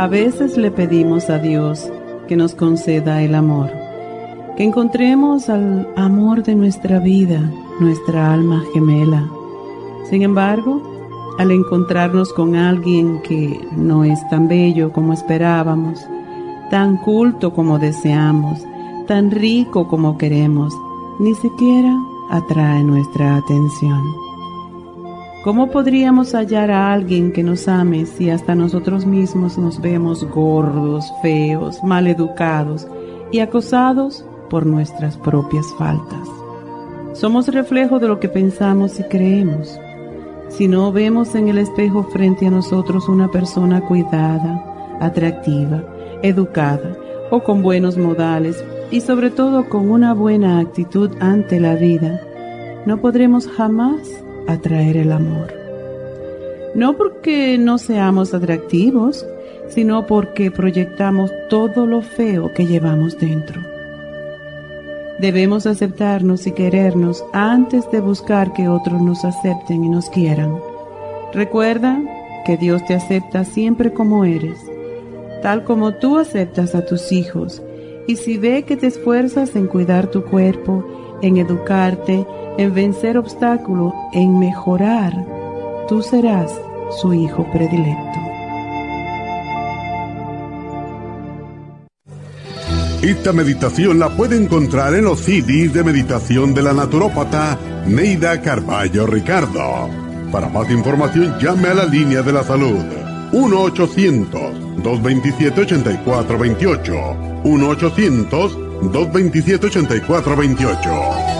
A veces le pedimos a Dios que nos conceda el amor, que encontremos al amor de nuestra vida, nuestra alma gemela. Sin embargo, al encontrarnos con alguien que no es tan bello como esperábamos, tan culto como deseamos, tan rico como queremos, ni siquiera atrae nuestra atención. ¿Cómo podríamos hallar a alguien que nos ame si hasta nosotros mismos nos vemos gordos, feos, mal educados y acosados por nuestras propias faltas? Somos reflejo de lo que pensamos y creemos. Si no vemos en el espejo frente a nosotros una persona cuidada, atractiva, educada o con buenos modales y sobre todo con una buena actitud ante la vida, no podremos jamás atraer el amor. No porque no seamos atractivos, sino porque proyectamos todo lo feo que llevamos dentro. Debemos aceptarnos y querernos antes de buscar que otros nos acepten y nos quieran. Recuerda que Dios te acepta siempre como eres, tal como tú aceptas a tus hijos, y si ve que te esfuerzas en cuidar tu cuerpo, en educarte, en vencer obstáculos, en mejorar, tú serás su hijo predilecto. Esta meditación la puede encontrar en los CDs de meditación de la naturópata Neida Carballo Ricardo. Para más información llame a la línea de la salud 1-800-227-8428. 1-800-227-8428.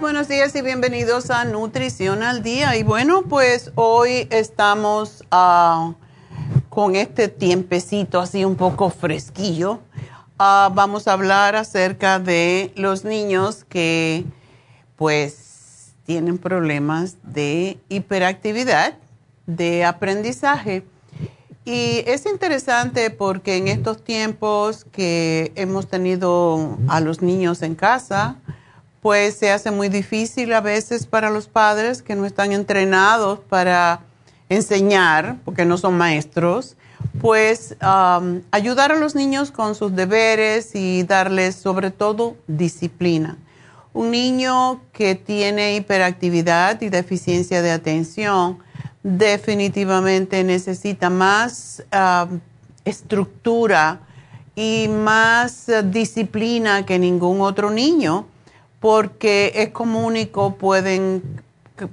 Buenos días y bienvenidos a Nutrición al Día. Y bueno, pues hoy estamos ah, con este tiempecito así un poco fresquillo. Ah, vamos a hablar acerca de los niños que pues tienen problemas de hiperactividad, de aprendizaje. Y es interesante porque en estos tiempos que hemos tenido a los niños en casa, pues se hace muy difícil a veces para los padres que no están entrenados para enseñar, porque no son maestros, pues ayudar a los niños con sus deberes y darles sobre todo disciplina. Un niño que tiene hiperactividad y deficiencia de atención definitivamente necesita más estructura y más disciplina que ningún otro niño porque es como único pueden,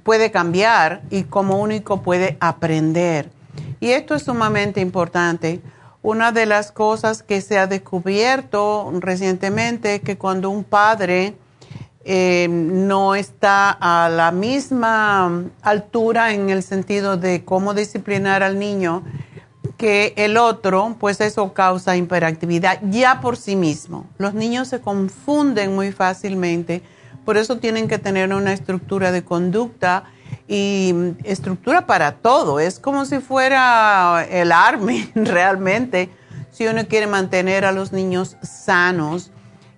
puede cambiar y como único puede aprender. Y esto es sumamente importante. Una de las cosas que se ha descubierto recientemente es que cuando un padre eh, no está a la misma altura en el sentido de cómo disciplinar al niño que el otro, pues eso causa hiperactividad ya por sí mismo. Los niños se confunden muy fácilmente, por eso tienen que tener una estructura de conducta y estructura para todo. Es como si fuera el ARMY realmente, si uno quiere mantener a los niños sanos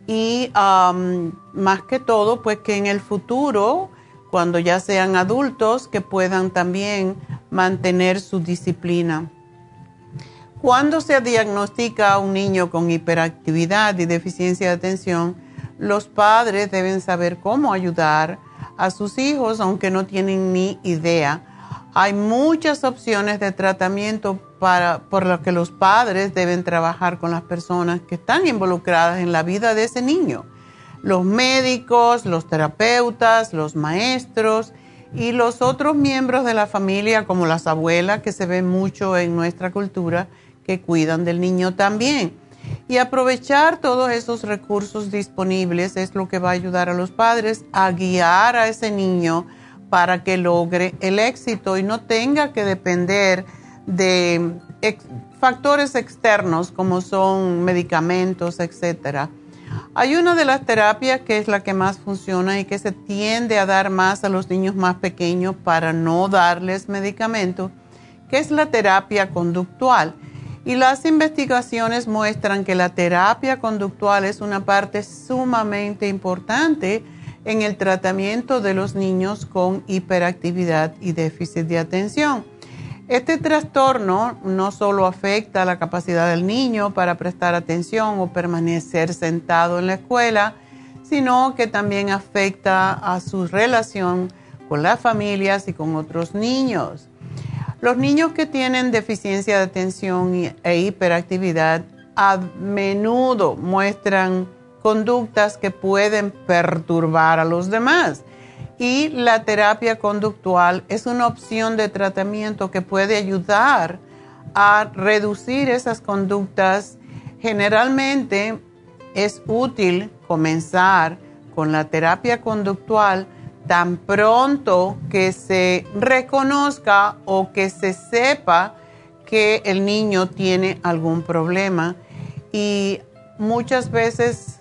y um, más que todo, pues que en el futuro, cuando ya sean adultos, que puedan también mantener su disciplina. Cuando se diagnostica a un niño con hiperactividad y deficiencia de atención, los padres deben saber cómo ayudar a sus hijos, aunque no tienen ni idea. Hay muchas opciones de tratamiento para, por lo que los padres deben trabajar con las personas que están involucradas en la vida de ese niño. Los médicos, los terapeutas, los maestros y los otros miembros de la familia, como las abuelas, que se ven mucho en nuestra cultura, que cuidan del niño también. Y aprovechar todos esos recursos disponibles es lo que va a ayudar a los padres a guiar a ese niño para que logre el éxito y no tenga que depender de factores externos como son medicamentos, etcétera. Hay una de las terapias que es la que más funciona y que se tiende a dar más a los niños más pequeños para no darles medicamentos, que es la terapia conductual. Y las investigaciones muestran que la terapia conductual es una parte sumamente importante en el tratamiento de los niños con hiperactividad y déficit de atención. Este trastorno no solo afecta la capacidad del niño para prestar atención o permanecer sentado en la escuela, sino que también afecta a su relación con las familias y con otros niños. Los niños que tienen deficiencia de atención e hiperactividad a menudo muestran conductas que pueden perturbar a los demás. Y la terapia conductual es una opción de tratamiento que puede ayudar a reducir esas conductas. Generalmente es útil comenzar con la terapia conductual tan pronto que se reconozca o que se sepa que el niño tiene algún problema. Y muchas veces,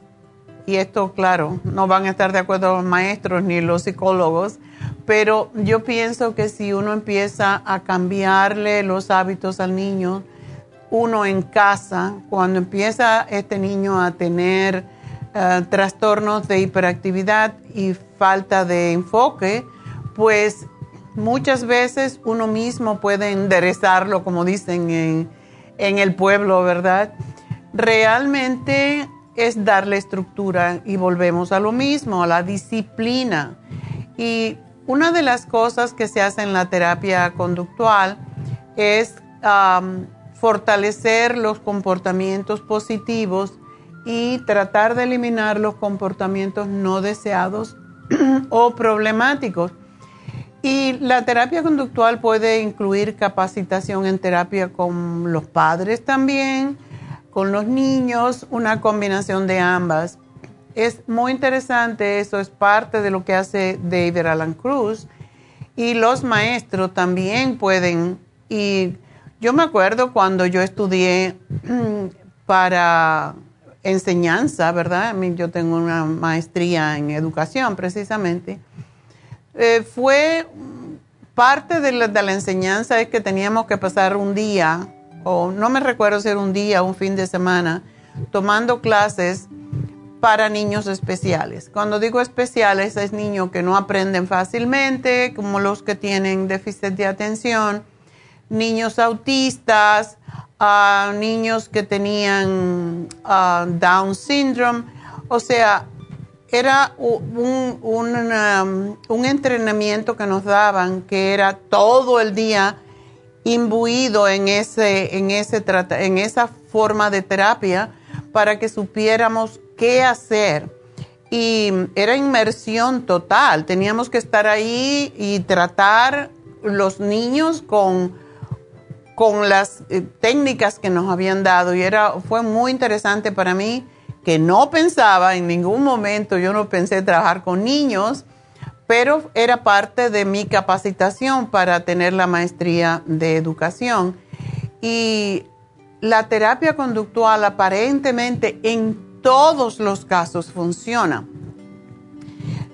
y esto claro, no van a estar de acuerdo los maestros ni los psicólogos, pero yo pienso que si uno empieza a cambiarle los hábitos al niño, uno en casa, cuando empieza este niño a tener eh, trastornos de hiperactividad y falta de enfoque, pues muchas veces uno mismo puede enderezarlo, como dicen en, en el pueblo, ¿verdad? Realmente es darle estructura y volvemos a lo mismo, a la disciplina. Y una de las cosas que se hace en la terapia conductual es fortalecer los comportamientos positivos y tratar de eliminar los comportamientos no deseados o problemáticos. Y la terapia conductual puede incluir capacitación en terapia con los padres también, con los niños, una combinación de ambas. Es muy interesante, eso es parte de lo que hace David Alan Cruz. Y los maestros también pueden, y yo me acuerdo cuando yo estudié para enseñanza, ¿verdad? Yo tengo una maestría en educación precisamente. Eh, fue parte de la, de la, enseñanza es que teníamos que pasar un día, o no me recuerdo si era un día un fin de semana, tomando clases para niños especiales. Cuando digo especiales es niños que no aprenden fácilmente, como los que tienen déficit de atención, niños autistas, a niños que tenían Down syndrome. O sea, era un, um, un, entrenamiento que nos daban que era todo el día imbuido en, ese, en, ese, en esa forma de terapia para que supiéramos qué hacer. Y era inmersión total. Teníamos que estar ahí y tratar los niños con con las eh, técnicas que nos habían dado y era, fue muy interesante para mí que no pensaba en ningún momento, yo no pensé trabajar con niños, pero era parte de mi capacitación para tener la maestría de educación. Y la terapia conductual aparentemente en todos los casos funciona.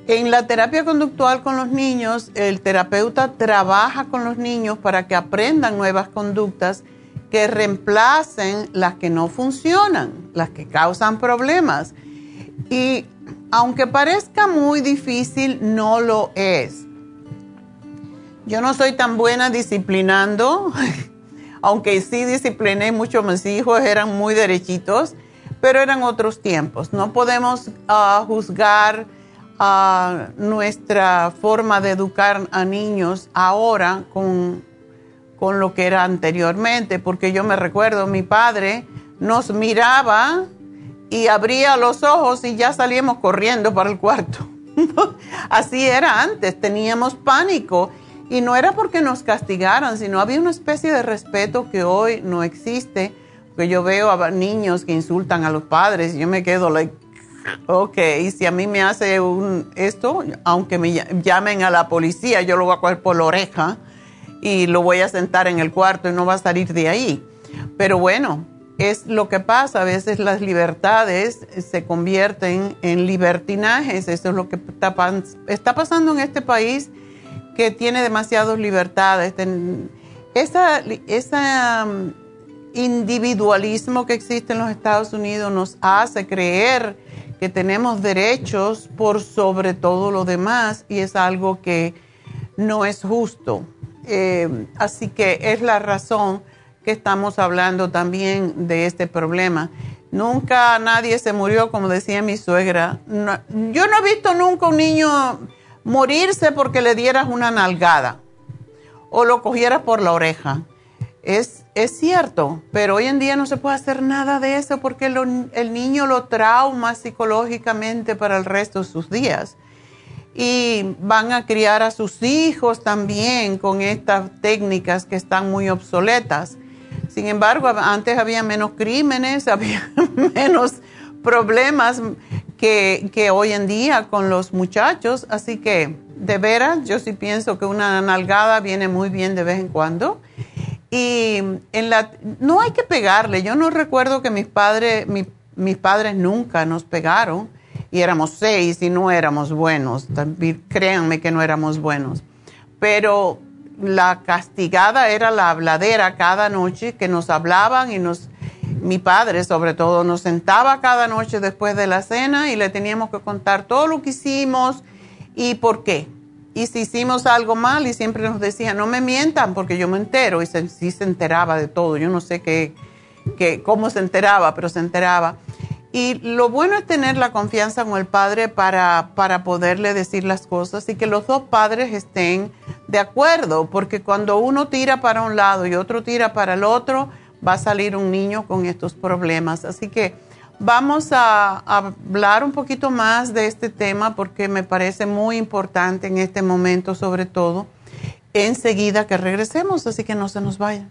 En la terapia conductual con los niños, el terapeuta trabaja con los niños para que aprendan nuevas conductas que reemplacen las que no funcionan, las que causan problemas. Y aunque parezca muy difícil, no lo es. Yo no soy tan buena disciplinando, aunque sí discipliné mucho a mis hijos, eran muy derechitos, pero eran otros tiempos. No podemos ah, juzgar ah, nuestra forma de educar a niños ahora con con lo que era anteriormente, porque yo me recuerdo, mi padre nos miraba y abría los ojos y ya salíamos corriendo para el cuarto. Así era antes, teníamos pánico y no era porque nos castigaran, sino había una especie de respeto que hoy no existe, porque yo veo a niños que insultan a los padres y yo me quedo like, ok, y si a mí me hace esto, aunque me llamen a la policía, yo lo voy a coger por la oreja y lo voy a sentar en el cuarto y no va a salir de ahí. Pero bueno, es lo que pasa. A veces las libertades se convierten en libertinajes. Eso es lo que está, pasando en este país que tiene demasiadas libertades. Ese um, individualismo que existe en los Estados Unidos nos hace creer que tenemos derechos por sobre todo lo demás y es algo que no es justo. Eh, así que es la razón que estamos hablando también de este problema. Nunca nadie se murió, como decía mi suegra. yo no he visto nunca un niño morirse porque le dieras una nalgada o lo cogieras por la oreja. Es, es cierto, pero hoy en día no se puede hacer nada de eso porque el niño lo trauma psicológicamente para el resto de sus días y van a criar a sus hijos también con estas técnicas que están muy obsoletas. Sin embargo, antes había menos crímenes, había menos problemas que, hoy en día con los muchachos, así que de veras yo sí pienso que una nalgada viene muy bien de vez en cuando. Y en la, no hay que pegarle, yo no recuerdo que mis padres, mis padres nunca nos pegaron y éramos seis y no éramos buenos. Créanme que no éramos buenos. Pero la castigada era la habladera cada noche que nos hablaban y nos, mi padre sobre todo, nos sentaba cada noche después de la cena y le teníamos que contar todo lo que hicimos y por qué. Y si hicimos algo mal y siempre nos decía, no me mientan porque yo me entero y sí se enteraba de todo. Yo no sé qué, qué, cómo se enteraba, pero se enteraba. Y lo bueno es tener la confianza con el padre para, para poderle decir las cosas y que los dos padres estén de acuerdo, porque cuando uno tira para un lado y otro tira para el otro, va a salir un niño con estos problemas. Así que vamos a, hablar un poquito más de este tema porque me parece muy importante en este momento, sobre todo, enseguida que regresemos, así que no se nos vayan.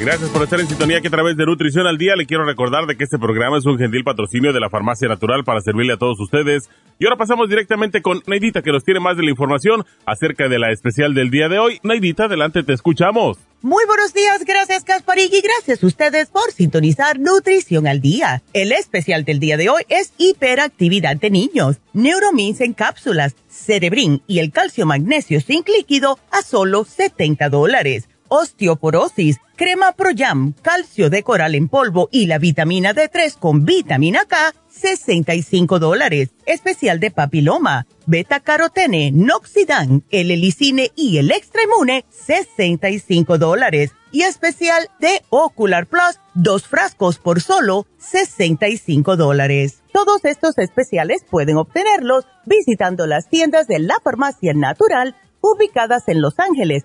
Gracias por estar en sintonía que a través de Nutrición al Día le quiero recordar de que este programa es un gentil patrocinio de la Farmacia Natural para servirle a todos ustedes. Y ahora pasamos directamente con Neidita que nos tiene más de la información acerca de la especial del día de hoy. Neidita, adelante, te escuchamos. Muy buenos días, gracias Gasparín y gracias a ustedes por sintonizar Nutrición al Día. El especial del día de hoy es hiperactividad de niños, Neuromins en cápsulas, Cerebrin y el calcio magnesio zinc líquido a solo 70 dólares osteoporosis, crema Proyam, calcio de coral en polvo y la vitamina D3 con vitamina K, 65 dólares. Especial de papiloma, beta carotene, noxidan, el helicine y el extra inmune, 65 dólares. Y especial de Ocular Plus, dos frascos por solo 65 dólares. Todos estos especiales pueden obtenerlos visitando las tiendas de la farmacia natural ubicadas en Los Ángeles,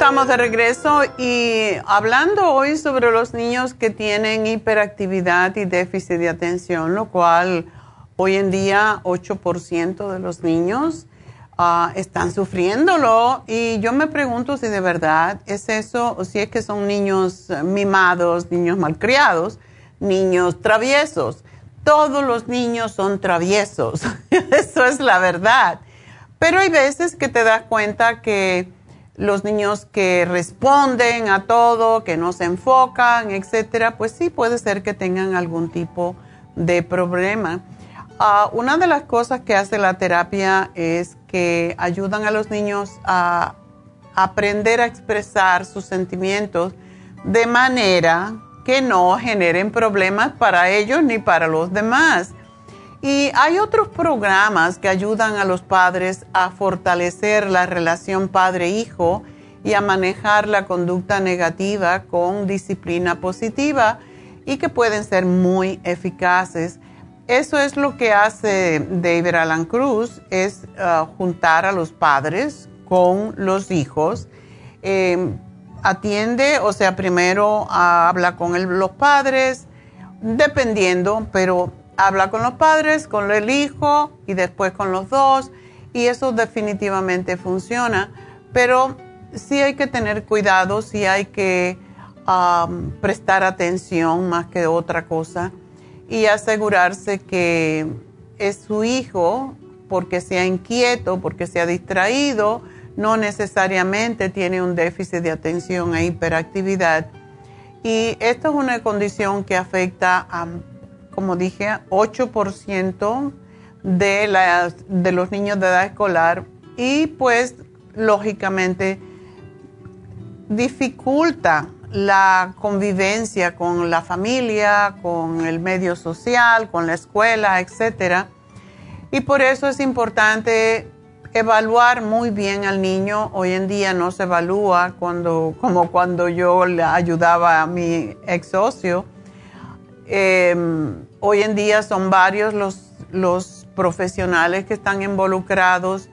Estamos de regreso y hablando hoy sobre los niños que tienen hiperactividad y déficit de atención, lo cual hoy en día 8% de los niños uh, están sufriéndolo y yo me pregunto si de verdad es eso o si es que son niños mimados, niños malcriados, niños traviesos. Todos los niños son traviesos, eso es la verdad. Pero hay veces que te das cuenta que los niños que responden a todo, que no se enfocan, etcétera, pues sí puede ser que tengan algún tipo de problema. Ah, una de las cosas que hace la terapia es que ayudan a los niños a aprender a expresar sus sentimientos de manera que no generen problemas para ellos ni para los demás. Y hay otros programas que ayudan a los padres a fortalecer la relación padre-hijo y a manejar la conducta negativa con disciplina positiva y que pueden ser muy eficaces. Eso es lo que hace David Alan Cruz, es uh, juntar a los padres con los hijos. Em, atiende, o sea, primero habla con los padres, dependiendo, pero habla con los padres, con el hijo y después con los dos y eso definitivamente funciona, pero sí hay que tener cuidado, sí hay que prestar atención más que otra cosa y asegurarse que es su hijo porque sea inquieto, porque sea distraído, no necesariamente tiene un déficit de atención e hiperactividad. Y esto es una condición que afecta a como dije, 8% de, de los niños de edad escolar y pues lógicamente dificulta la convivencia con la familia, con el medio social, con la escuela, etc. Y por eso es importante evaluar muy bien al niño. Hoy en día no se evalúa cuando, como cuando yo le ayudaba a mi ex socio. Em, Hoy en día son varios los, los profesionales que están involucrados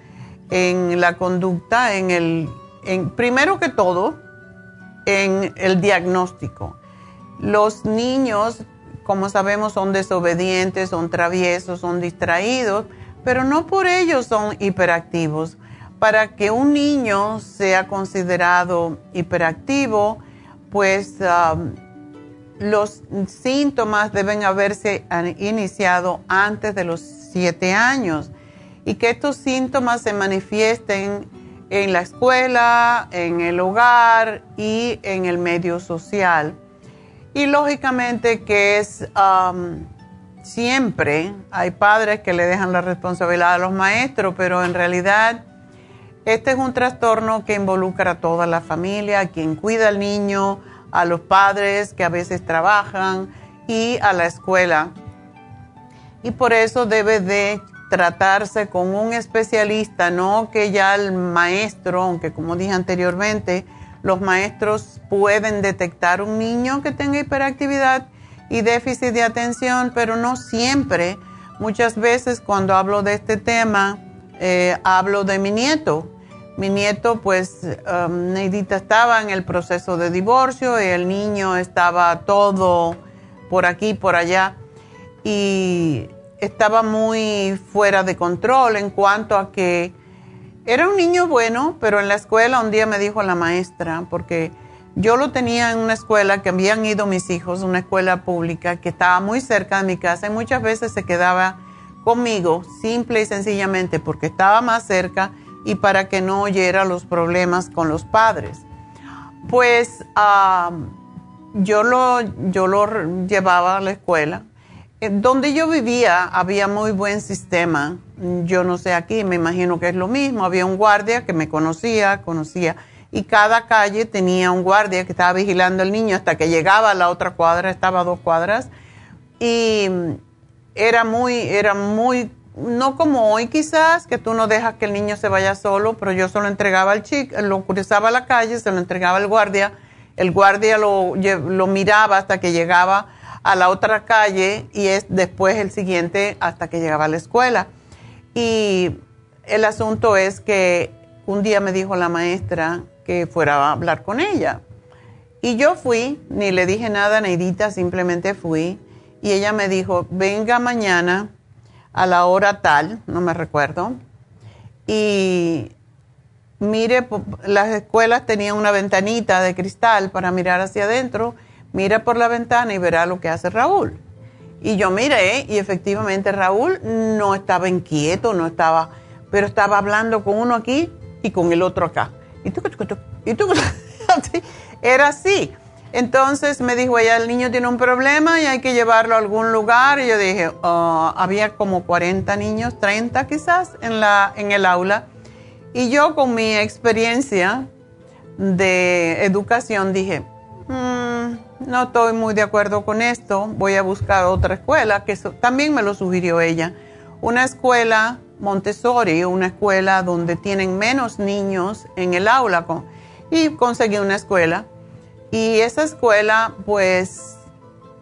en la conducta, en el, en, primero que todo, en el diagnóstico. Los niños, como sabemos, son desobedientes, son traviesos, son distraídos, pero no por ello son hiperactivos. Para que un niño sea considerado hiperactivo, pues um, los síntomas deben haberse iniciado antes de los siete años y que estos síntomas se manifiesten en la escuela, en el hogar y en el medio social. Y lógicamente que es siempre, hay padres que le dejan la responsabilidad a los maestros, pero en realidad Este es un trastorno que involucra a toda la familia, a quien cuida al niño, a los padres que a veces trabajan y a la escuela. Y por eso debe de tratarse con un especialista, no que ya el maestro, aunque como dije anteriormente, los maestros pueden detectar un niño que tenga hiperactividad y déficit de atención, pero no siempre. Muchas veces cuando hablo de este tema, eh, hablo de mi nieto. Mi nieto, pues, um, Neidita estaba en el proceso de divorcio y el niño estaba todo por aquí, por allá. Y estaba muy fuera de control en cuanto a que era un niño bueno, pero en la escuela un día me dijo la maestra, porque yo lo tenía en una escuela que habían ido mis hijos, una escuela pública que estaba muy cerca de mi casa y muchas veces se quedaba conmigo, simple y sencillamente porque estaba más cerca y para que no oyera los problemas con los padres. Pues yo, lo, yo lo llevaba a la escuela eh, donde yo vivía había muy buen sistema. Yo no sé aquí, me imagino que es lo mismo. Había un guardia que me conocía, conocía. Y cada calle tenía un guardia que estaba vigilando al niño hasta que llegaba a la otra cuadra, estaba a dos cuadras. Y era muy, era muy, no como hoy quizás, que tú no dejas que el niño se vaya solo, pero yo se lo entregaba al chico, lo cruzaba a la calle, se lo entregaba al guardia. El guardia lo, lo miraba hasta que llegaba a la otra calle y es después el siguiente hasta que llegaba a la escuela. Y el asunto es que un día me dijo la maestra que fuera a hablar con ella. Y yo fui, ni le dije nada a Neidita, simplemente fui. Y ella me dijo, venga mañana a la hora tal, no me recuerdo. Y mire, las escuelas tenían una ventanita de cristal para mirar hacia adentro mira por la ventana y verá lo que hace Raúl. Y yo miré y efectivamente Raúl no estaba inquieto, no estaba, pero estaba hablando con uno aquí y con el otro acá. Y y tú, era así. Entonces me dijo ella, el niño tiene un problema y hay que llevarlo a algún lugar. Y yo dije, oh, había como 40 niños, 30 quizás en, la, en el aula. Y yo con mi experiencia de educación dije, mmm, no estoy muy de acuerdo con esto, voy a buscar otra escuela, que también me lo sugirió ella. Una escuela Montessori, una escuela donde tienen menos niños en el aula. y conseguí una escuela. Y esa escuela, pues,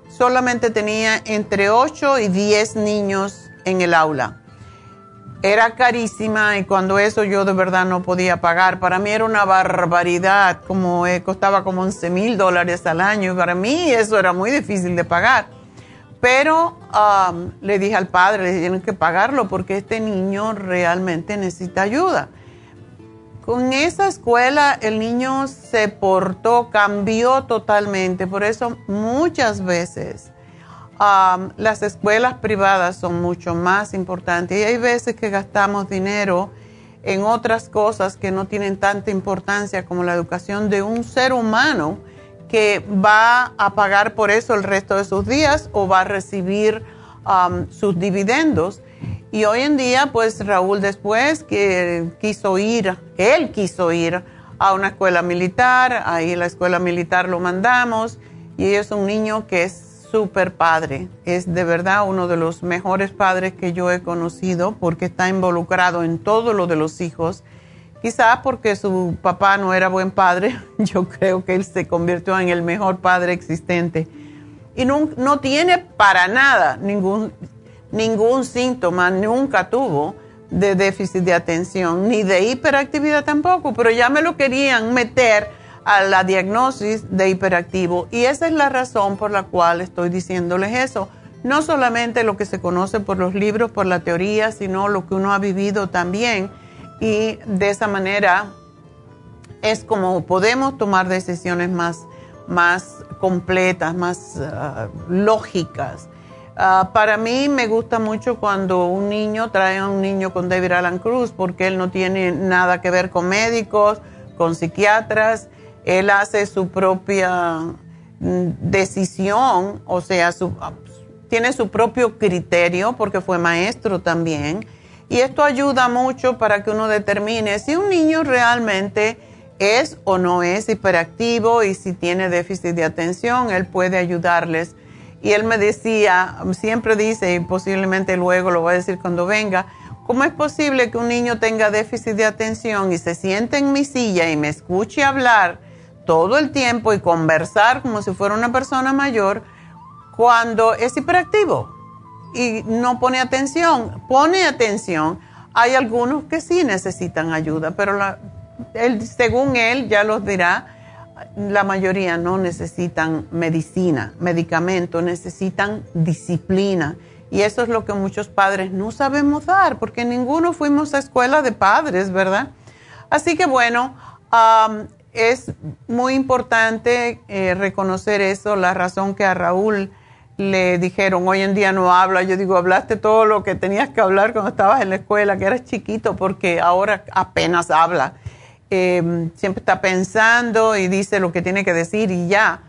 solamente tenía entre 8 y 10 niños en el aula era carísima y cuando eso yo de verdad no podía pagar. Para mí era una barbaridad, como eh, costaba como 11 mil dólares al año para mí eso era muy difícil de pagar. Pero um, le dije al padre, le tienen que pagarlo porque este niño realmente necesita ayuda. Con esa escuela el niño se portó, cambió totalmente. Por eso muchas veces las escuelas privadas son mucho más importantes y hay veces que gastamos dinero en otras cosas que no tienen tanta importancia como la educación de un ser humano que va a pagar por eso el resto de sus días o va a recibir sus dividendos. Y hoy en día, pues Raúl después que quiso ir, él quiso ir a una escuela militar, ahí la escuela militar lo mandamos y es un niño que es súper padre. Es de verdad uno de los mejores padres que yo he conocido porque está involucrado en todo lo de los hijos. Quizás porque su papá no era buen padre, yo creo que él se convirtió en el mejor padre existente. Y no, no tiene para nada ningún, ningún síntoma, nunca tuvo de déficit de atención, ni de hiperactividad tampoco, pero ya me lo querían meter a la diagnosis de hiperactivo. Y esa es la razón por la cual estoy diciéndoles eso. No solamente lo que se conoce por los libros, por la teoría, sino lo que uno ha vivido también. Y de esa manera es como podemos tomar decisiones más, más completas, más ah, lógicas. Ah, para mí me gusta mucho cuando un niño trae a un niño con David Alan Cruz porque él no tiene nada que ver con médicos, con psiquiatras él hace su propia mm, decisión, o sea, tiene su propio criterio porque fue maestro también. Y esto ayuda mucho para que uno determine si un niño realmente es o no es hiperactivo y si tiene déficit de atención, él puede ayudarles. Y él me decía, siempre dice, y posiblemente luego lo voy a decir cuando venga, ¿cómo es posible que un niño tenga déficit de atención y se siente en mi silla y me escuche hablar todo el tiempo y conversar como si fuera una persona mayor cuando es hiperactivo y no pone atención? Pone atención. Hay algunos que sí necesitan ayuda, pero según él, ya los dirá, la mayoría no necesitan medicina, medicamento, necesitan disciplina. Y eso es lo que muchos padres no sabemos dar, porque ninguno fuimos a escuela de padres, ¿verdad? Así que bueno, es muy importante eh, reconocer eso, la razón que a Raúl le dijeron, hoy en día no habla. Yo digo, hablaste todo lo que tenías que hablar cuando estabas en la escuela, que eras chiquito, porque ahora apenas habla. Em, siempre está pensando y dice lo que tiene que decir y ya.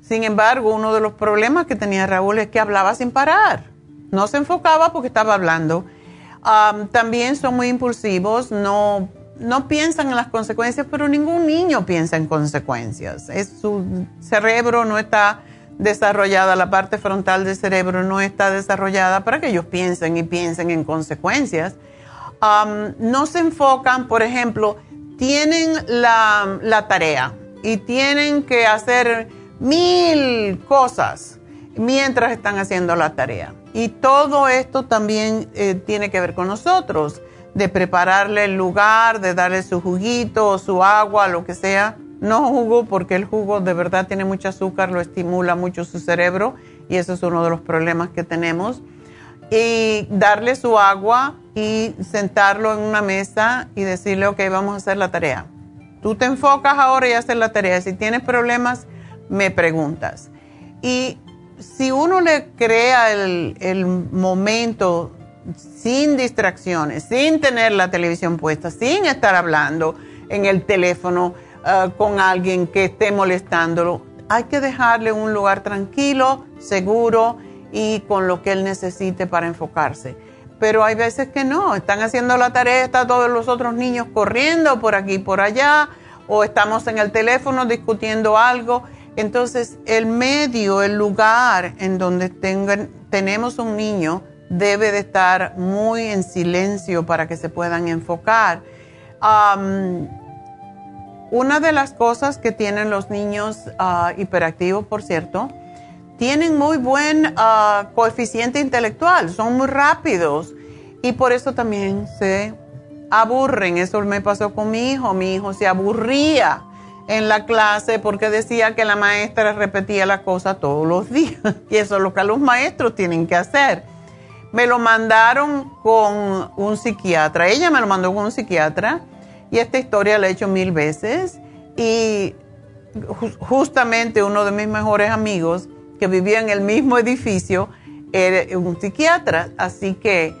Sin embargo, uno de los problemas que tenía Raúl es que hablaba sin parar. No se enfocaba porque estaba hablando. también son muy impulsivos, no, no piensan en las consecuencias, pero ningún niño piensa en consecuencias. Es, su cerebro no está desarrollada, la parte frontal del cerebro no está desarrollada para que ellos piensen y piensen en consecuencias. no se enfocan, por ejemplo, tienen la, tarea y tienen que hacer mil cosas mientras están haciendo la tarea. Y todo esto también eh, tiene que ver con nosotros, de prepararle el lugar, de darle su juguito, su agua, lo que sea. No jugo porque el jugo de verdad tiene mucho azúcar, lo estimula mucho su cerebro y eso es uno de los problemas que tenemos y darle su agua y sentarlo en una mesa y decirle, ok, vamos a hacer la tarea. Tú te enfocas ahora y haces la tarea. Si tienes problemas, me preguntas. Y si uno le crea el, momento sin distracciones, sin tener la televisión puesta, sin estar hablando en el teléfono uh, con alguien que esté molestándolo, hay que dejarle un lugar tranquilo, seguro y con lo que él necesite para enfocarse. Pero hay veces que no, están haciendo la tarea, están todos los otros niños corriendo por aquí y por allá, o estamos en el teléfono discutiendo algo. Entonces, el medio, el lugar en donde tengan, tenemos un niño debe de estar muy en silencio para que se puedan enfocar. una de las cosas que tienen los niños ah, hiperactivos, por cierto, tienen muy buen ah, coeficiente intelectual, son muy rápidos y por eso también se aburren. Eso me pasó con mi hijo. Mi hijo se aburría en la clase porque decía que la maestra repetía la cosa todos los días y eso es lo que los maestros tienen que hacer. Me lo mandaron con un psiquiatra, ella me lo mandó con un psiquiatra y esta historia la he hecho mil veces y justamente uno de mis mejores amigos que vivía en el mismo edificio, era un psiquiatra. Así que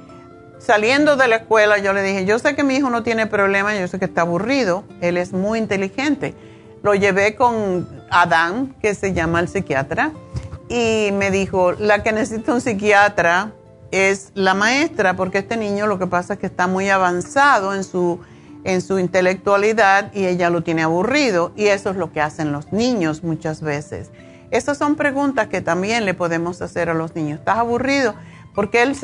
saliendo de la escuela yo le dije, yo sé que mi hijo no tiene problema, yo sé que está aburrido, él es muy inteligente. Lo llevé con Adán, que se llama el psiquiatra, y me dijo, la que necesita un psiquiatra es la maestra, porque este niño lo que pasa es que está muy avanzado en su, en su intelectualidad y ella lo tiene aburrido, y eso es lo que hacen los niños muchas veces. Esas son preguntas que también le podemos hacer a los niños. ¿Estás aburrido? Porque él,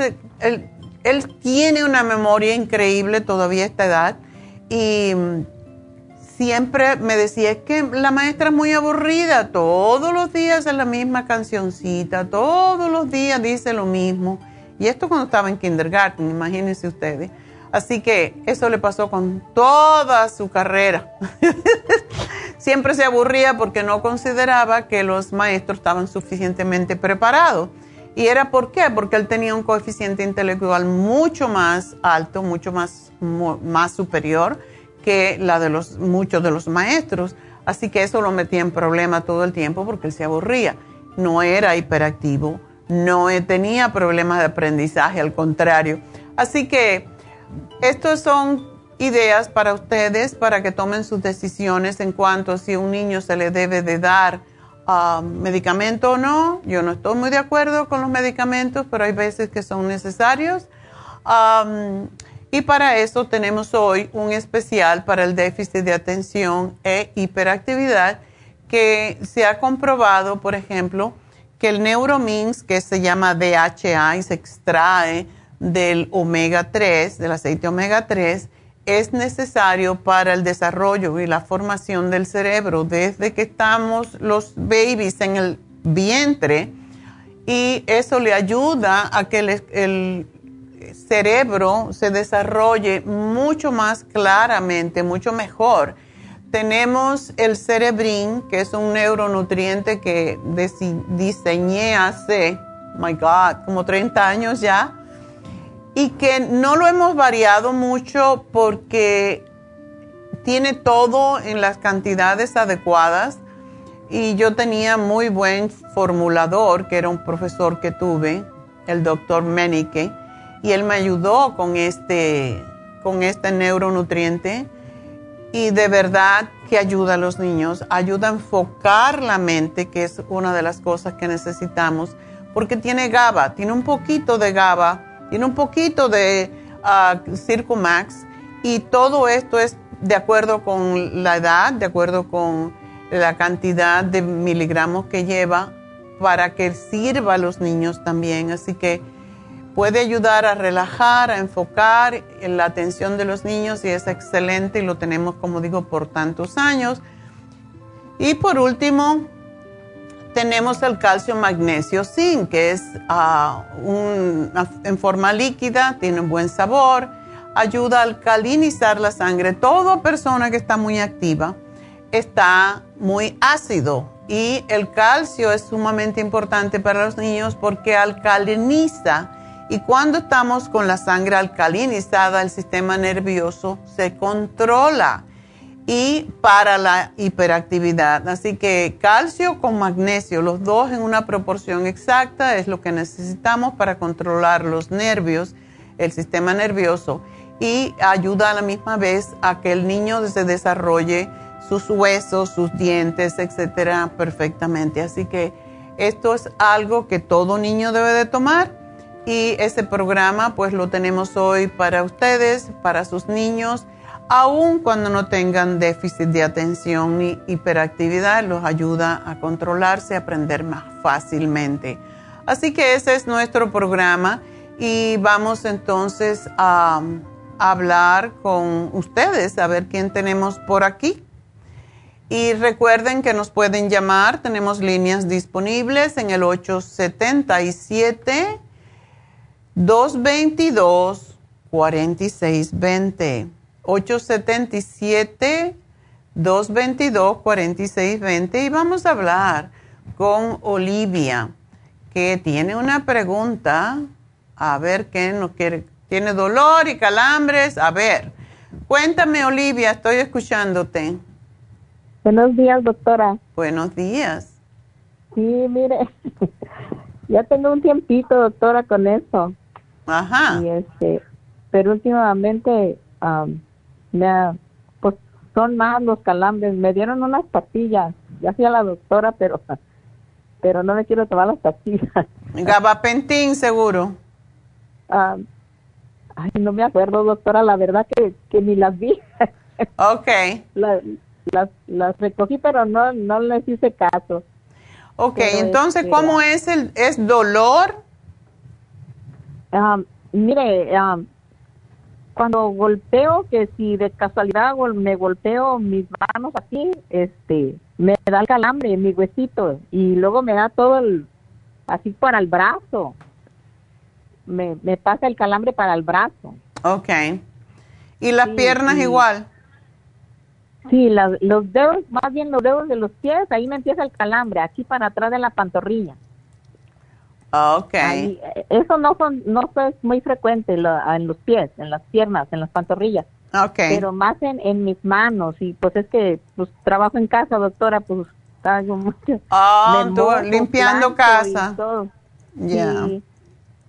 él, tiene una memoria increíble todavía a esta edad y mm, siempre me decía, es que la maestra es muy aburrida, todos los días es la misma cancioncita, todos los días dice lo mismo. Y esto cuando estaba en kindergarten, imagínense ustedes. Así que eso le pasó con toda su carrera. Siempre se aburría porque no consideraba que los maestros estaban suficientemente preparados. ¿Y era por qué? Porque él tenía un coeficiente intelectual mucho más alto, mucho más, más superior que la de los, muchos de los maestros. Así que eso lo metía en problema todo el tiempo porque él se aburría. No era hiperactivo, no tenía problemas de aprendizaje, al contrario. Así que estos son ideas para ustedes para que tomen sus decisiones en cuanto a si un niño se le debe de dar ah, medicamento o no. Yo no estoy muy de acuerdo con los medicamentos, pero hay veces que son necesarios. Y para eso tenemos hoy un especial para el déficit de atención e hiperactividad que se ha comprobado, por ejemplo, que el Neuromins, que se llama DHA se extrae del omega 3, del aceite omega 3, es necesario para el desarrollo y la formación del cerebro desde que estamos los babies en el vientre y eso le ayuda a que el, cerebro se desarrolle mucho más claramente, mucho mejor. Tenemos el cerebrin, que es un neuronutriente que diseñé hace, my God, como 30 años ya, y que no lo hemos variado mucho porque tiene todo en las cantidades adecuadas y yo tenía muy buen formulador, que era un profesor que tuve, el doctor Menike, y él me ayudó con este, con este neuronutriente. Y de verdad que ayuda a los niños, ayuda a enfocar la mente, que es una de las cosas que necesitamos, porque tiene GABA, tiene un poquito de GABA, tiene un poquito de uh, Circumax, y todo esto es de acuerdo con la edad, de acuerdo con la cantidad de miligramos que lleva para que sirva a los niños también. Así que puede ayudar a relajar, a enfocar en la atención de los niños y es excelente y lo tenemos, como digo, por tantos años. Y por último, tenemos el calcio magnesio zinc, que es ah, en forma líquida, tiene un buen sabor, ayuda a alcalinizar la sangre. Toda persona que está muy activa está muy ácido y el calcio es sumamente importante para los niños porque alcaliniza y cuando estamos con la sangre alcalinizada el sistema nervioso se controla y para la hiperactividad. Así que calcio con magnesio, los dos en una proporción exacta es lo que necesitamos para controlar los nervios, el sistema nervioso y ayuda a la misma vez a que el niño se desarrolle sus huesos, sus dientes, etcétera, perfectamente. Así que esto es algo que todo niño debe de tomar y ese programa pues lo tenemos hoy para ustedes, para sus niños, aun cuando no tengan déficit de atención ni hiperactividad, los ayuda a controlarse, a aprender más fácilmente. Así que ese es nuestro programa y vamos entonces a hablar con ustedes, a ver quién tenemos por aquí. Y recuerden que nos pueden llamar, tenemos líneas disponibles en el 877 222 4620. 877 222 4620 y vamos a hablar con Olivia que tiene una pregunta, a ver qué nos quiere, tiene dolor y calambres, a ver, cuéntame Olivia, estoy escuchándote. Buenos días, doctora. Buenos días. Sí, mire, ya tengo un tiempito, doctora, con eso. Ajá. Y este, pero últimamente me pues son más los calambres. Me dieron unas pastillas. Ya fui a la doctora, pero pero no me quiero tomar las pastillas. Gabapentín, seguro. ay, no me acuerdo, doctora. La verdad que, que ni las vi. ok las, las recogí, pero no, no les hice caso. Ok, entonces, este, ¿cómo es el es dolor? Um, mire, um, cuando golpeo, que si de casualidad me golpeo mis manos aquí, este, me da el calambre en mi huesito y luego me da todo el, así para el brazo. Me, me pasa el calambre para el brazo. Ok. ¿Y las piernas igual? Sí, los dedos, más bien los dedos de los pies, ahí me empieza el calambre, aquí para atrás de la pantorrilla. Ok. eso no son, no es muy frecuente en los pies, en las piernas, en las pantorrillas. Ok. Pero más en, en mis manos y pues es que pues trabajo en casa, doctora, pues hago mucho. Oh, limpiando casa. Y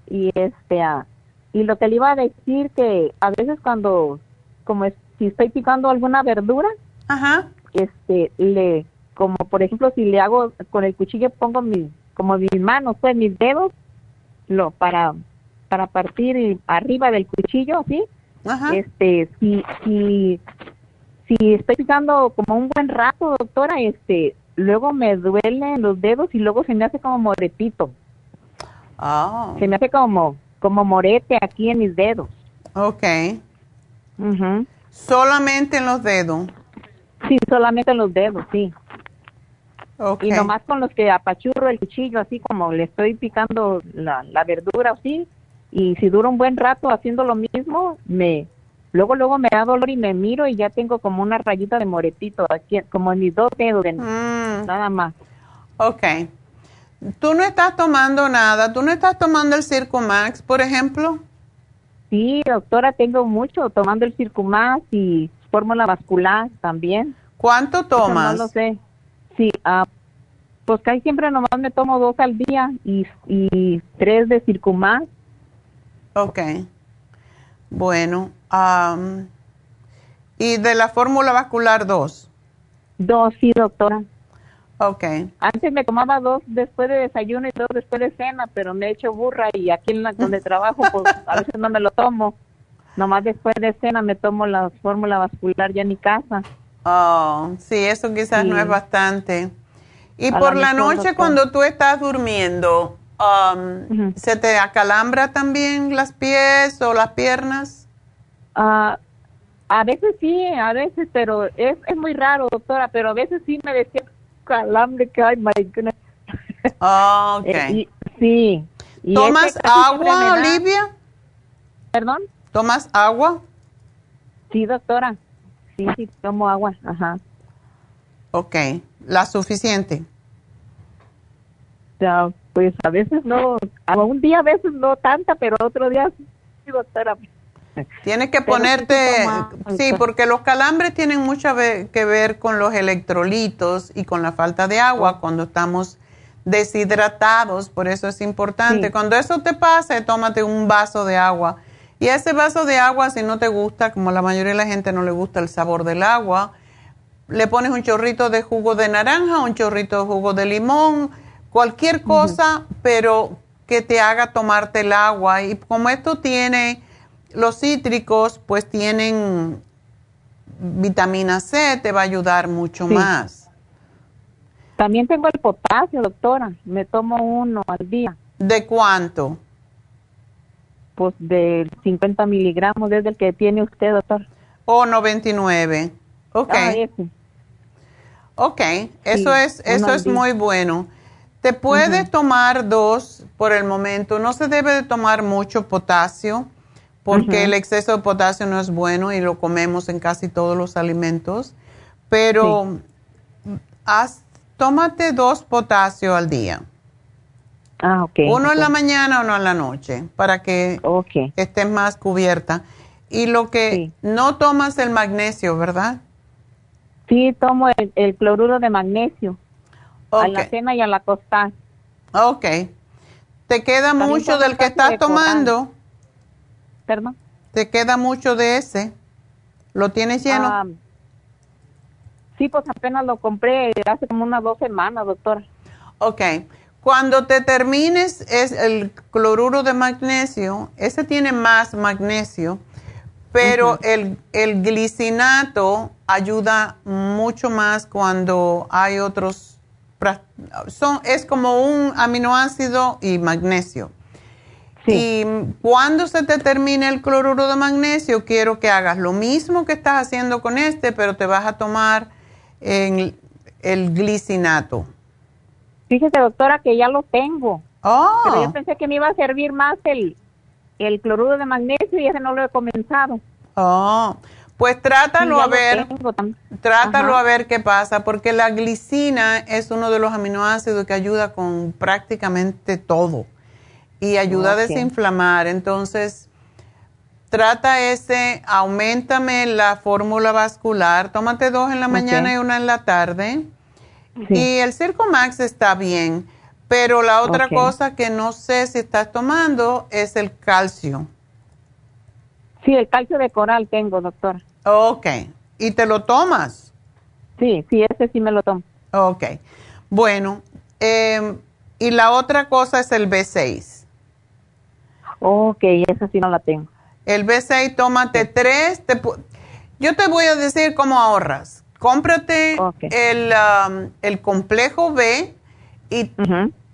Y, este, ah, y lo que le iba a decir que a veces cuando, como es, si estoy picando alguna verdura, Ajá. Este, le, como por ejemplo, si le hago con el cuchillo, pongo mi, como mis manos, pues mis dedos, lo, para, para partir arriba del cuchillo, así, Ajá. este, si, si, si estoy picando como un buen rato, doctora, este, luego me duelen los dedos y luego se me hace como moretito. Ah, Se me hace como, como morete aquí en mis dedos. ok. Ujú. Solamente en los dedos. Sí, solamente en los dedos, sí. Y nomás con los que apachurro el cuchillo, así como le estoy picando la, la verdura, así. Y si dura un buen rato haciendo lo mismo, me luego luego me da dolor y me miro y ya tengo como una rayita de moretito aquí, como en mis dos dedos, de- Mm, nada más. ok. Tú no estás tomando nada. ¿Tú no estás tomando el Circo Max, por ejemplo? Sí, doctora, tengo mucho tomando el Circumax y fórmula vascular también. ¿Cuánto Eso tomas? No lo sé. Sí, ah, pues casi siempre nomás me tomo dos al día y, y tres de Circumax. Ok. Bueno. am, ¿Y de la fórmula vascular 2? Dos, sí, doctora. Ok. Antes me tomaba dos después de desayuno y dos después de cena, pero me he hecho burra y aquí en la donde trabajo, pues a veces no me lo tomo. Nomás después de cena me tomo la fórmula vascular ya en mi casa. Oh, sí, eso quizás no es bastante. Y A por la noche cuando tú estás durmiendo, Ujú. ¿se te acalambra también las pies o las piernas? Ah, a veces sí, a veces, pero es, es muy raro, doctora, pero a veces sí me decía calambre que hay, my goodness. Ah, ok. Eh, y- sí. Y ¿Tomas siempre agua, Olivia? ¿Perdón? ¿Tomas agua? Sí, doctora. Sí, sí, tomo agua, ajá. Ok. ¿La suficiente? Ya, pues a veces no, un día a veces no tanta, pero otro día sí, doctora. Tienes que Pero ponerte, toma, sí, porque los calambres tienen mucho que ver con los electrolitos y con la falta de agua cuando estamos deshidratados, por eso es importante. Sí. Cuando eso te pase, tómate un vaso de agua. Y ese vaso de agua, si no te gusta, como la mayoría de la gente no le gusta el sabor del agua, le pones un chorrito de jugo de naranja, un chorrito de jugo de limón, cualquier cosa, pero que te haga tomarte el agua. Y como esto tiene, los cítricos, pues tienen vitamina C, te va a ayudar mucho Sí. más. También tengo el potasio, doctora. Me tomo uno al día, ¿De cuánto? Pues de 50 miligramos, desde el que tiene usted, doctor. O 99. Ok. Ah. Ok, eso Sí, es, eso es muy bueno. Te puedes tomar dos por el momento. No se debe de tomar mucho potasio porque el exceso de potasio no es bueno y lo comemos en casi todos los alimentos. Pero haz- tómate dos potasio al día. Ah, ok. Uno en la mañana, uno en la noche, para que Ok. estés más cubierta. Y lo que Sí. no tomas el magnesio, ¿verdad? Sí, tomo el, el cloruro de magnesio a Ok. la cena y a la acostar. Ok. ¿Te queda También mucho del que estás de tomando? Perdón. ¿Te queda mucho de ese? ¿Lo tienes lleno? Ah, sí, pues apenas lo compré hace como unas dos semanas, doctora. ok. Cuando te termines es el cloruro de magnesio, ese tiene más magnesio, pero el, el glicinato ayuda mucho más cuando hay otros... Son, es como un aminoácido y magnesio. Sí. Y cuando se te termine el cloruro de magnesio, quiero que hagas lo mismo que estás haciendo con este, pero te vas a tomar en el glicinato. Fíjese, doctora, que ya lo tengo. Oh, Pero yo pensé que me iba a servir más el, el cloruro de magnesio y ese no lo he comenzado. oh. Pues trátalo Sí, a ver, trátalo Ajá. a ver qué pasa, porque la glicina es uno de los aminoácidos que ayuda con prácticamente todo y ayuda a desinflamar. Entonces, trata ese, aumentame la fórmula vascular, tómate dos en la mañana y una en la tarde. Sí. Y el Circo Max está bien, pero la otra cosa que no sé si estás tomando es el calcio. Sí, el calcio de coral tengo, doctora. Ok, ¿y te lo tomas? Sí, sí, ese sí me lo tomo. Ok, bueno, eh, y la otra cosa es el B6. Ok, esa sí no la tengo. El B6, tómate tres. yo te voy a decir cómo ahorras. Cómprate el, um, el, complejo B y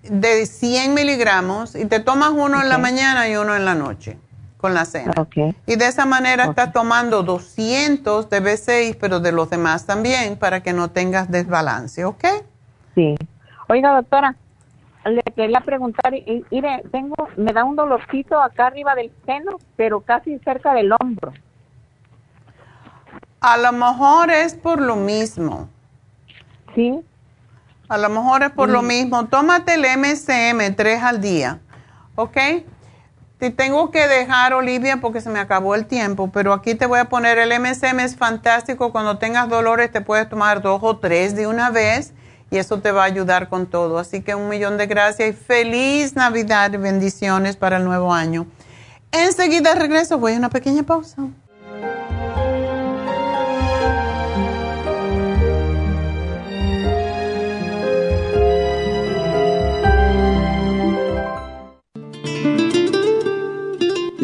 de 100 miligramos y te tomas uno en la mañana y uno en la noche con la cena. Y de esa manera estás tomando 200 de B6, pero de los demás también, para que no tengas desbalance, ¿ok? Sí. Oiga, doctora, le quería preguntar, mire, tengo, me da un dolorcito acá arriba del seno, pero casi cerca del hombro. A lo mejor es por lo mismo. Sí. A lo mejor es por lo mm. mismo. Tómate el MCM tres al día, ¿ok? Te tengo que dejar, Olivia, porque se me acabó el tiempo, pero aquí te voy a poner el MCM, es fantástico. Cuando tengas dolores te puedes tomar dos o tres de una vez y eso te va a ayudar con todo. Así que un millón de gracias y feliz Navidad y bendiciones para el nuevo año. Enseguida regreso, voy a una pequeña pausa.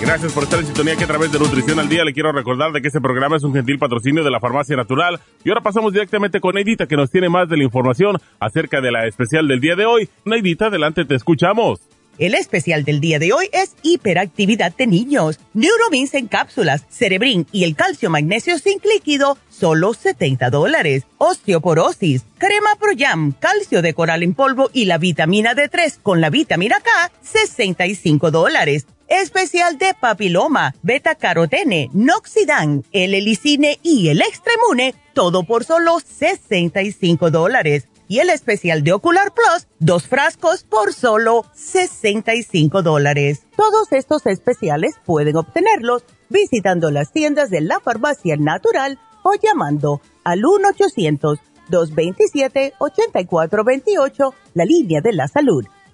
Gracias por estar en sintonía que a través de Nutrición al Día le quiero recordar de que este programa es un gentil patrocinio de la Farmacia Natural. Y ahora pasamos directamente con Neidita que nos tiene más de la información acerca de la especial del día de hoy. Neidita, adelante, te escuchamos. El especial del día de hoy es hiperactividad de niños, Neuromins en cápsulas, Cerebrin y el calcio magnesio zinc líquido, solo 70 dólares. Osteoporosis, crema Pro Jam, calcio de coral en polvo y la vitamina D3 con la vitamina K, 65 dólares especial de papiloma, beta carotene, noxidan, el helicine y el extremune, todo por solo 65 dólares. Y el especial de Ocular Plus, dos frascos por solo 65 dólares. Todos estos especiales pueden obtenerlos visitando las tiendas de la farmacia natural o llamando al 1-800-227-8428, la línea de la salud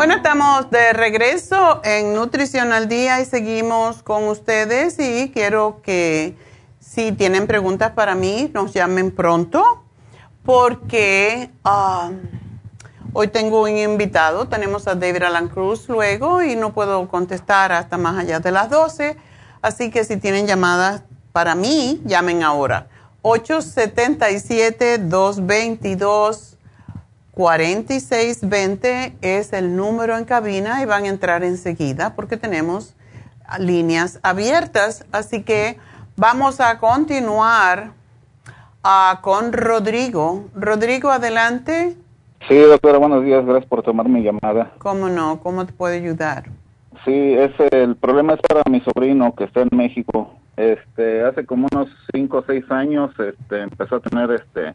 Bueno, estamos de regreso en Nutrición al Día y seguimos con ustedes y quiero que si tienen preguntas para mí nos llamen pronto porque um, hoy tengo un invitado, tenemos a David Alan Cruz luego y no puedo contestar hasta más allá de las 12, así que si tienen llamadas para mí, llamen ahora. 877 222 4620 es el número en cabina y van a entrar enseguida porque tenemos líneas abiertas. Así que vamos a continuar ah, con Rodrigo. Rodrigo, adelante. Sí, doctora, buenos días. Gracias por tomar mi llamada. ¿Cómo no? ¿Cómo te puedo ayudar? Sí, es el problema es para mi sobrino que está en México. Este, hace como unos 5 o 6 años este, empezó a tener este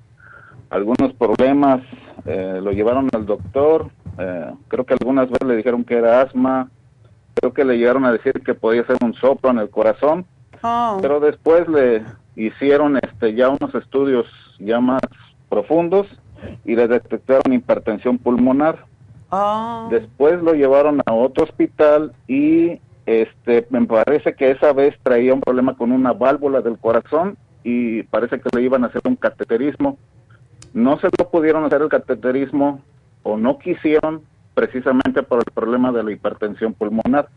algunos problemas, eh, lo llevaron al doctor Eh, creo que algunas veces le dijeron que era asma. Creo que le llegaron a decir que podía ser un soplo en el corazón. Oh. Pero después le hicieron este ya unos estudios ya más profundos y le detectaron hipertensión pulmonar. Oh. Después lo llevaron a otro hospital y este me parece que esa vez traía un problema con una válvula del corazón y parece que le iban a hacer un cateterismo. No se lo pudieron hacer el cateterismo o no quisieron precisamente por el problema de la hipertensión pulmonar.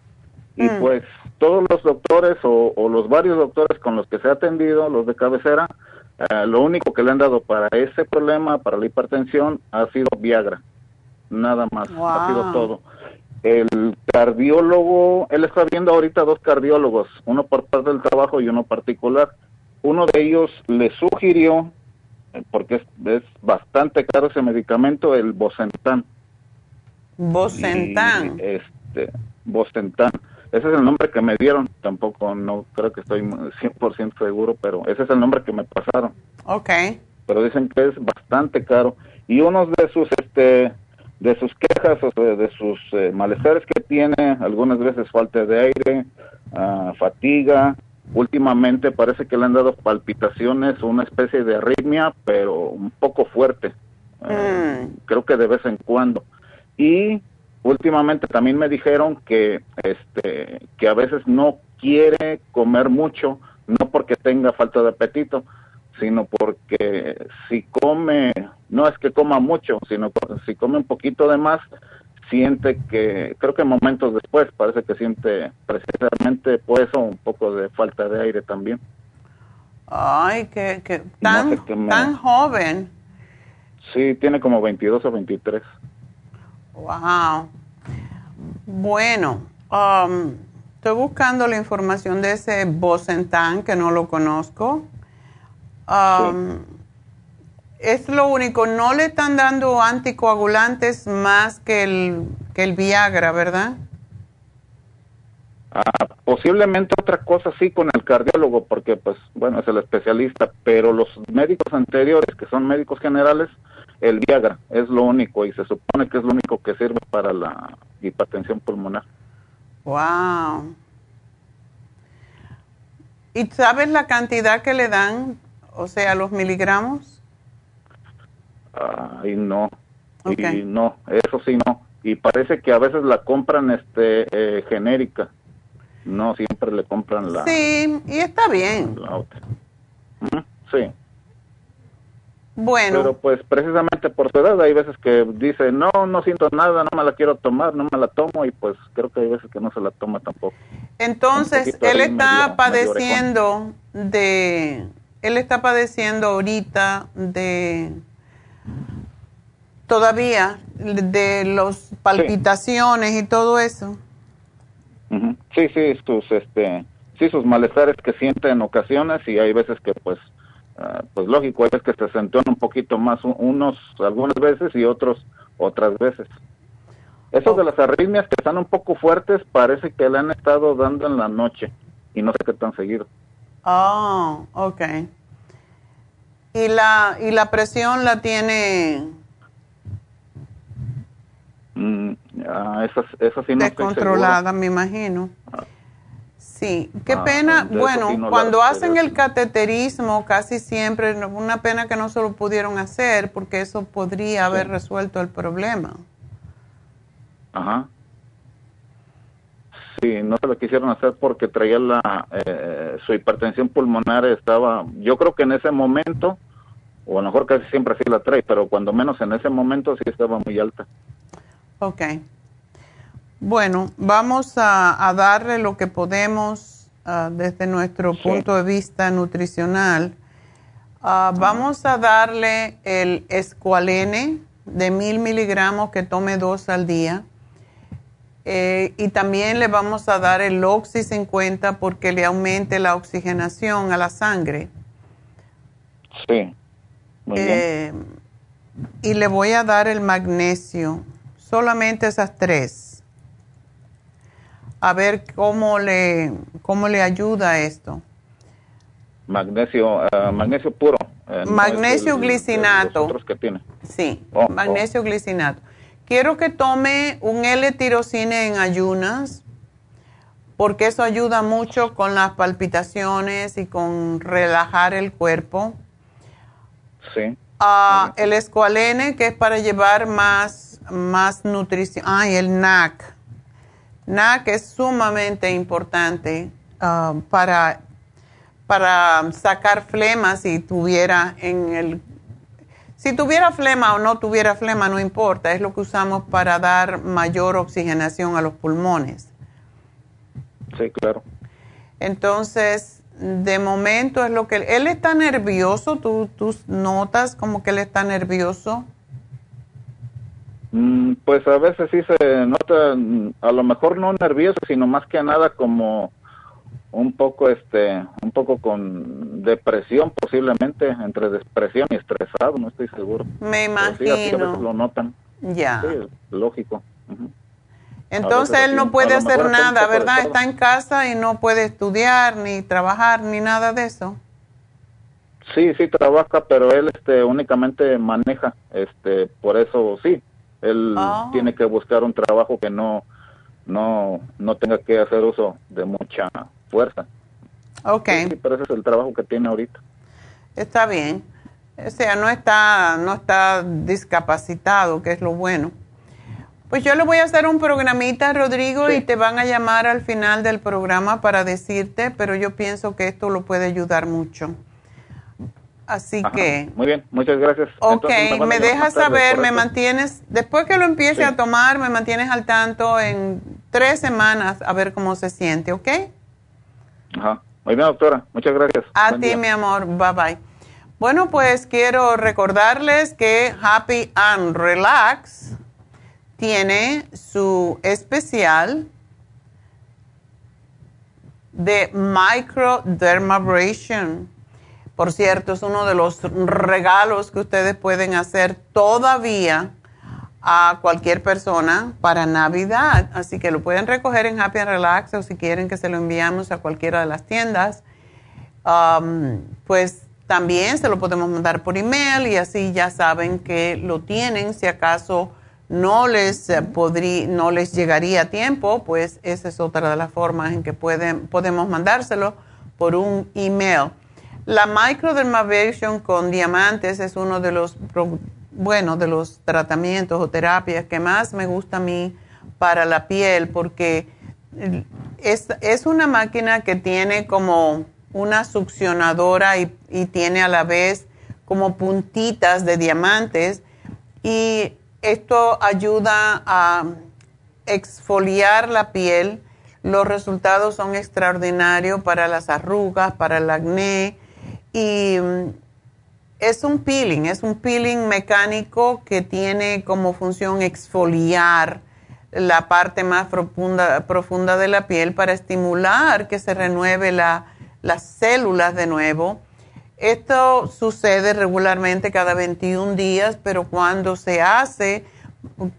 Y Mm. pues todos los doctores o, o los varios doctores con los que se ha atendido, los de cabecera, eh, lo único que le han dado para ese problema, para la hipertensión, ha sido Viagra. Nada más, ha sido todo. El cardiólogo, él está viendo ahorita dos cardiólogos, uno por parte del trabajo y uno particular. Uno de ellos le sugirió, porque es, es bastante caro ese medicamento, el. Bosentan. Y, este, Bosentan. Ese es el nombre que me dieron, tampoco no creo que estoy 100% seguro, pero ese es el nombre que me pasaron. Ok. Pero dicen que es bastante caro. Y uno de sus este de sus quejas o sea, de sus eh, malestares que tiene, algunas veces falta de aire, ah, fatiga, últimamente parece que le han dado palpitaciones, una especie de arritmia, pero un poco fuerte. Eh, Mm. creo que de vez en cuando. Y últimamente también me dijeron que este que a veces no quiere comer mucho, no porque tenga falta de apetito, sino porque si come, no es que coma mucho, sino que si come un poquito de más, siente que, creo que momentos después parece que siente precisamente por eso un poco de falta de aire también. Ay, que, que No tan, sé qué me- tan joven. Sí, tiene como 22 o 23. Wow. Bueno, um, estoy buscando la información de ese Bosentan que no lo conozco. Um, Es lo único, no le están dando anticoagulantes más que el, que el Viagra, ¿verdad? Ah, posiblemente otra cosa sí con el cardiólogo, porque pues bueno, es el especialista, pero los médicos anteriores, que son médicos generales, el Viagra es lo único y se supone que es lo único que sirve para la hipertensión pulmonar. Wow. ¿Y sabes la cantidad que le dan? O sea, los miligramos. Ay, no. Y no, eso sí no. Y parece que a veces la compran este eh, genérica. No siempre le compran la, Sí, y está bien. la otra. Sí. Bueno, Pero pues precisamente por su edad hay veces que dice, no, no siento nada, no me la quiero tomar, no me la tomo y pues creo que hay veces que no se la toma tampoco. entonces él está medio- padeciendo de, él está padeciendo ahorita de, todavía de los palpitaciones y todo eso. Sí, sí, sus, este, sí, sus malestares que siente en ocasiones y hay veces que pues, ah, pues lógico, hay veces que se acentúan un poquito más unos algunas veces y otros otras veces. Eso de las arritmias que están un poco fuertes parece que le han estado dando en la noche y no sé qué tan seguido. Oh, ok. Y la, y la presión la tiene Mm, ah, esas, esas sí no descontrolada, me imagino. Sí, qué Ah, pena. Bueno, sí no la cuando hacen el cateterismo, casi siempre, una pena que no se lo pudieron hacer, porque eso podría haber resuelto el problema. Ajá. Sí, no se lo quisieron hacer porque traía la eh, su hipertensión pulmonar estaba, yo creo que en ese momento, o a lo mejor casi siempre sí la trae, pero cuando menos en ese momento sí estaba muy alta. Ok. Bueno, vamos a, a darle lo que podemos ah, desde nuestro Sí. punto de vista nutricional. Ah, vamos a darle el escualene de mil miligramos que tome dos al día. Eh, y también le vamos a dar el Oxy 50 porque le aumente la oxigenación a la sangre. Sí. Muy bien. Eh, y le voy a dar el magnesio, solamente esas tres. A ver cómo le, cómo le ayuda esto. Magnesio, ah, magnesio puro. eh, Magnesio el- glicinato. Los otros que tiene. Sí, Oh, magnesio glicinato. Quiero que tome un L-tirocine en ayunas, porque eso ayuda mucho con las palpitaciones y con relajar el cuerpo. Sí. Ah, el escualene, que es para llevar más, más nutrición. Ay, el NAC. NAC es sumamente importante ah, para, para sacar flema si tuviera en el... Si tuviera flema o no tuviera flema, no importa, es lo que usamos para dar mayor oxigenación a los pulmones. Sí, claro. Entonces, de momento es lo que... Él está nervioso, ¿tú, tú notas como que él está nervioso? Mm, pues a veces sí se nota, mm, a lo mejor no nervioso, sino más que nada como un poco, este, un poco con depresión posiblemente, entre depresión y estresado, no estoy seguro. Me Pero sí, a veces imagino. lo notan. Ya. Sí, lógico. Entonces él no puede hacer nada, ¿verdad? Está en casa y no puede estudiar, ni trabajar, ni nada de eso. Sí, sí trabaja, pero él este únicamente maneja, este, por eso sí, él Oh. tiene que buscar un trabajo que no no no tenga que hacer uso de mucha fuerza. Ok, Sí, pero ese es el trabajo que tiene ahorita. está bien. O sea, no está, no está discapacitado, que es lo bueno. Pues yo le voy a hacer un programita, Rodrigo, Sí. y te van a llamar al final del programa para decirte, pero yo pienso que esto lo puede ayudar mucho. Así Ajá, que, Muy bien, muchas gracias. ok, Entonces, me dejas saber, me mantienes, después que lo empiece Sí. a tomar, me mantienes al tanto en tres semanas a ver cómo se siente, ¿ok? Ajá. Muy bien, doctora. Muchas gracias. A Buen ti, día. mi amor. Bye bye. Bueno, pues quiero recordarles que Happy and Relax tiene su especial de microdermabrasion. Por cierto, es uno de los regalos que ustedes pueden hacer todavía a cualquier persona para Navidad. Así que lo pueden recoger en Happy and Relax o si quieren que se lo enviamos a cualquiera de las tiendas. Um, pues también se lo podemos mandar por email y así ya saben que lo tienen. Si acaso no les, eh, podrí- no les llegaría a tiempo, pues esa es otra de las formas en que pueden, podemos mandárselo por un email. La microdermabrasion con diamantes es uno de los, bueno, de los tratamientos o terapias que más me gusta a mí para la piel porque eh, es, es una máquina que tiene como una succionadora y, y tiene a la vez como puntitas de diamantes y esto ayuda a exfoliar la piel. Los resultados son extraordinarios para las arrugas, para el acné y mm, es un peeling, es un peeling mecánico que tiene como función exfoliar la parte más profunda, profunda de la piel para estimular que se renueve la- las células de nuevo. Esto sucede regularmente cada 21 días, pero cuando se hace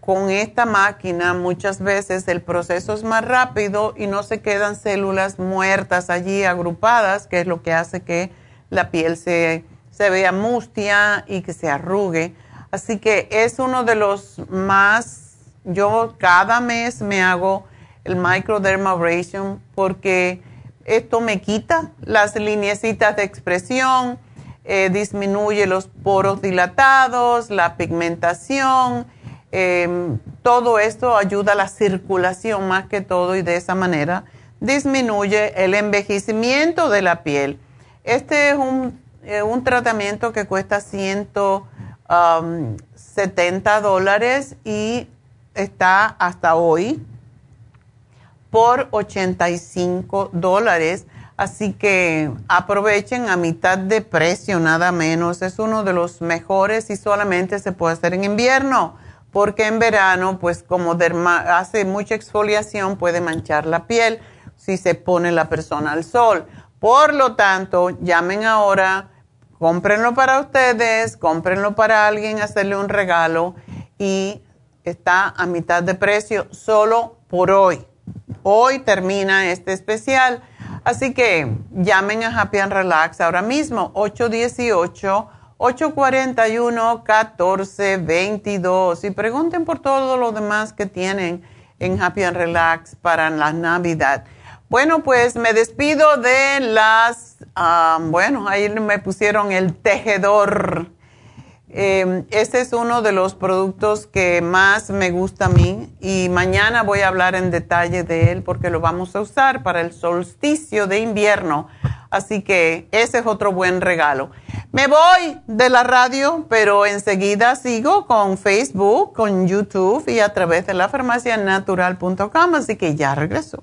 con esta máquina, muchas veces el proceso es más rápido y no se quedan células muertas allí agrupadas, que es lo que hace que la piel se, se vea mustia y que se arrugue. Así que es uno de los más, yo cada mes me hago el microdermabrasion porque esto me quita las lineecitas de expresión, eh, disminuye los poros dilatados, la pigmentación, eh, todo esto ayuda a la circulación más que todo y de esa manera disminuye el envejecimiento de la piel. Este es un, eh, un tratamiento que cuesta 170 dólares y está hasta hoy por 85 dólares. Así que aprovechen a mitad de precio, nada menos. Es uno de los mejores y solamente se puede hacer en invierno, porque en verano, pues como hace mucha exfoliación, puede manchar la piel si se pone la persona al sol. Por lo tanto, llamen ahora, cómprenlo para ustedes, cómprenlo para alguien, hacerle un regalo y está a mitad de precio solo por hoy. Hoy termina este especial. Así que llamen a Happy and Relax ahora mismo, 841-1422. Y pregunten por todo lo demás que tienen en Happy and Relax para la Navidad. Bueno, pues me despido de las, bueno, ahí me pusieron el tejedor eh, este es uno de los productos que más me gusta a mí y mañana voy a hablar en detalle de él porque lo vamos a usar para el solsticio de invierno. Así que ese es otro buen regalo. Me voy de la radio, pero enseguida sigo con Facebook, con YouTube y a través de la farmacianatural.com, así que ya regreso.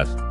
Yes.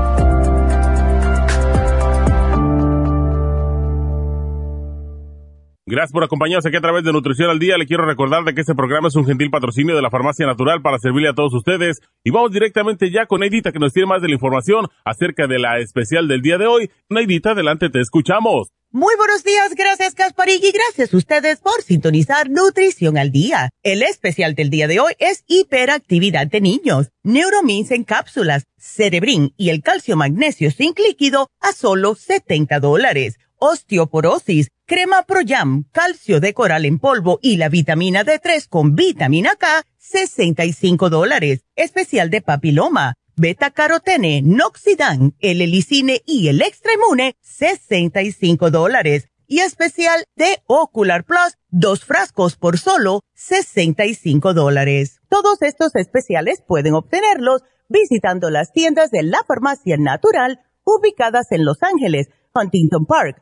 Gracias por acompañarnos aquí a través de Nutrición al Día. Le quiero recordar de que este programa es un gentil patrocinio de la Farmacia Natural para servirle a todos ustedes. Y vamos directamente ya con Neidita que nos tiene más de la información acerca de la especial del día de hoy. Neidita, adelante, te escuchamos. Muy buenos días, gracias Kasparig y gracias a ustedes por sintonizar Nutrición al Día. El especial del día de hoy es hiperactividad de niños, Neuromins en cápsulas, Cerebrin y el calcio magnesio zinc líquido a solo 70 dólares osteoporosis, crema Proyam, calcio de coral en polvo y la vitamina D3 con vitamina K, 65 dólares. Especial de papiloma, beta carotene, noxidan, el helicine y el extremune, 65 dólares. Y especial de Ocular Plus, dos frascos por solo 65 dólares. Todos estos especiales pueden obtenerlos visitando las tiendas de la farmacia natural ubicadas en Los Ángeles, Huntington Park,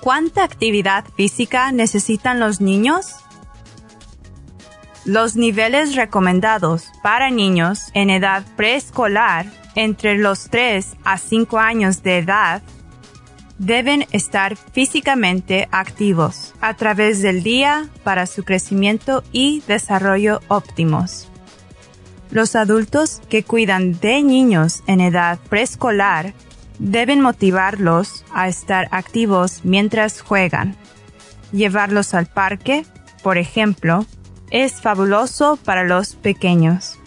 ¿Cuánta actividad física necesitan los niños? Los niveles recomendados para niños en edad preescolar entre los 3 a 5 años de edad deben estar físicamente activos a través del día para su crecimiento y desarrollo óptimos. Los adultos que cuidan de niños en edad preescolar deben motivarlos a estar activos mientras juegan. Llevarlos al parque, por ejemplo, es fabuloso para los pequeños.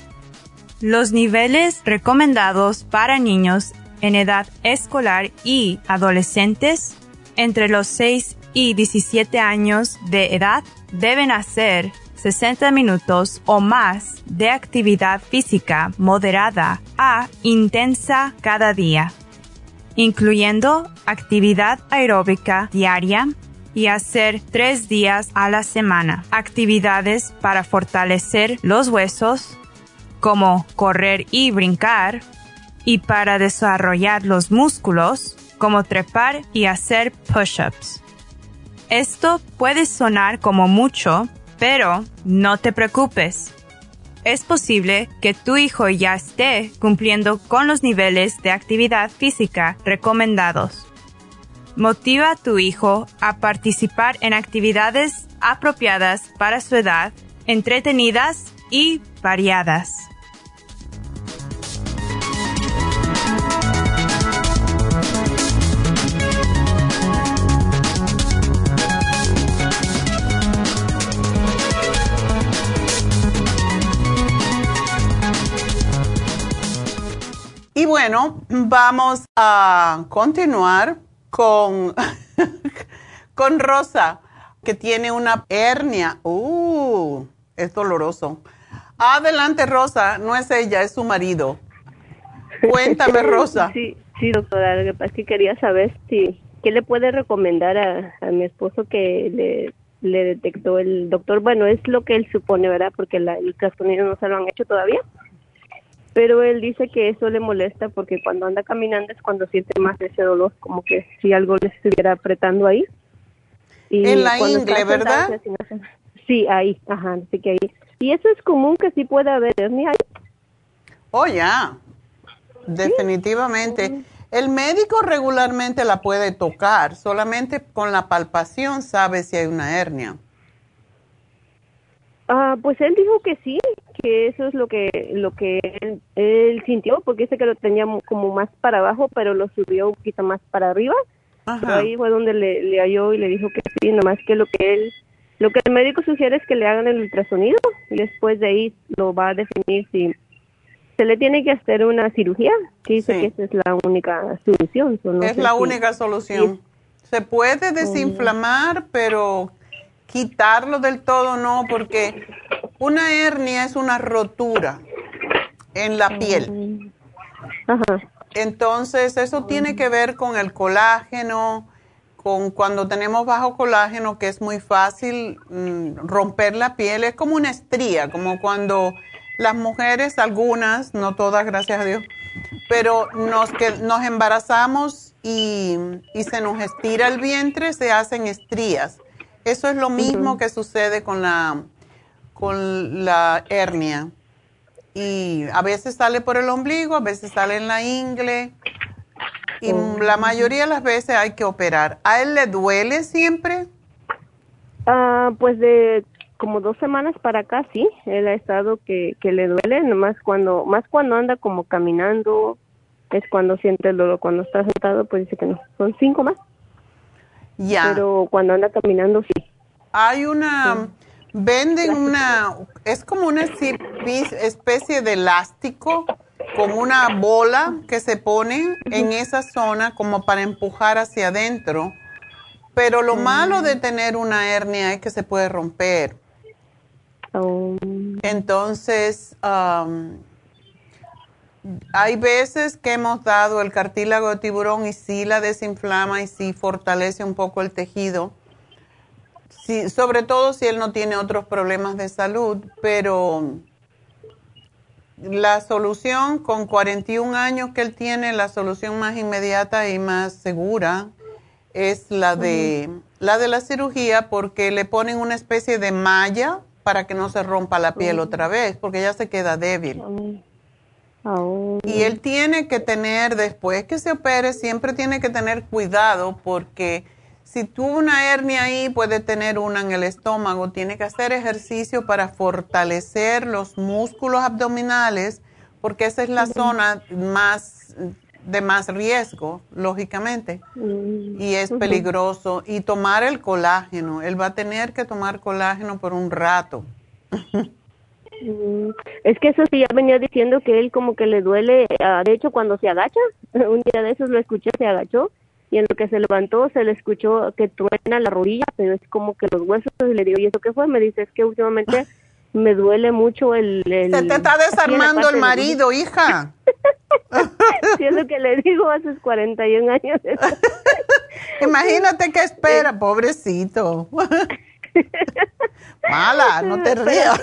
Los niveles recomendados para niños en edad escolar y adolescentes entre los 6 y 17 años de edad deben hacer 60 minutos o más de actividad física moderada a intensa cada día, incluyendo actividad aeróbica diaria y hacer tres días a la semana. Actividades para fortalecer los huesos, como correr y brincar, y para desarrollar los músculos, como trepar y hacer push-ups. Esto puede sonar como mucho, pero no te preocupes. Es posible que tu hijo ya esté cumpliendo con los niveles de actividad física recomendados. Motiva a tu hijo a participar en actividades apropiadas para su edad, entretenidas y variadas. Y bueno, vamos a continuar con, con Rosa, que tiene una hernia. Uh, es doloroso. Adelante, Rosa. No es ella, es su marido. Cuéntame, Rosa. Sí, sí, doctora. Lo que pasa es que quería saber si, ¿qué le puede recomendar a, a mi esposo que le, le detectó el doctor? Bueno, es lo que él supone, ¿verdad? Porque la, el ultrasonido no se lo han hecho todavía pero él dice que eso le molesta porque cuando anda caminando es cuando siente más ese dolor, como que si algo le estuviera apretando ahí. Y en la ingle, ¿verdad? Sí, ahí, ajá, así que ahí. Y eso es común que sí pueda haber hernia ahí. Oh, ya, definitivamente. El médico regularmente la puede tocar, solamente con la palpación sabe si hay una hernia. Ah, pues él dijo que sí, que eso es lo que lo que él, sintió, porque dice que lo tenía como más para abajo, pero lo subió un poquito más para arriba. ahí fue donde le, le halló y le dijo que sí, nomás que lo que él, lo que el médico sugiere es que le hagan el ultrasonido y después de ahí lo va a definir si se le tiene que hacer una cirugía, que dice que esa es la única solución. es la única solución. Se puede desinflamar, pero quitarlo del todo no, porque una hernia es una rotura en la piel. Entonces, eso tiene que ver con el colágeno, con cuando tenemos bajo colágeno, que es muy fácil mm, romper la piel, es como una estría, como cuando las mujeres, algunas, no todas, gracias a Dios, pero nos, que, nos embarazamos y, y se nos estira el vientre, se hacen estrías. Eso es lo mismo que sucede con la, con la hernia. Y a veces sale por el ombligo, a veces sale en la ingle. Y oh. la mayoría de las veces hay que operar. ¿A él le duele siempre? Ah, pues de como dos semanas para acá, sí. Él ha estado que, que le duele, nomás cuando, más cuando anda como caminando, es cuando siente el dolor. Cuando está sentado, pues dice que no. Son cinco más. Ya. Pero cuando anda caminando, sí. Hay una, venden una, es como una especie de elástico con una bola que se pone en esa zona como para empujar hacia adentro. Pero lo malo de tener una hernia es que se puede romper. Oh. Entonces, hay veces que hemos dado el cartílago de tiburón y sí la desinflama y sí fortalece un poco el tejido. Sí, sobre todo si él no tiene otros problemas de salud, pero la solución con 41 años que él tiene, la solución más inmediata y más segura es la de, la de la cirugía porque le ponen una especie de malla para que no se rompa la piel otra vez, porque ya se queda débil. Oh. Y él tiene que tener, después que se opere, siempre tiene que tener cuidado porque si tuvo una hernia ahí, puede tener una en el estómago. Tiene que hacer ejercicio para fortalecer los músculos abdominales porque esa es la zona más de más riesgo, lógicamente, mm. y es peligroso. Y tomar el colágeno, él va a tener que tomar colágeno por un rato. Mm, Es que eso sí ya venía diciendo que él como que le duele, ah, de hecho cuando se agacha, un día de esos lo escuché, se agachó y en lo que se levantó se le escuchó que truena la rodilla, pero es como que los huesos y le digo, ¿y eso qué fue? Me dice, es que últimamente me duele mucho el... el Se te está desarmando el marido, hija. Sí, es lo que le digo a sus 41 años. Imagínate qué espera, pobrecito. Mala, no te rías.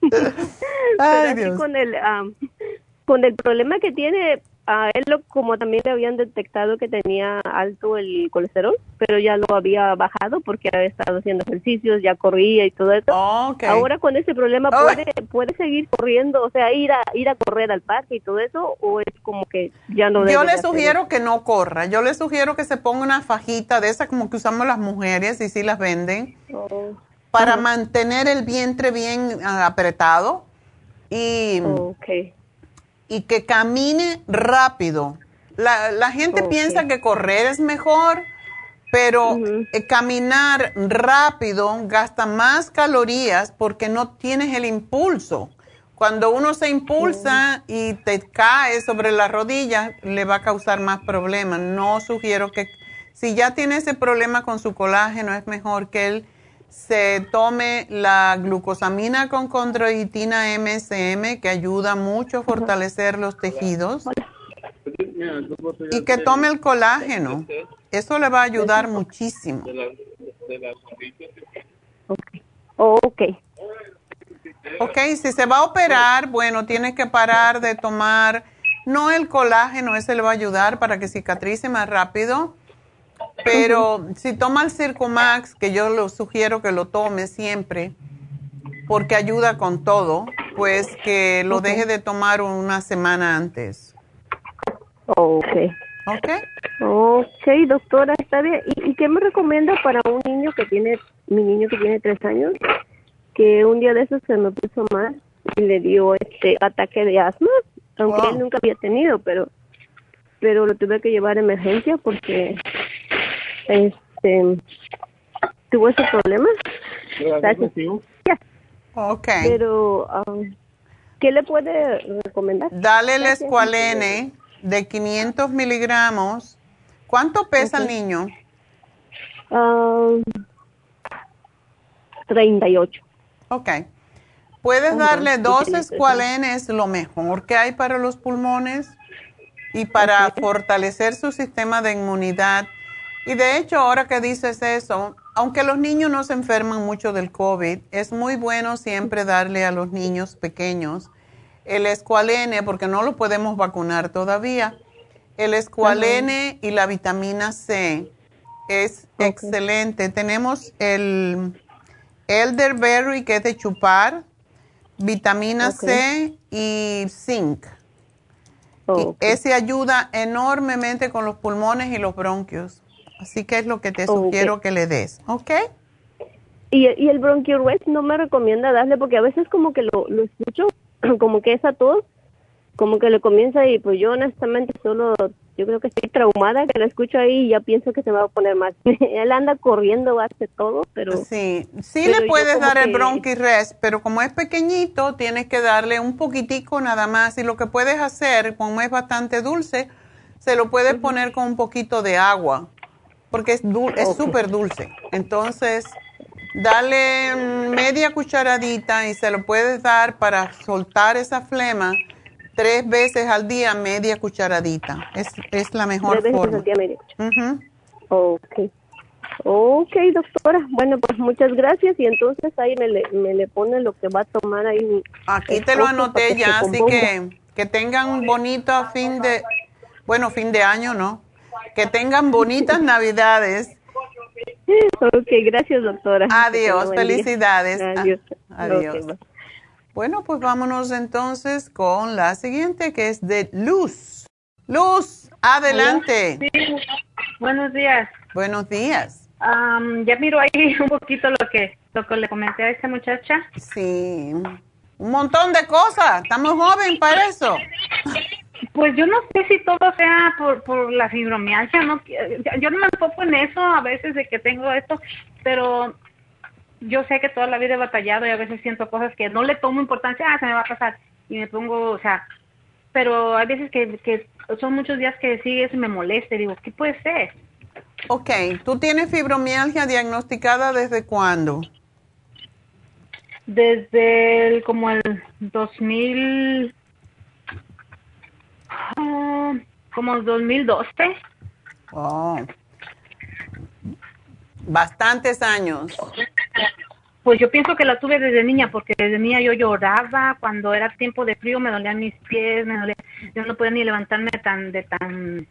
Pero Ay, así Dios. con el am, con el problema que tiene a él lo, como también le habían detectado que tenía alto el colesterol pero ya lo había bajado porque había estado haciendo ejercicios ya corría y todo eso. Ahora con ese problema puede puede seguir corriendo o sea ir a ir a correr al parque y todo eso o es como que ya no Yo debe le de hacer sugiero que no corra. Yo le sugiero que se ponga una fajita de esa como que usamos las mujeres y sí las venden. Oh, para mantener el vientre bien ah, apretado y, y que camine rápido. La, la gente piensa que correr es mejor, pero eh, caminar rápido gasta más calorías porque no tienes el impulso. Cuando uno se impulsa y te cae sobre la rodilla, le va a causar más problemas. No sugiero que, si ya tiene ese problema con su colágeno, es mejor que él se tome la glucosamina con condroitina MSM, que ayuda mucho a fortalecer los tejidos, y que tome el colágeno. Eso le va a ayudar muchísimo. ok. Ok, si se va a operar, bueno, tiene que parar de tomar, no el colágeno, ese le va a ayudar para que cicatrice más rápido, pero si toma el Circumax, que yo lo sugiero que lo tome siempre, porque ayuda con todo, pues que lo deje de tomar una semana antes. Ok. Ok. Ok, doctora, está bien. ¿Y, y qué me recomienda para un niño que tiene, mi niño que tiene tres años, que un día de esos se me puso mal y le dio este ataque de asma, aunque Wow. él nunca había tenido, pero pero lo tuve que llevar a emergencia porque este tuvo ese problema. Gracias. Ok. Pero, ah, ¿qué le puede recomendar? Dale el escualene de 500 miligramos. ¿Cuánto pesa el niño? Ah, 38. Ok. Puedes darle dos escualenes, lo mejor que hay para los pulmones y para fortalecer su sistema de inmunidad. Y de hecho, ahora que dices eso, aunque los niños no se enferman mucho del COVID, es muy bueno siempre darle a los niños pequeños el escualene, porque no lo podemos vacunar todavía. El escualene y la vitamina C es excelente. Tenemos el elderberry, que es de chupar, vitamina. C y zinc. Y ese ayuda enormemente con los pulmones y los bronquios. Así que es lo que te sugiero que le des, ¿ok? Y, y el Bronchiorwest no me recomienda darle porque a veces como que lo, lo escucho, como que esa tos, como que le comienza y pues yo honestamente solo, yo creo que estoy traumada que la escucho ahí y ya pienso que se va a poner mal. Él anda corriendo, hace todo, pero... Sí, sí pero le puedes dar el que- bronquirest, pero como es pequeñito, tienes que darle un poquitico nada más. Y lo que puedes hacer, como es bastante dulce, se lo puedes poner con un poquito de agua, porque es dul- es súper dulce. Entonces, dale media cucharadita y se lo puedes dar para soltar esa flema tres veces al día, media cucharadita. Es, es la mejor Tres veces forma. al día media. Ujú. Ok. Ok, doctora. Bueno, pues muchas gracias y entonces ahí me le, me le pone lo que va a tomar ahí. Aquí te lo anoté ya, así que que tengan un bonito fin de, bueno, fin de año, ¿no? Que tengan bonitas navidades. Ok, gracias, doctora. Adiós, felicidades. Adiós. Bye. Bueno, pues vámonos entonces con la siguiente, que es de Luz. Luz, adelante. Sí, buenos días. Buenos días. Am, ya miro ahí un poquito lo que lo que le comenté a esa muchacha. Sí, un montón de cosas. Estamos jóvenes para eso. Pues yo no sé si todo sea por, por la fibromialgia, no, yo, no me enfoco en eso a veces de que tengo esto, pero yo sé que toda la vida he batallado y a veces siento cosas que no le tomo importancia, ah, se me va a pasar y me pongo, o sea, pero hay veces que, que son muchos días que sigue eso y me molesta y digo, ¿qué puede ser? Ok, ¿tú tienes fibromialgia diagnosticada desde cuándo? Desde el, como el 2000, ah, como el 2012. Oh. Bastantes años. Pues yo pienso que la tuve desde niña, porque desde niña yo lloraba, cuando era tiempo de frío me dolían mis pies, me dolía, yo no podía ni levantarme tan de tan...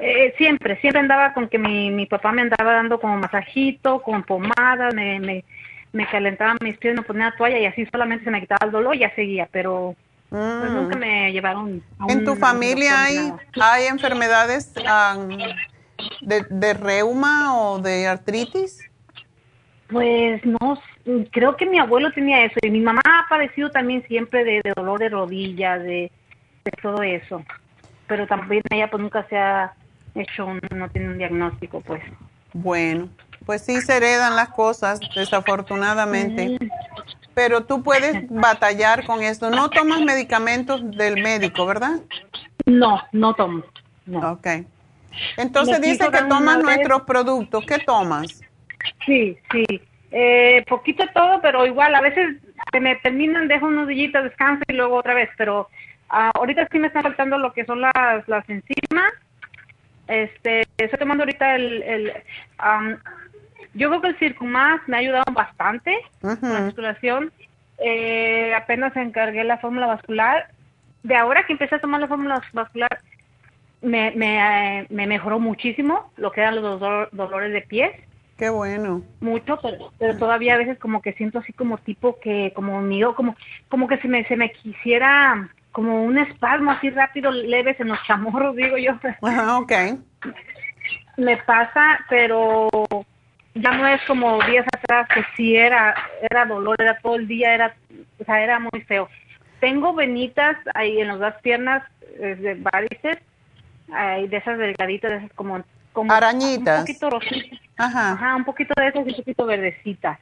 Eh, siempre, siempre andaba con que mi, mi papá me andaba dando como masajito, con pomada, me, me, me calentaba mis pies, me ponía toalla y así solamente se me quitaba el dolor y ya seguía, pero Mm. nunca me llevaron a ¿En un- tu familia hay, nada. hay enfermedades am, de, de reuma o de artritis? Pues no, creo que mi abuelo tenía eso y mi mamá ha padecido también siempre de, de dolor de rodillas, de, de todo eso. Pero también ella pues nunca se ha hecho, un, no tiene un diagnóstico pues. Bueno, pues sí se heredan las cosas, desafortunadamente. Pero tú puedes batallar con esto. No tomas medicamentos del médico, ¿verdad? No, no tomo. No. Ok. Entonces Me dice que tomas vez- nuestros productos. ¿Qué tomas? Sí, sí. Eh, poquito todo, pero igual, a veces se me terminan, dejo unos días, descanso y luego otra vez, pero ah, ahorita sí me están faltando lo que son las, las enzimas. Este, estoy tomando ahorita el, el am, yo creo que el Circumax me ha ayudado bastante con la circulación. Eh, apenas encargué la fórmula vascular. De ahora que empecé a tomar la fórmula vascular, me, me, eh, me mejoró muchísimo lo que eran los dolor- dolores de pies Qué bueno. mucho, pero, pero todavía a veces como que siento así como tipo que, como mío, como, como que se me, se me quisiera, como un espasmo así rápido, leves en los chamorros, digo yo. Ajá, ok. Me pasa, pero ya no es como días atrás que sí era, era dolor, era todo el día, era, o sea, era muy feo. Tengo venitas ahí en las dos piernas eh, de varices, hay de esas delgaditas, de esas como, como Arañitas. un poquito rositas. Ajá. Ajá, un poquito de esas y un poquito verdecitas.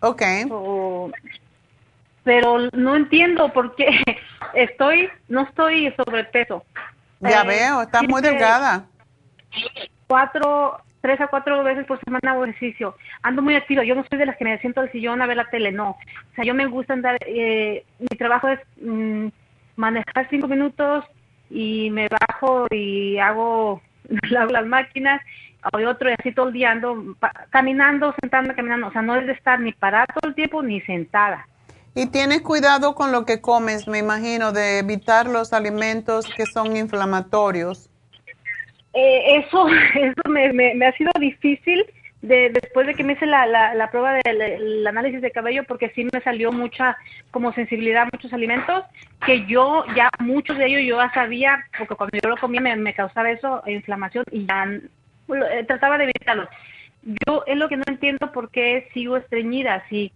Ok. O- pero no entiendo por qué estoy, no estoy sobrepeso. Ya Eh, veo, estás muy delgada. Cuatro, tres a cuatro veces por semana hago ejercicio. Ando muy activa. Yo no soy de las que me siento al sillón a ver la tele, no. O sea, yo me gusta andar, eh, mi trabajo es mm, manejar cinco minutos y me bajo y hago las máquinas hay otro y así todo el día ando caminando, sentada, caminando. O sea, no es de estar ni parada todo el tiempo ni sentada. Y tienes cuidado con lo que comes, me imagino, de evitar los alimentos que son inflamatorios. Eh, eso eso me, me, ha sido difícil de, después de que me hice la, la, la prueba del el análisis de cabello porque sí me salió mucha como sensibilidad a muchos alimentos que yo ya muchos de ellos yo ya sabía porque cuando yo lo comía me, causaba eso inflamación y ya lo- eh, trataba de evitarlo. Yo es lo que no entiendo por qué sigo estreñida si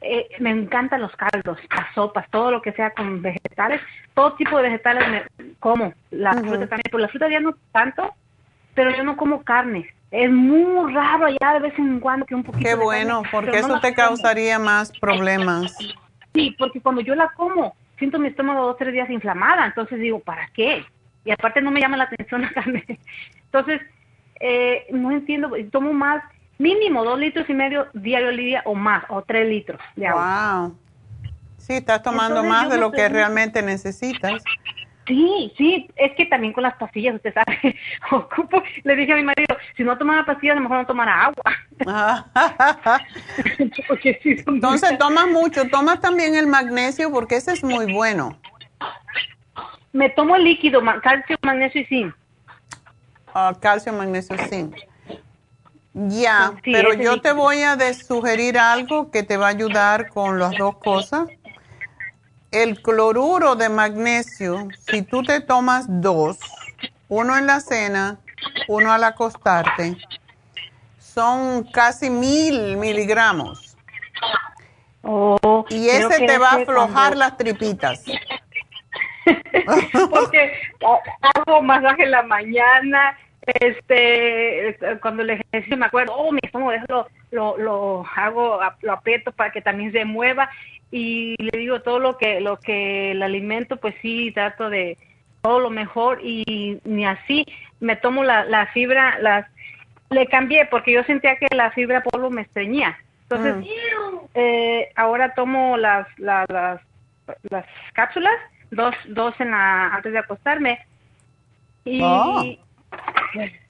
eh, me encantan los caldos, las sopas, todo lo que sea con vegetales, todo tipo de vegetales me como, la Ujú. fruta también, pero la fruta ya no tanto, pero yo no como carne. Es muy raro ya de vez en cuando que un poquito Qué de bueno, carne, porque no eso te como. causaría más problemas. Sí, porque cuando yo la como, siento mi estómago dos o tres días inflamada, entonces digo, ¿para qué? Y aparte no me llama la atención la carne. Entonces, eh, no entiendo, tomo más, mínimo dos litros y medio diario, Lidia, o más, o tres litros de agua. Wow. Sí, estás tomando Entonces, más de lo que realmente necesitas. Sí, sí, es que también con las pastillas, usted sabe, ocupo, le dije a mi marido, si no tomara pastillas, a lo mejor no tomara agua. Sí Entonces tomas mucho, tomas también el magnesio porque ese es muy bueno. Me tomo el líquido, calcio, magnesio y zinc. Ah, calcio, magnesio, zinc. Ya, Sí, pero yo te voy a sugerir algo que te va a ayudar con las dos cosas. El cloruro de magnesio, si tú te tomas dos, uno en la cena, uno al acostarte, son casi mil miligramos. y creo ese te va a aflojar cuando- las tripitas. Porque ah, hago masaje en la mañana, este, eh, cuando el ejercicio me acuerdo, oh, mi estómago, déjalo, lo, lo hago, lo aprieto para que también se mueva y le digo todo lo que, lo que el alimento, pues sí, trato de todo lo mejor y ni así me tomo la, la fibra, las, le cambié porque yo sentía que la fibra polvo me estreñía. Entonces, Mm. eh, ahora tomo las, las, las, las cápsulas, dos, dos en la, antes de acostarme. Y, Oh.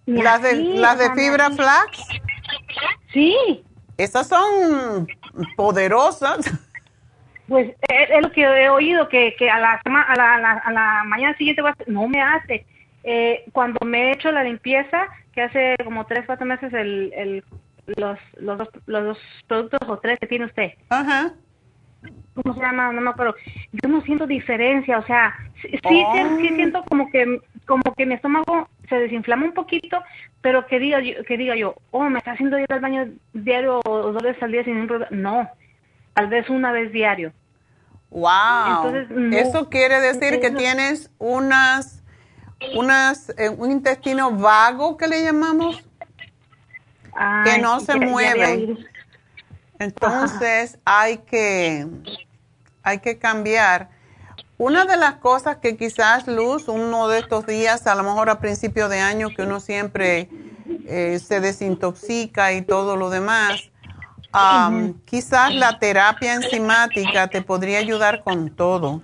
¿Las de, las de fibra flax? Sí. Esas son poderosas. Pues es, es lo que he oído, que, que a, la, a, la, a, la, a la mañana siguiente va no me hace. Eh, cuando me he hecho la limpieza, que hace como tres, cuatro meses, el, el, los, los, dos, los dos productos o tres que tiene usted. Ajá. ¿Cómo se llama? No me acuerdo. Yo no siento diferencia, o sea, sí, sí, Oh. sí siento como que como que mi estómago se desinflama un poquito, pero que diga yo, que diga yo, oh, me está haciendo ir al baño diario o dos veces al día sin ningún problema. No, tal vez una vez diario. Wow. Entonces, no. Eso quiere decir que tienes unas, unas, eh, un intestino vago que le llamamos, que no se ya- mueve. Entonces hay que, hay que cambiar. Una de las cosas que quizás Luz, uno de estos días, a lo mejor a principio de año, que uno siempre eh, se desintoxica y todo lo demás, quizás la terapia enzimática te podría ayudar con todo.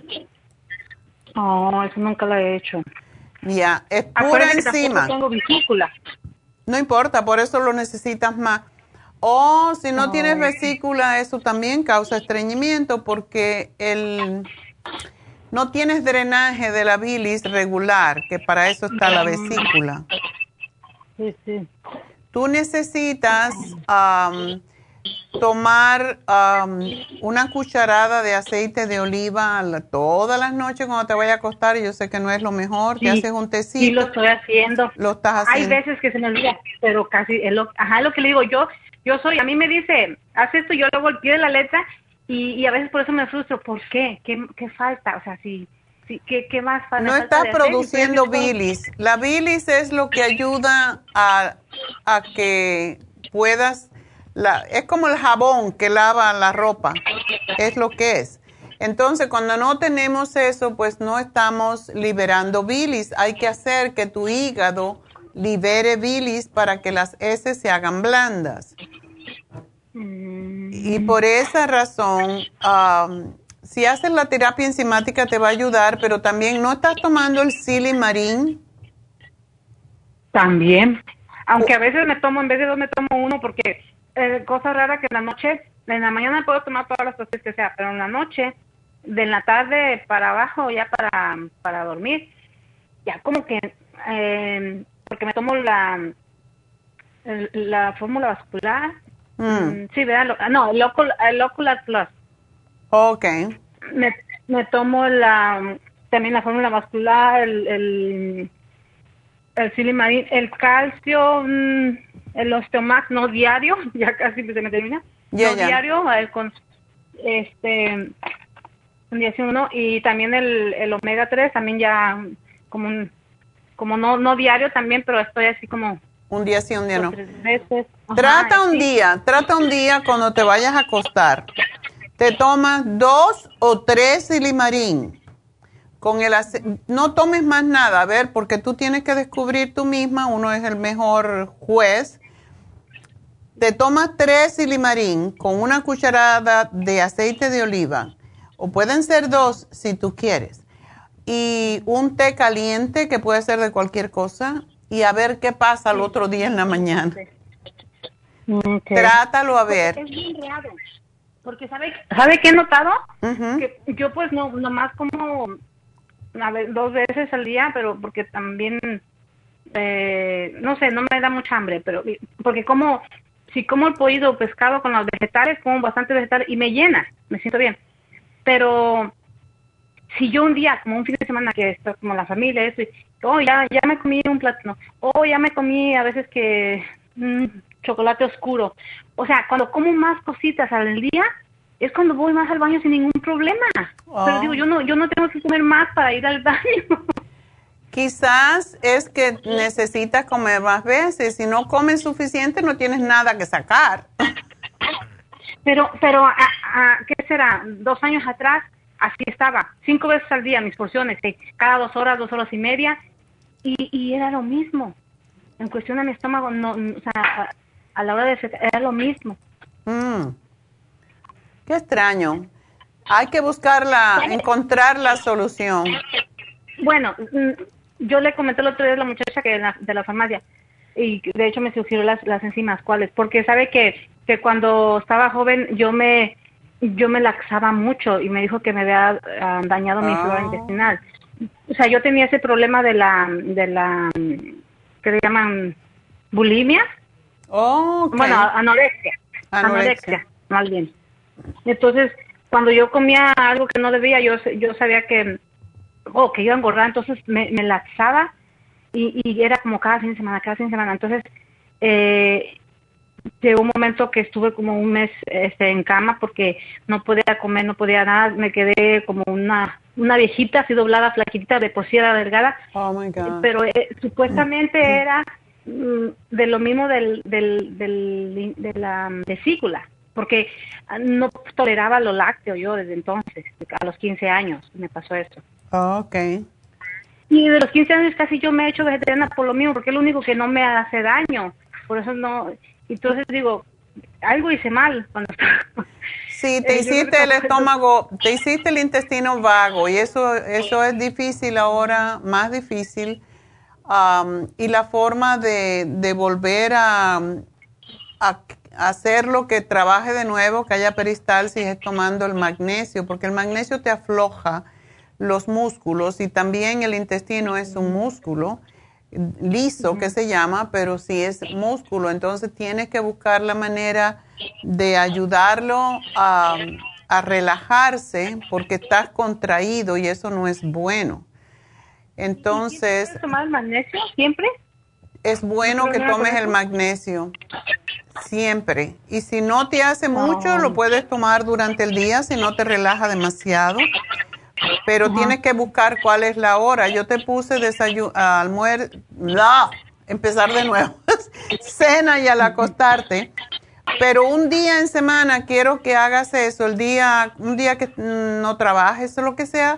Oh, eso nunca lo he hecho. Ya, es pura Acuérdate que tampoco enzima. tengo vesícula. No importa, por eso lo necesitas más. O si no tienes vesícula, eso también causa estreñimiento porque el, no tienes drenaje de la bilis regular, que para eso está la vesícula. Sí, sí. Tú necesitas am, tomar am, una cucharada de aceite de oliva todas las noches cuando te vayas a acostar. y Yo sé que no es lo mejor, te Sí, haces un tecito. Sí, lo estoy haciendo. Lo estás Hay haciendo. veces que se me olvida, pero casi es lo, ajá, lo que le digo yo, yo soy, a mí me dice, haz esto, yo luego al pie de la letra y, y a veces por eso me frustro. ¿Por qué? ¿Qué, qué falta? O sea, si, si ¿qué, qué más falta? No hacer? produciendo bilis. La bilis es lo que ayuda a, a que puedas, la, es como el jabón que lava la ropa, es lo que es. Entonces, cuando no tenemos eso, pues no estamos liberando bilis. Hay que hacer que tu hígado libere bilis para que las heces se hagan blandas. Y por esa razón, si haces la terapia enzimática te va a ayudar, pero también no estás tomando el silimarín. También. Aunque a veces me tomo, en vez de dos, me tomo uno porque eh, cosa rara que en la noche, en la mañana puedo tomar todas las pastillas que sea, pero en la noche, de la tarde para abajo, ya para, para dormir, ya como que, eh, porque me tomo la, la fórmula vascular, mm, sí, ¿verdad? Ah, no, el, Ocul- el Ocular Plus. Ok. Me, me tomo la, también la fórmula vascular, el, el, el silimarín, el calcio, mm, el osteomax, no diario, ya casi se me termina. No diario, el con, este, un día sí uno, y también el, el omega 3, también ya como un, como no, no diario también, pero estoy así como Un día sí, un día no. veces. Trata un día, trata un día cuando te vayas a acostar. Te tomas dos o tres silimarín. Con el no tomes más nada, a ver, porque tú tienes que descubrir tú misma, uno es el mejor juez. Te tomas tres silimarín con una cucharada de aceite de oliva, o pueden ser dos si tú quieres, y un té caliente que puede ser de cualquier cosa, y a ver qué pasa el otro día en la mañana. Trátalo a ver. Es bien raro. Porque, ¿sabe, ¿sabe qué he notado? Que yo, pues, no nomás como a ver, dos veces al día, pero porque también, eh, no sé, no me da mucha hambre, pero porque como, si como el pollo pescado con los vegetales, como bastante vegetales y me llena, me siento bien. Pero si yo un día, como un fin de semana que está como la familia, eso, y, oh, ya, ya me comí un plátano, oh, ya me comí a veces que mm, chocolate oscuro. O sea, cuando como más cositas al día, es cuando voy más al baño sin ningún problema. Pero digo, yo no, yo no tengo que comer más para ir al baño. Quizás es que necesitas comer más veces. Si no comes suficiente, no tienes nada que sacar. Pero, pero, ¿qué será? Dos años atrás, así estaba. Cinco veces al día mis porciones, cada dos horas, dos horas y media. Y, y era lo mismo. En cuestión de mi estómago, no, o sea, a, la hora de... Era lo mismo. Mm. Qué extraño. Hay que buscarla, encontrar la solución. Bueno, mm, yo le comenté el otro día a la muchacha que de la, de la farmacia y de hecho me sugirió las, las enzimas, ¿cuáles? Porque sabe que, que cuando estaba joven yo me yo me laxaba mucho y me dijo que me había ah, dañado mi flora ah. intestinal. O sea, yo tenía ese problema de la de la que le llaman bulimia. Oh, Bueno, anorexia. Anorexia, más bien. Entonces, cuando yo comía algo que no debía, yo yo sabía que oh, que iba a engordar, entonces me, me laxaba y, era como cada fin de semana, cada fin de semana. Entonces, eh, llegó un momento que estuve como un mes este, en cama porque no podía comer, no podía nada, me quedé como una una viejita así doblada, flaquita, de por sí era delgada, oh my God. pero eh, supuestamente era mm, de lo mismo del, del, del, de la vesícula, porque no toleraba lo lácteo yo desde entonces, a los 15 años me pasó esto. Oh, ok. Y de los 15 años casi yo me he hecho vegetariana por lo mismo, porque es lo único que no me hace daño. Por eso no. Entonces digo, algo hice mal cuando Sí, te eh, hiciste el estómago, te hiciste el intestino vago y eso, eso es difícil ahora, más difícil. y la forma de, de volver a, a, hacerlo que trabaje de nuevo, que haya peristalsis, es tomando el magnesio, porque el magnesio te afloja los músculos y también el intestino es un músculo liso que se llama, pero sí es músculo, entonces tienes que buscar la manera de ayudarlo a, relajarse porque estás contraído y eso no es bueno. Entonces... ¿Puedes tomar el magnesio siempre? Es bueno que tomes el magnesio siempre. Y si no te hace mucho, lo puedes tomar durante el día si no te relaja demasiado pero tienes que buscar cuál es la hora. Yo te puse desayuno, almuerzo, empezar de nuevo, cena y al acostarte. Pero un día en semana quiero que hagas eso, el día, un día que no trabajes o lo que sea,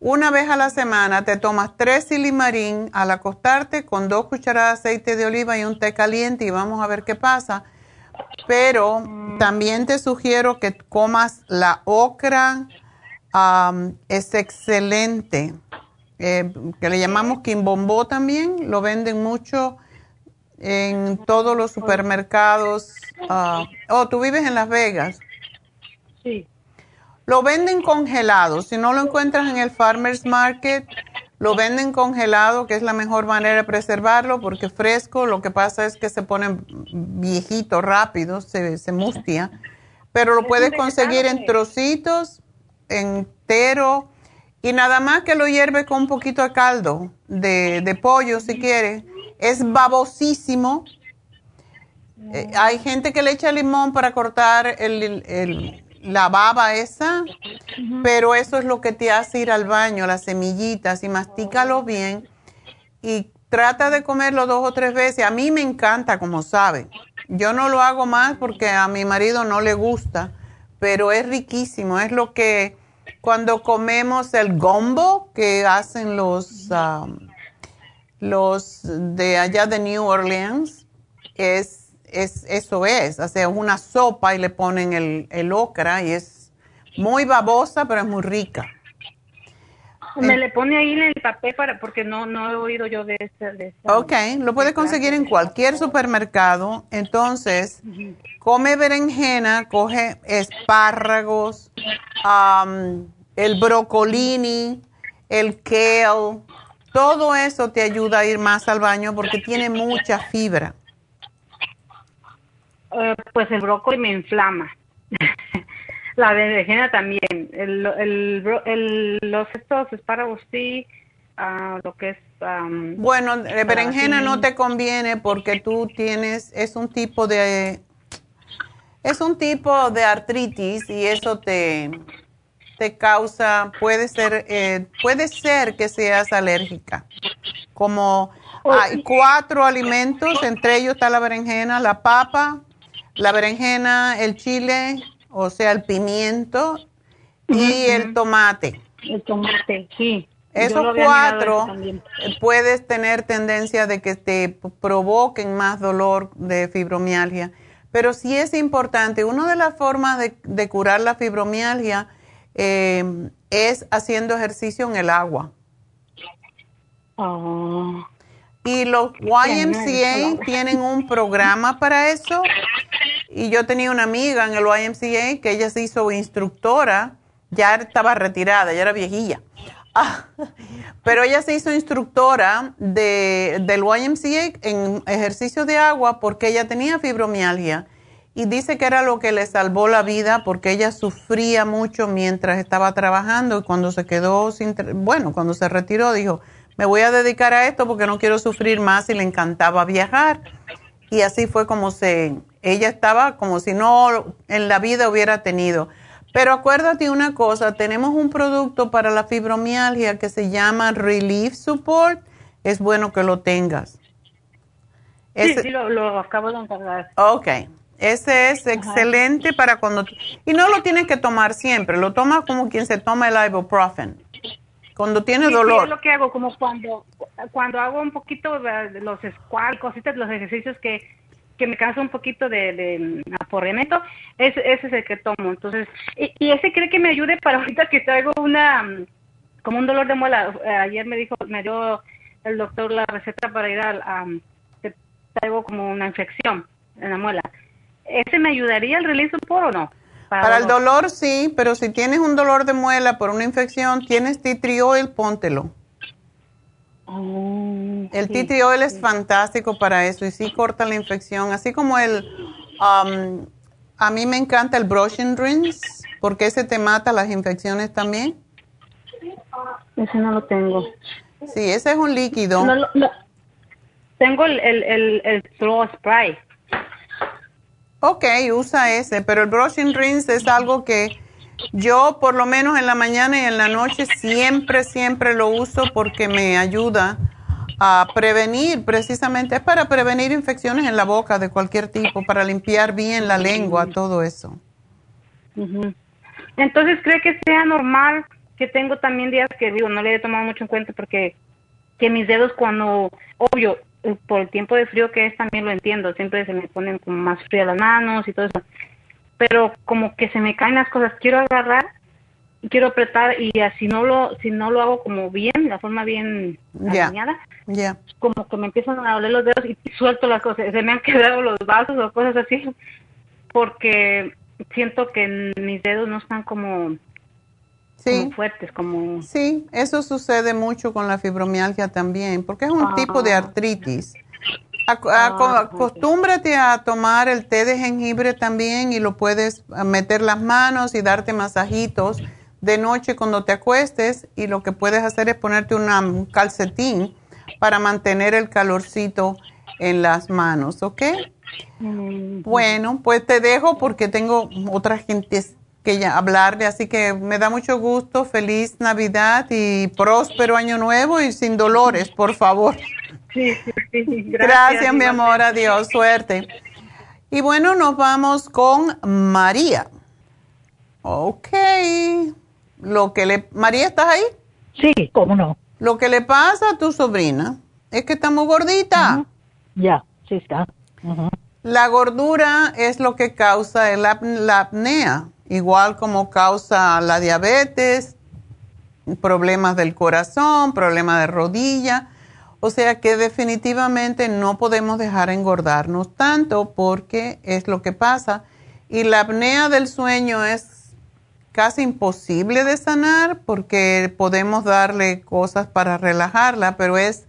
una vez a la semana te tomas tres silimarín al acostarte con dos cucharadas de aceite de oliva y un té caliente y vamos a ver qué pasa. Pero también te sugiero que comas la ocra, es excelente. Eh, que le llamamos quimbombó también, lo venden mucho en todos los supermercados. Ah, oh, tú vives en Las Vegas. Sí. Lo venden congelado. Si no lo encuentras en el Farmers Market, lo venden congelado, que es la mejor manera de preservarlo, porque fresco lo que pasa es que se pone viejito rápido, se, se mustia. Pero lo puedes conseguir en trocitos entero y nada más que lo hierve con un poquito de caldo de, pollo si quiere. Es babosísimo. Eh, hay gente que le echa limón para cortar el, la baba esa, pero eso es lo que te hace ir al baño, las semillitas, y mastícalo bien y trata de comerlo dos o tres veces. A mí me encanta, como saben. Yo no lo hago más porque a mi marido no le gusta pero es riquísimo. Es lo que cuando comemos el gombo que hacen los, um, los de allá de New Orleans, es, es, eso es. O sea, una sopa y le ponen el, el ocra y es muy babosa, pero es muy rica. Me le pone ahí en el papel para, porque no, no he oído yo de esa. De ok, lo puede conseguir en cualquier supermercado. Entonces, come berenjena, coge espárragos, el brocolini, el kale. Todo eso te ayuda a ir más al baño porque tiene mucha fibra. Eh, pues el brócoli me inflama. La berenjena también. El, el, los estos espárragos sí, uh, lo que es... bueno, de berenjena no te conviene porque tú tienes, es un tipo de... Es un tipo de artritis y eso te, te causa, puede ser, eh, puede ser que seas alérgica. Como hay cuatro alimentos, entre ellos está la berenjena, la papa, la berenjena, el chile o sea, el pimiento y el tomate. El tomate, sí. Esos cuatro puedes tener tendencia de que te provoquen más dolor de fibromialgia. Pero sí es importante, una de las formas de, curar la fibromialgia eh, es haciendo ejercicio en el agua. Oh. Y los YMCA tienen un programa para eso. Y yo tenía una amiga en el YMCA que ella se hizo instructora, ya estaba retirada, ya era viejilla. Ah, pero ella se hizo instructora de, del YMCA en ejercicio de agua porque ella tenía fibromialgia. Y dice que era lo que le salvó la vida porque ella sufría mucho mientras estaba trabajando y cuando se quedó sin, bueno, cuando se retiró dijo, me voy a dedicar a esto porque no quiero sufrir más y le encantaba viajar. Y así fue como se, ella estaba como si no en la vida hubiera tenido. Pero acuérdate una cosa, tenemos un producto para la fibromialgia que se llama Relief Support. Es bueno que lo tengas. sí, sí, lo, acabo de encargar. Ok. Ese es excelente para cuando... Y no lo tienes que tomar siempre, lo tomas como quien se toma el ibuprofen. Cuando tiene dolor. Sí, es lo que hago, como cuando, cuando hago un poquito de los squats, cositas, los ejercicios que, que me cansa un poquito de, de aporreamiento, ese, ese es el que tomo. Entonces, y, ese cree que me ayude para ahorita que traigo una, como un dolor de muela. Ayer me dijo, me dio el doctor la receta para ir al, a, que traigo como una infección en la muela. ¿Ese me ayudaría el release por o no? Para, el dolor sí, pero si tienes un dolor de muela por una infección, tienes tea tree oil, póntelo. Oh, el tea tree oil es fantástico para eso y sí corta la infección, así como el... Um, a mí me encanta el brushing rinse porque ese te mata las infecciones también. Ese no lo tengo. Sí, ese es un líquido. Tengo el, el, el, el spray. Ok, usa ese, pero el brushing rinse es algo que yo por lo menos en la mañana y en la noche siempre, siempre lo uso porque me ayuda a prevenir, precisamente es para prevenir infecciones en la boca de cualquier tipo, para limpiar bien la lengua, todo eso. Entonces, ¿cree que sea normal que tengo también días que digo, no le he tomado mucho en cuenta porque que mis dedos cuando, obvio, por el tiempo de frío que es también lo entiendo, siempre se me ponen como más frías las manos y todo eso, pero como que se me caen las cosas, quiero agarrar y quiero apretar y así no lo, si no lo hago como bien, la forma bien alineada, como que me empiezan a doler los dedos y suelto las cosas, se me han quebrado los vasos o cosas así, porque siento que mis dedos no están como sí. fuertes, como... Sí, eso sucede mucho con la fibromialgia también, porque es un tipo de ah. artritis. Ah, acostúmbrate a tomar el té de jengibre también y lo puedes meter las manos y darte masajitos de noche cuando te acuestes y lo que puedes hacer es ponerte un calcetín para mantener el calorcito en las manos, ¿ok? Mm. Bueno, pues te dejo porque tengo otra gente que ya hablarle, así que me da mucho gusto, feliz Navidad y próspero año nuevo y sin dolores, por favor. Sí, sí, sí. Gracias, Gracias mi amor, adiós, suerte. Y bueno, nos vamos con María. Ok. Lo que le María, ¿estás ahí? Sí, cómo no. Lo que le pasa a tu sobrina es que está muy gordita. Ya, sí está. La gordura es lo que causa la apnea igual como causa la diabetes, problemas del corazón, problemas de rodilla. O sea que definitivamente no podemos dejar engordarnos tanto porque es lo que pasa. Y la apnea del sueño es casi imposible de sanar porque podemos darle cosas para relajarla, pero es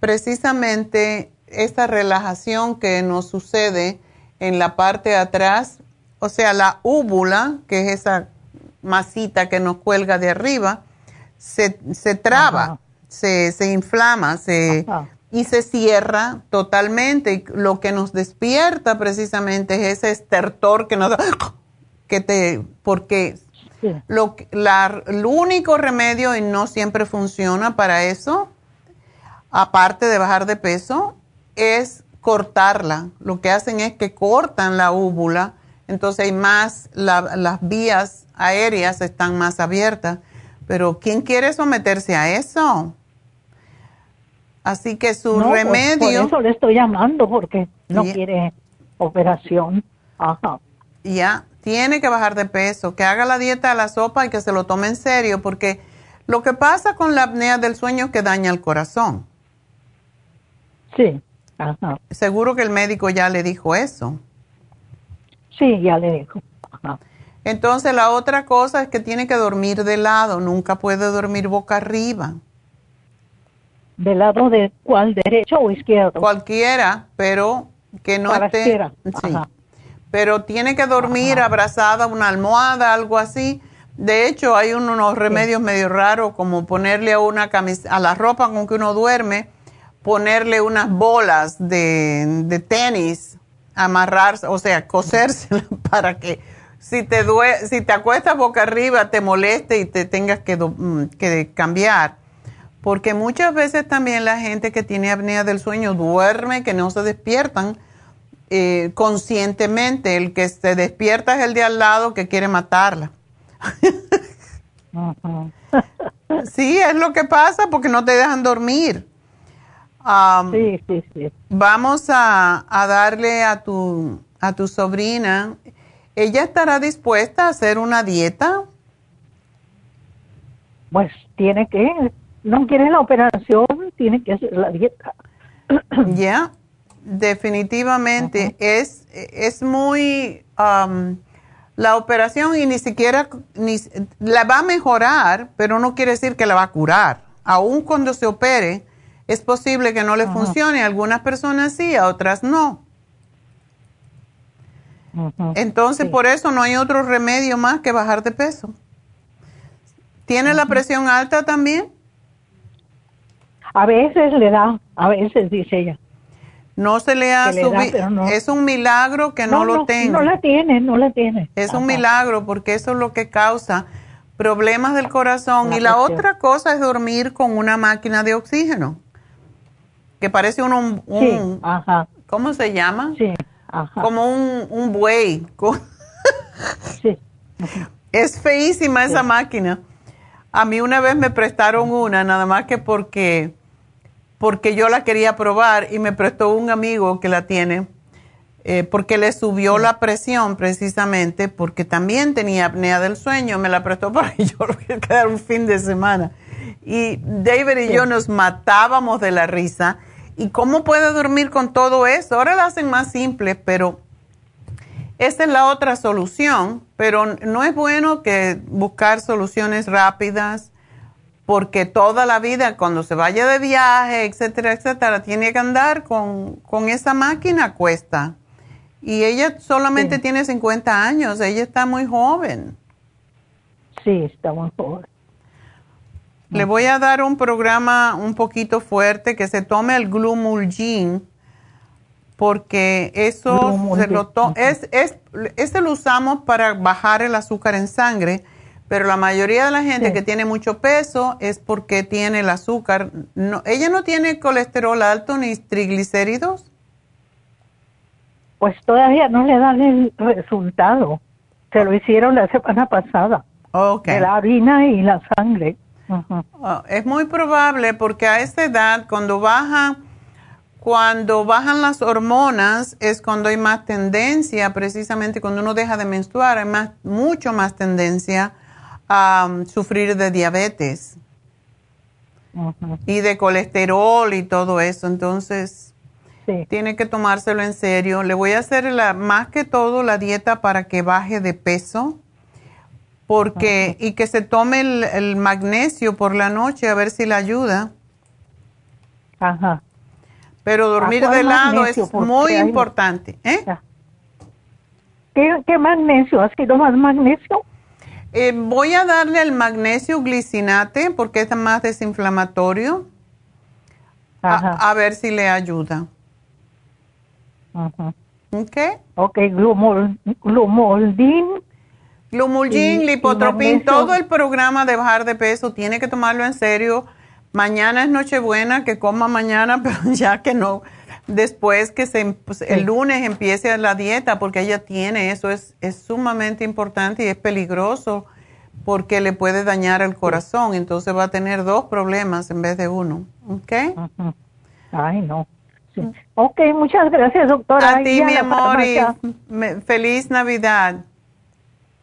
precisamente esta relajación que nos sucede en la parte de atrás o sea, la úvula, que es esa masita que nos cuelga de arriba, se, traba, se, inflama se, y se cierra totalmente. Y lo que nos despierta precisamente es ese estertor que nos da, que te, porque lo, la, el único remedio, y no siempre funciona para eso, aparte de bajar de peso, es cortarla. Lo que hacen es que cortan la úvula entonces hay más, la- las vías aéreas están más abiertas. Pero ¿quién quiere someterse a eso? Así que su No, pues, remedio... Por eso le estoy llamando, porque no quiere operación. Ajá. Ya, tiene que bajar de peso, que haga la dieta de la sopa y que se lo tome en serio, porque lo que pasa con la apnea del sueño es que daña el corazón. Sí. Ajá. Seguro que el médico ya le dijo eso. Sí, ya le dijo. Ajá. Entonces la otra cosa es que tiene que dormir de lado, nunca puede dormir boca arriba. ¿Del lado de cuál, derecho o izquierdo? Cualquiera, pero que no esté... Sí. Pero tiene que dormir abrazada una almohada, algo así. De hecho, hay un- unos remedios medio raros, como ponerle a una camis a la ropa con que uno duerme, ponerle unas bolas de, de tenis, amarrarse, o sea, cosérsela para que si te due si te acuestas boca arriba te moleste y te tengas que, mm, que cambiar. Porque muchas veces también la gente que tiene apnea del sueño duerme, que no se despiertan eh, conscientemente. El que se despierta es el de al lado que quiere matarla. Sí, es lo que pasa porque no te dejan dormir. Sí, sí, sí. Vamos a, a darle a tu, a tu sobrina. ¿Ella estará dispuesta a hacer una dieta? Pues tiene que, no quiere la operación, tiene que hacer la dieta. Ya, definitivamente. es, es muy... am, la operación y ni siquiera ni, la va a mejorar, pero no quiere decir que la va a curar. Aún cuando se opere, es posible que no le funcione. A algunas personas sí, a otras no. Entonces, por eso no hay otro remedio más que bajar de peso. ¿Tiene la presión alta también? A veces le da, a veces dice ella. No se le ha subido. no. Es un milagro que no, lo tenga. No la tiene, no la tiene. Es un milagro porque eso es lo que causa problemas del corazón. La y la otra cosa es dormir con una máquina de oxígeno, que parece un, un- Sí, un- ajá, ¿cómo se llama? sí, ajá. Como un, un buey. Sí. Es feísima esa máquina. A mí una vez me prestaron una, nada más que porque, porque yo la quería probar y me prestó un amigo que la tiene, eh, porque le subió la presión precisamente, porque también tenía apnea del sueño, me la prestó para que yo lo quedara un fin de semana. Y David y Sí. yo nos matábamos de la risa. ¿Y cómo puede dormir con todo eso? Ahora la hacen más simple, pero esa es la otra solución, pero no es bueno que buscar soluciones rápidas porque toda la vida cuando se vaya de viaje, etcétera, etcétera, tiene que andar con, con esa máquina cuesta. Y ella solamente Sí. tiene 50 años, ella está muy joven. Sí, está muy joven. Le voy a dar un programa un poquito fuerte que se tome el Glumulgin porque eso se Glumulgin, lo to- ujú. es, es este lo usamos para bajar el azúcar en sangre, pero la mayoría de la gente Sí. que tiene mucho peso es porque tiene el azúcar. No, ella no tiene colesterol alto ni triglicéridos. Pues todavía no le dan el resultado. Se lo hicieron la semana pasada. Okay. De la harina y la sangre. Ah, es muy probable porque a esa edad, cuando baja, cuando bajan las hormonas, es cuando hay más tendencia, precisamente cuando uno deja de menstruar, hay más, mucho más tendencia um, sufrir de diabetes y de colesterol y todo eso. Entonces, Sí. tiene que tomárselo en serio. Le voy a hacer la, más que todo la dieta para que baje de peso. Porque, y que se tome el, el magnesio por la noche a ver si le ayuda. Ajá. Pero dormir de lado magnesio? es Porque muy hay- importante. ¿eh? ¿Qué, qué magnesio? ¿Has quitado más magnesio? Eh, voy a darle el magnesio glicinate porque es más desinflamatorio. A, a ver si le ayuda. Ajá. ¿Ok? Ok, glumol, glumoldin. Lipotropin, todo el programa de bajar de peso tiene que tomarlo en serio. Mañana es Nochebuena, que coma mañana, pero ya que no. Después que se, pues, el lunes empiece la dieta, porque ella tiene eso, es, es sumamente importante y es peligroso porque le puede dañar el corazón, entonces va a tener dos problemas en vez de uno, ¿ok? Ay, no. Ok, muchas gracias, doctora. A ti, mi amor, y feliz Navidad.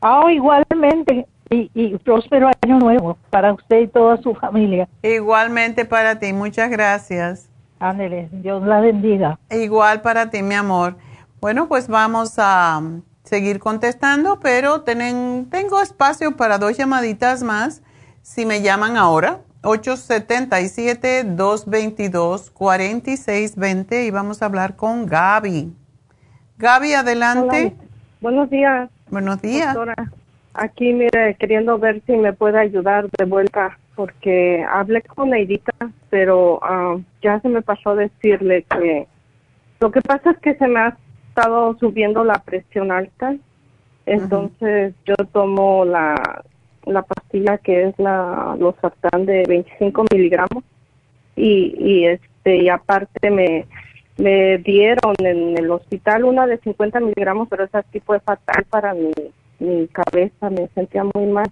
Ah, igualmente, y, y próspero año nuevo para usted y toda su familia. Igualmente para ti, muchas gracias. Ándele, Dios la bendiga. Igual para ti, mi amor. Bueno, pues vamos a seguir contestando, pero tienen, tengo espacio para dos llamaditas más. Si me llaman ahora, 877-222-4620 y vamos a hablar con Gaby. Gaby, adelante. Buenos días. Buenos días. aquí, mire, queriendo ver si me puede ayudar de vuelta, porque hablé con Neidita, pero ah, ya se me pasó decirle que lo que pasa es que se me ha estado subiendo la presión alta, entonces yo tomo la, la pastilla que es la los de 25 miligramos y, y este y aparte me me dieron en el hospital una de 50 miligramos, pero esa sí fue fatal para mi, mi cabeza, me sentía muy mal.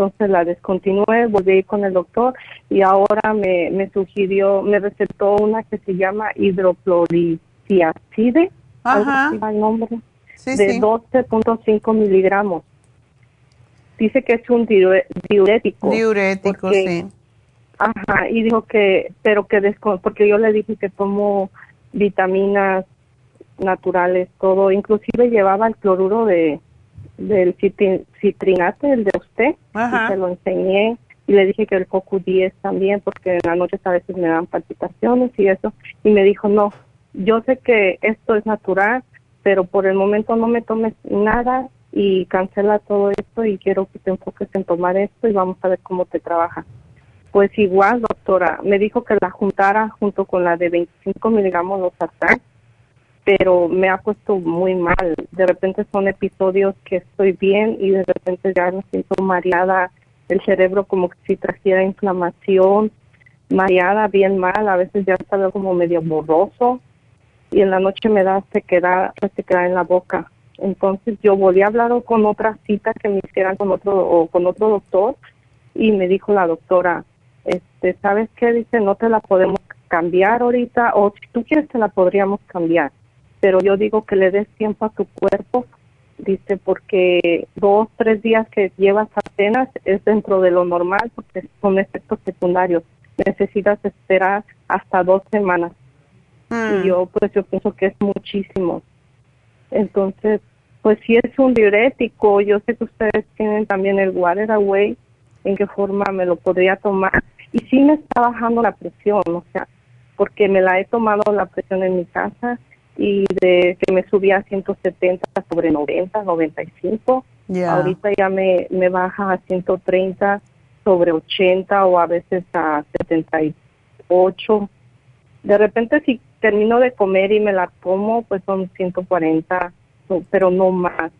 Entonces la descontinué, volví a ir con el doctor y ahora me, me sugirió, me recetó una que se llama hidrocloriciacide, Ajá. el nombre, de 12.5 miligramos. Dice que es un diurético. Diurético, sí. Ajá, y dijo que, pero que descon porque yo le dije que tomo vitaminas naturales, todo, inclusive llevaba el cloruro de del citrinate, el y se lo enseñé y le dije que el coco 10 también, porque en la noche a veces me dan palpitaciones y eso, y me dijo, no, yo sé que esto es natural, pero por el momento no me tomes nada y cancela todo esto y quiero que te enfoques en tomar esto y vamos a ver cómo te trabaja. Pues igual, doctora, me dijo que la juntara junto con la de 25 miligramos los ataques, pero me ha puesto muy mal. De repente son episodios que estoy bien y de repente ya me siento mareada, el cerebro como que si trajera inflamación, mareada, bien mal, a veces ya está como medio borroso y en la noche me da sequedad, sequedad en la boca. Entonces yo volví a hablar con otra cita que me hicieran con otro o con otro doctor y me dijo la doctora, este, ¿sabes qué? Dice, no te la podemos cambiar ahorita o si tú quieres te la podríamos cambiar. Pero yo digo que le des tiempo a tu cuerpo, dice, porque dos, tres días que llevas apenas es dentro de lo normal porque son efectos secundarios. Necesitas esperar hasta dos semanas. Y mm. yo, pues yo pienso que es muchísimo. Entonces, pues si es un diurético, yo sé que ustedes tienen también el Water Away, en qué forma me lo podría tomar. Y sí me está bajando la presión, o sea, porque me la he tomado la presión en mi casa y de que me subía a 170 sobre 90, 95. Ahorita ya me, me baja a 130 sobre 80 o a veces a 78. De repente si termino de comer y me la tomo, pues son 140, pero no más,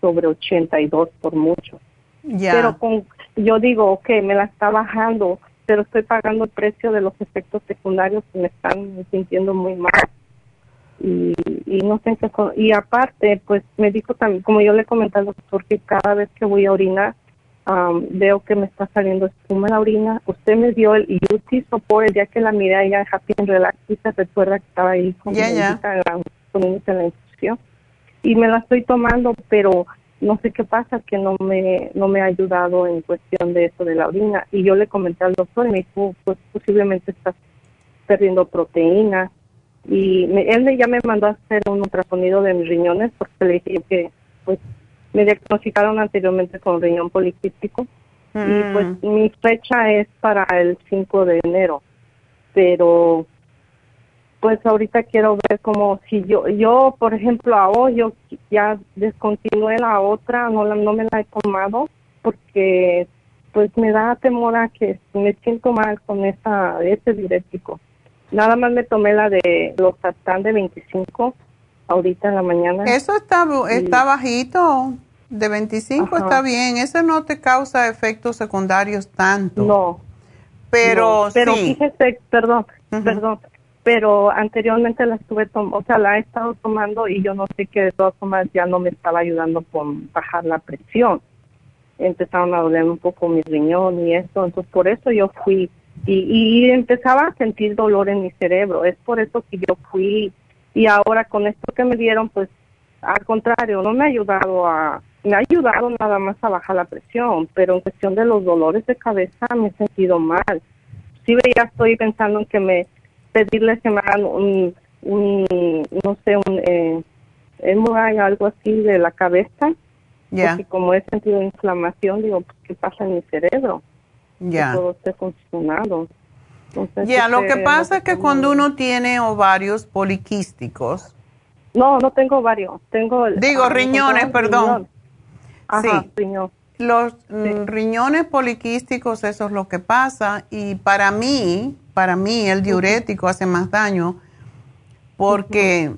sobre 82 por mucho. Pero con, yo digo, ok, me la está bajando, pero estoy pagando el precio de los efectos secundarios que me están sintiendo muy mal. Y, y no sé qué, y aparte, pues me dijo también, como yo le comenté al doctor, que cada vez que voy a orinar, veo que me está saliendo espuma en la orina. Usted me dio el UT Support el día que la miré allá Happy and Relax y se recuerda que estaba ahí con, yeah, con la infusión. Y me la estoy tomando, pero no sé qué pasa, que no me, no me ha ayudado en cuestión de eso de la orina. Y yo le comenté al doctor y me dijo, pues posiblemente estás perdiendo proteína. Y él me, ya me mandó a hacer un ultrasonido de mis riñones porque le dije que pues me diagnosticaron anteriormente con riñón poliquístico. Y pues mm. mi fecha es para el 5 de enero. Pero pues ahorita quiero ver como si yo, yo por ejemplo, a hoy yo ya descontinué la otra, no, la, no me la he tomado porque pues me da temor a que me siento mal con esa, ese diurético. Nada más me tomé la de los Satán de 25 ahorita en la mañana. Eso está, está bajito, de 25 está bien, eso no te causa efectos secundarios tanto. No. Pero, pero fíjese, perdón, perdón, pero anteriormente la estuve tomando, o sea, la he estado tomando y yo no sé que de todas formas ya no me estaba ayudando con bajar la presión. Empezaron a doler un poco mi riñón y esto, entonces por eso yo fui y, y empezaba a sentir dolor en mi cerebro. Es por eso que yo fui y ahora con esto que me dieron, pues al contrario, no me ha ayudado a, me ha ayudado nada más a bajar la presión, pero en cuestión de los dolores de cabeza me he sentido mal. Sí, ya estoy pensando en que me pedirles que me hagan un, no sé, un eh, algo así de la cabeza. Ya. Porque como he sentido inflamación, digo, pues, ¿qué pasa en mi cerebro? Ya. todo esté funcionando. Ya, lo que pasa es que cuando uno tiene ovarios poliquísticos. No, no tengo ovarios, tengo... Digo, riñones, perdón. sí. Los mm, riñones poliquísticos, eso es lo que pasa. Y para mí, para mí el diurético hace más daño porque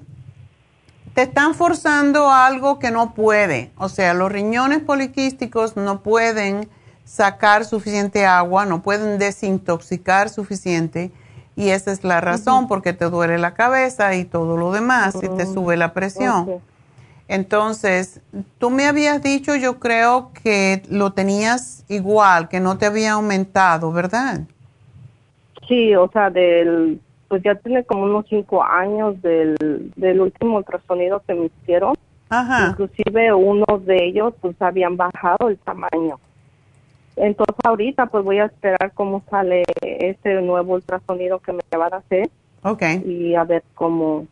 te están forzando algo que no puede. O sea, los riñones poliquísticos no pueden sacar suficiente agua, no pueden desintoxicar suficiente. Y esa es la razón porque te duele la cabeza y todo lo demás y te sube la presión. Entonces, tú me habías dicho, yo creo que lo tenías igual, que no te había aumentado, ¿verdad? Sí, o sea, del, pues ya tiene como unos cinco años del, del último ultrasonido que me hicieron. Ajá. Inclusive unos de ellos pues habían bajado el tamaño. Entonces ahorita pues voy a esperar cómo sale este nuevo ultrasonido que me van a hacer. Okay. Y a ver cómo,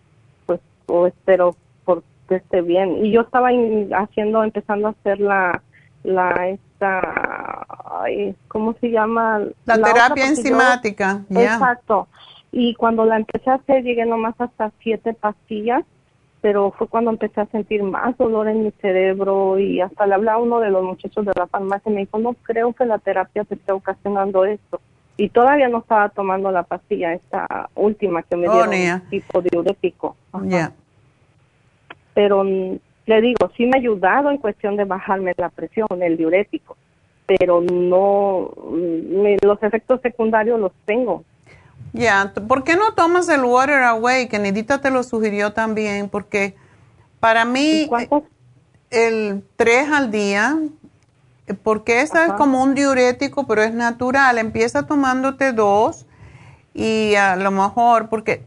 pues, o espero que esté bien. Y yo estaba haciendo, empezando a hacer la, la esta, ¿cómo se llama? La, terapia enzimática. Exacto. Y cuando la empecé a hacer, llegué nomás hasta siete pastillas, pero fue cuando empecé a sentir más dolor en mi cerebro y hasta le hablé a uno de los muchachos de la farmacia y me dijo, no creo que la terapia te esté ocasionando esto. Y todavía no estaba tomando la pastilla, esta última que me oh, dieron, tipo diurético. Pero le digo, sí me ha ayudado en cuestión de bajarme la presión, el diurético, pero no, mm, los efectos secundarios los tengo. Ya, ¿por qué no tomas el Water Away? Que Nidita te lo sugirió también, porque para mí el 3 al día, porque esa es como un diurético, pero es natural, empieza tomándote dos y a lo mejor, porque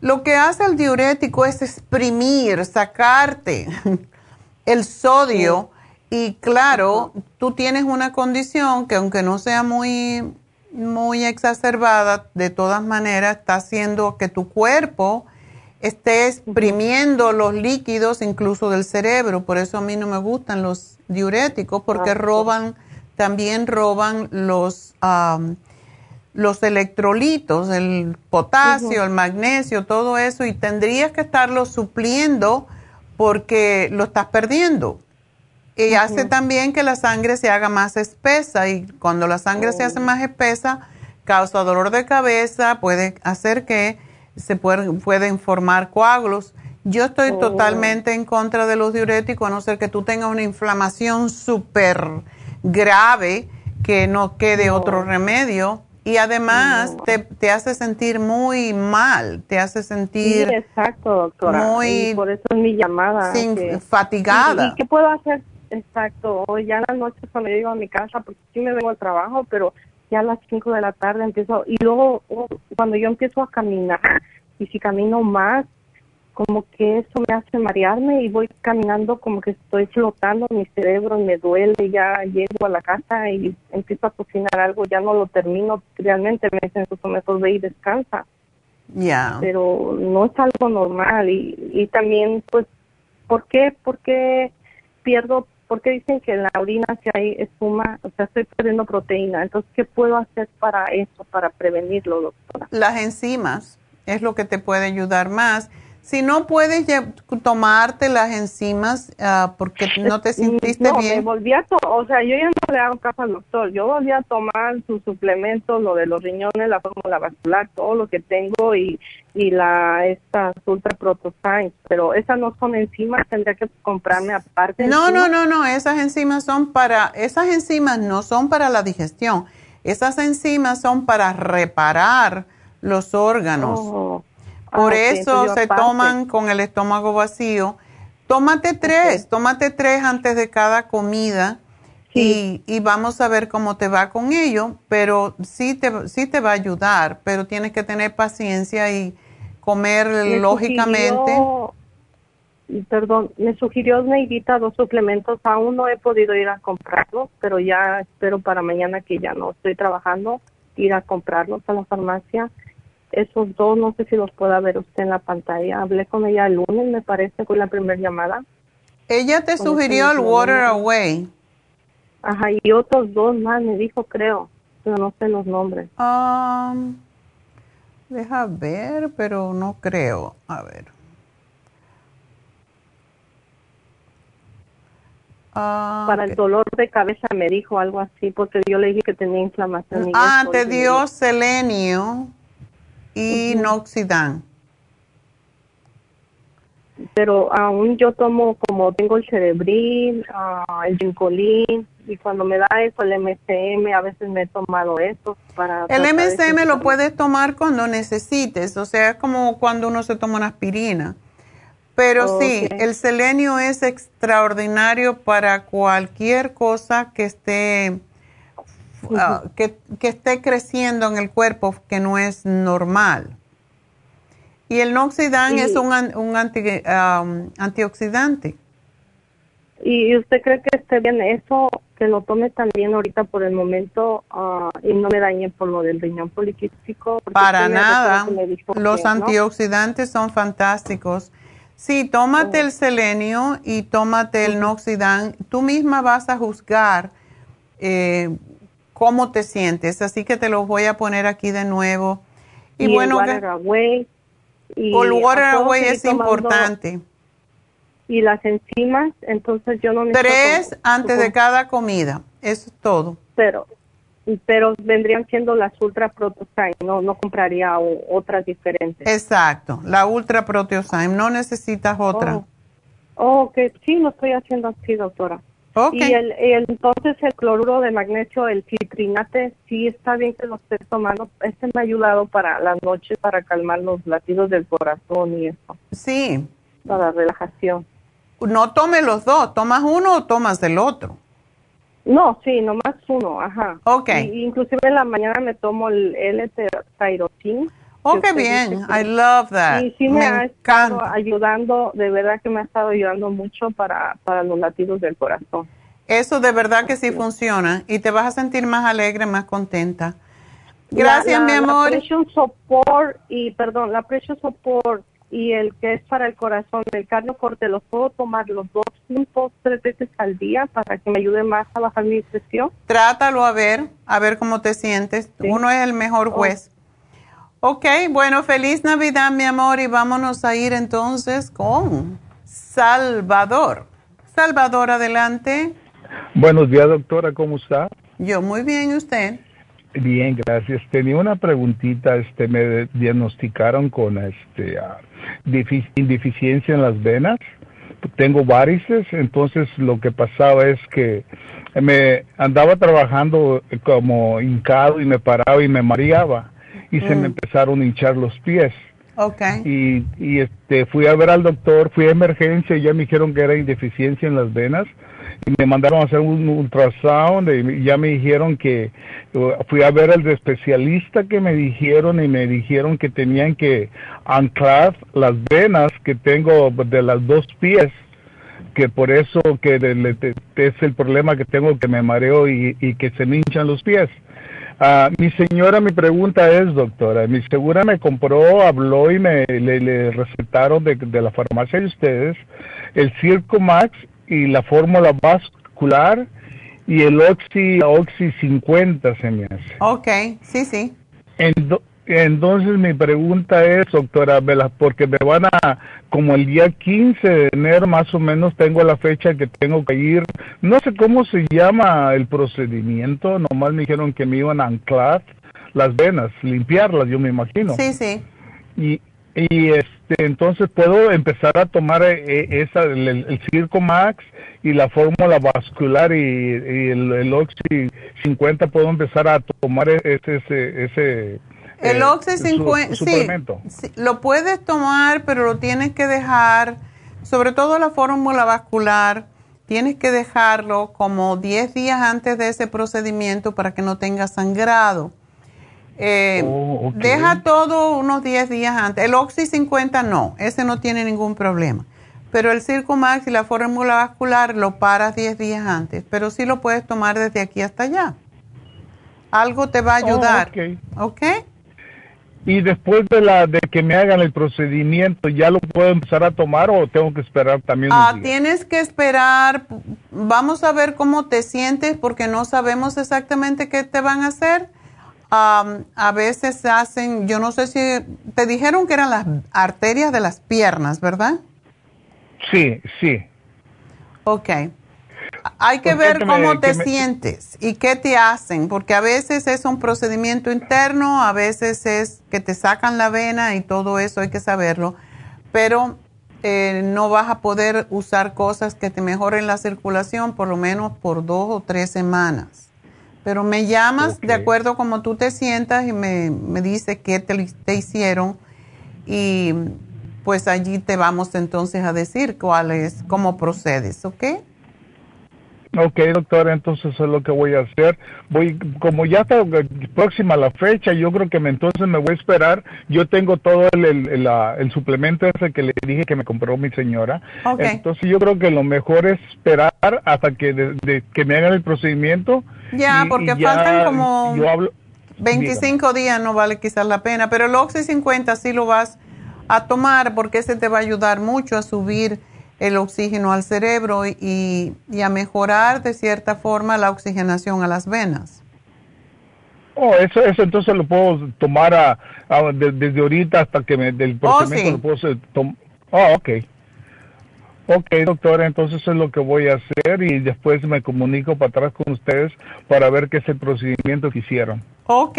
lo que hace el diurético es exprimir, sacarte el sodio y claro, tú tienes una condición que aunque no sea muy, muy exacerbada, de todas maneras está haciendo que tu cuerpo esté exprimiendo los líquidos incluso del cerebro. Por eso a mí no me gustan los diuréticos porque roban, también roban los los electrolitos, el potasio, el magnesio, todo eso, y tendrías que estarlo supliendo porque lo estás perdiendo. Y hace también que la sangre se haga más espesa y cuando la sangre se hace oh. más espesa, causa dolor de cabeza, puede hacer que se pueden formar coágulos. Yo estoy oh. totalmente en contra de los diuréticos, a no ser que tú tengas una inflamación súper grave, que no quede otro remedio y además te, hace sentir muy mal, te hace sentir... Sí, exacto, doctora. Muy... por eso es mi llamada. fatigada. ¿Y, qué puedo hacer? Exacto, ya en las noches cuando llego a mi casa, porque sí me vengo al trabajo, pero ya a las 5 de la tarde empiezo, y luego oh, cuando yo empiezo a caminar, y si camino más, como que eso me hace marearme y voy caminando como que estoy flotando mi cerebro y me duele, ya llego a la casa y empiezo a cocinar algo, ya no lo termino, realmente me dicen, mejor ve y descansa. Ya. Pero no es algo normal y, y también, pues, ¿por qué, por qué pierdo, por qué dicen que en la orina si hay espuma, o sea, estoy perdiendo proteína? Entonces, ¿qué puedo hacer para eso, para prevenirlo, doctora? Las enzimas es lo que te puede ayudar más si no puedes tomarte las enzimas uh, porque no te sentiste no, bien. Me volví a o sea, yo ya no le hago caso al doctor. Yo volví a tomar sus suplementos, lo de los riñones, la fórmula vascular, todo lo que tengo y, y la esta Ultra Prototype, pero esas no son enzimas, tendría que comprarme aparte. No, no, no, no, esas enzimas son para esas enzimas no son para la digestión. Esas enzimas son para reparar los órganos. Oh. Por eso se aparte. toman con el estómago vacío. Tómate tres, tómate tres antes de cada comida y, y vamos a ver cómo te va con ello, pero sí te, sí te va a ayudar, pero tienes que tener paciencia y comer Me lógicamente. sugirió- perdón, me sugirió Neidita dos suplementos. Aún no he podido ir a comprarlos, pero ya espero para mañana que ya no estoy trabajando, ir a comprarlos a la farmacia. Esos dos, no sé si los pueda ver usted en la pantalla. Hablé con ella el lunes, me parece, con la primera llamada. Ella te Con sugirió el Water. Away. Ajá, y otros dos más me dijo, creo, pero no sé los nombres. Um, deja ver, pero no creo. A ver. Ah, Para el dolor de cabeza me dijo algo así, porque yo le dije que tenía inflamación. y Ah, te dio selenio y noxidan. pero aún yo tomo como tengo el cerebril, ah, el ginkolin y cuando me da eso el MCM a veces me he tomado eso para El MSM lo puedes tomar cuando necesites, o sea, es como cuando uno se toma una aspirina. Pero sí, el selenio es extraordinario para cualquier cosa que esté ah, que, que esté creciendo en el cuerpo que no es normal. Y el noxidan Y- es un, un anti- ah, antioxidante. y usted cree que esté bien eso que lo tome también ahorita por el momento ah, y no me dañe por lo del riñón poliquístico Para nada. que Los antioxidantes son fantásticos. Sí, tómate el selenio y tómate el noxidan. Tú misma vas a juzgar eh, cómo te sientes. Así que te los voy a poner aquí de nuevo. Y, el bueno, Water que- Away, y el water away es importante. y las enzimas entonces yo no Tres antes de cada comida. Eso es todo. pero pero vendrían siendo las ultra prototype no no compraría otras diferentes Exacto. La ultra proteosyme. No necesitas otra. oh, Oh, ok sí lo estoy haciendo así doctora Ok. y el, el- entonces el cloruro de magnesio el citrinate sí está bien que lo estés tomando este me ha ayudado para las noches para calmar los latidos del corazón y eso Sí. para relajación No tomes los dos. ¿Tomas uno o tomas el otro? No, sí, nomás uno, ajá. Ok. Y, inclusive en la mañana me tomo el L-tyrosin. Oh, qué bien. que- I love that. Y sí me, Me ha estado encanta. ayudando, de verdad que me ha estado ayudando mucho para, para los latidos del corazón. Eso de verdad que sí funciona y te vas a sentir más alegre, más contenta. Gracias, La- mi la- amor. La Pressure Support y, perdón, la Pressure Support y el que es para el corazón, el cardioforte, los puedo tomar los dos juntos tres veces al día para que me ayude más a bajar mi presión. Trátalo a ver, a ver cómo te sientes. Uno es el mejor Oh. Ok, bueno, feliz Navidad, mi amor, y vámonos a ir entonces con Salvador. Salvador, adelante. Buenos días, doctora, ¿cómo está? Yo muy bien, ¿y usted? Bien, gracias. Tenía una preguntita, este, me diagnosticaron con este deficiencia en las venas. Tengo varices, entonces lo que pasaba es que me andaba trabajando como hincado y me paraba y me mareaba y se me Mm. empezaron a hinchar los pies. Ok. y, y este fui a ver al doctor, fui a emergencia y ya me dijeron que era indeficiencia en las venas y me mandaron a hacer un ultrasound y ya me dijeron que uh, fui a ver al especialista que me dijeron y me dijeron que tenían que anclar las venas que tengo de las dos pies que por eso que de- es el problema que tengo que me mareo y, y que se me hinchan los pies. Ah, mi señora, mi pregunta es, doctora, mi segura me compró, habló y me le, le recetaron de, de la farmacia de ustedes el Circo Max y la fórmula vascular y el Oxy, Oxy 50 se me hace. Ok, sí, sí. Endo- entonces mi pregunta es, doctora Vela, porque me van a, como el día 15 de enero más o menos tengo la fecha que tengo que ir, no sé cómo se llama el procedimiento, nomás me dijeron que me iban a anclar las venas, limpiarlas, yo me imagino. Sí, sí. Y, y este, entonces puedo empezar a tomar eh, esa, el, el Circo Max y la fórmula vascular y, y el, el Oxy 50, puedo empezar a tomar ese, ese, ese, El eh, Oxy su- 50, sí, lo puedes tomar, pero lo tienes que dejar, sobre todo la fórmula vascular, tienes que dejarlo como 10 días antes de ese procedimiento para que no tenga sangrado. Eh, Oh. Deja todo unos 10 días antes. El Oxy 50 no, ese no tiene ningún problema. Pero el Circumax y la fórmula vascular lo paras 10 días antes, pero sí lo puedes tomar desde aquí hasta allá. Algo te va a Oh, ayudar. ok. Y después de la de que me hagan el procedimiento, ¿ya lo puedo empezar a tomar o tengo que esperar también unos Ah, días? tienes que esperar. Vamos a ver cómo te sientes porque no sabemos exactamente qué te van a hacer. Am, a veces hacen, yo no sé si te dijeron que eran las arterias de las piernas, ¿verdad? Sí, sí. Ok. Hay que ¿Por qué ver que me- cómo te me- sientes y qué te hacen, porque a veces es un procedimiento interno, a veces es que te sacan la vena y todo eso hay que saberlo, pero eh, no vas a poder usar cosas que te mejoren la circulación por lo menos por dos o tres semanas. Pero me llamas de acuerdo como tú te sientas y me, me dice qué te, te hicieron y pues allí te vamos entonces a decir cuál es, cómo procedes, ¿ok? Ok, doctora, entonces eso es lo que voy a hacer. Voy, como ya está próxima la fecha, yo creo que me, entonces me voy a esperar. Yo tengo todo el, el, el, suplemento ese que le dije que me compró mi señora. Ok. Entonces yo creo que lo mejor es esperar hasta que, de- de- que me hagan el procedimiento. Ya, y- porque y ya faltan como Yo hablo, 25 días, no vale quizás la pena, pero el Oxy 50 sí lo vas a tomar porque ese te va a ayudar mucho a subir el oxígeno al cerebro y, y a mejorar de cierta forma la oxigenación a las venas. Oh, eso, eso entonces lo puedo tomar a, a- de- desde ahorita hasta que me, del procedimiento sí. lo puedo hacer tom- Oh, ok. Ok, doctora, entonces eso es lo que voy a hacer y después me comunico para atrás con ustedes para ver qué es el procedimiento que hicieron. Ok,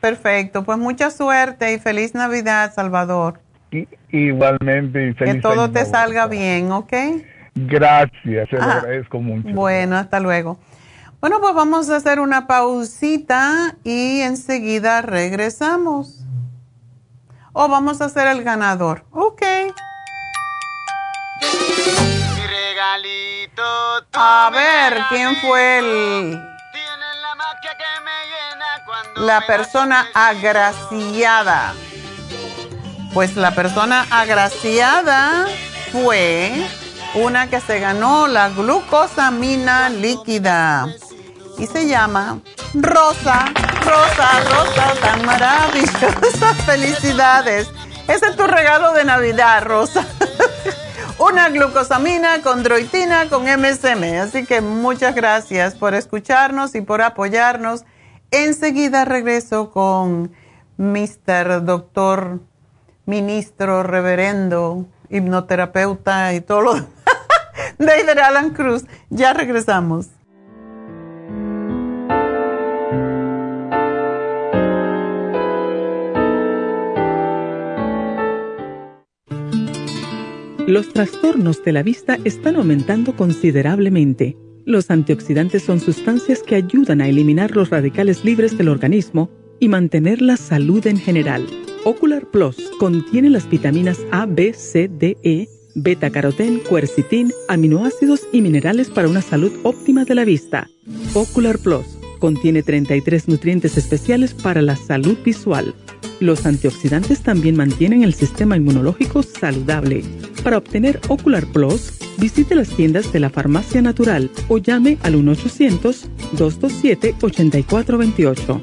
perfecto. Pues mucha suerte y feliz Navidad, Salvador. Y, igualmente, y feliz que todo año te nuevo. salga bien, ¿ok? Gracias, se lo Ah. agradezco mucho. Bueno, hasta luego. Bueno, pues vamos a hacer una pausita y enseguida regresamos. O vamos a hacer el ganador. Ok. A ver, ¿quién fue el... La persona agraciada. Pues la persona agraciada fue una que se ganó la glucosamina líquida y se llama Rosa, Rosa, Rosa, tan maravillosa. Felicidades. Ese es tu regalo de Navidad, Rosa. Una glucosamina con droitina con MSM. Así que muchas gracias por escucharnos y por apoyarnos. Enseguida regreso con Mr. Doctor, Ministro, Reverendo, Hipnoterapeuta y todo lo David Alan Cruz. Ya regresamos. Los trastornos de la vista están aumentando considerablemente. Los antioxidantes son sustancias que ayudan a eliminar los radicales libres del organismo y mantener la salud en general. Ocular Plus contiene las vitaminas A, B, C, D, E, beta carotén, quercitín, aminoácidos y minerales para una salud óptima de la vista. Ocular Plus contiene 33 nutrientes especiales para la salud visual. Los antioxidantes también mantienen el sistema inmunológico saludable. Para obtener Ocular Plus, visite las tiendas de la Farmacia Natural o llame al 1-800-227-8428.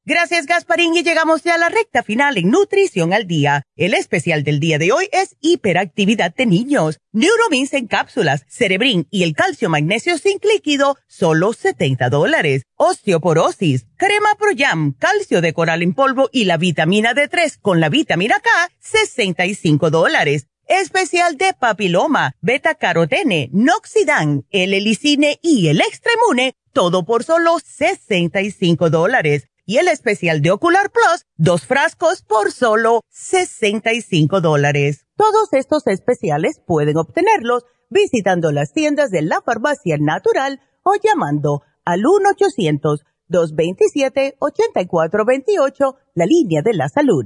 Gracias, Gasparín, y llegamos ya a la recta final en Nutrición al Día. El especial del día de hoy es hiperactividad de niños. Neuromins en cápsulas, Cerebrin y el calcio magnesio zinc líquido, solo 70 dólares. Osteoporosis, crema Pro Jam, calcio de coral en polvo y la vitamina D3 con la vitamina K, 65 dólares. Especial de papiloma, beta carotene, noxidan, el helicine y el extremune, todo por solo 65 dólares. Y el especial de Ocular Plus, dos frascos por solo 65 dólares. Todos estos especiales pueden obtenerlos visitando las tiendas de la farmacia natural o llamando al 1-800-227-8428, la línea de la salud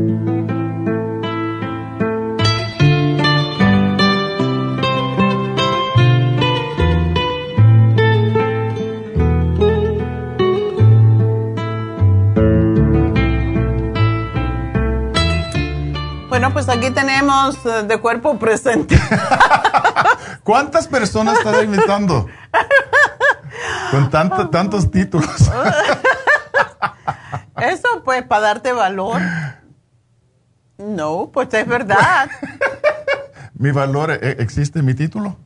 Bueno, pues aquí tenemos eh, de cuerpo presente. ¿Cuántas personas estás invitando? Con tantos títulos. Eso pues para darte valor. No, pues es verdad. ¿Mi valor eh, existe mi título?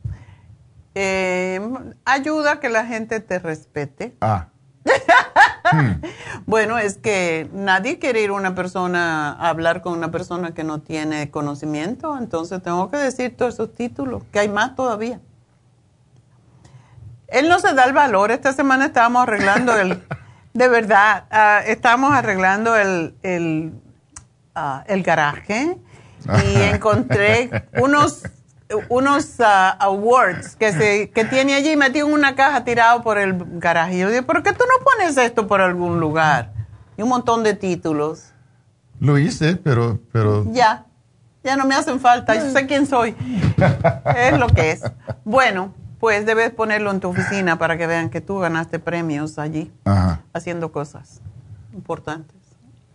Eh, ayuda a que la gente te respete. Ah. Bueno, es que nadie quiere ir a una persona a hablar con una persona que no tiene conocimiento, entonces tengo que decir todos esos títulos, que hay más todavía. Él no se da el valor. Esta semana estábamos arreglando el, de verdad, uh, estábamos arreglando el, el, ah, el garaje y encontré unos unos ah, awards que, se, que tiene allí metido en una caja tirado por el garaje. Y yo digo, ¿por qué tú no pones esto por algún lugar? Y un montón de títulos. Lo hice, pero... pero... Ya, ya no me hacen falta, yo sé quién soy. es lo que es. Bueno, pues debes ponerlo en tu oficina para que vean que tú ganaste premios allí, haciendo cosas importantes.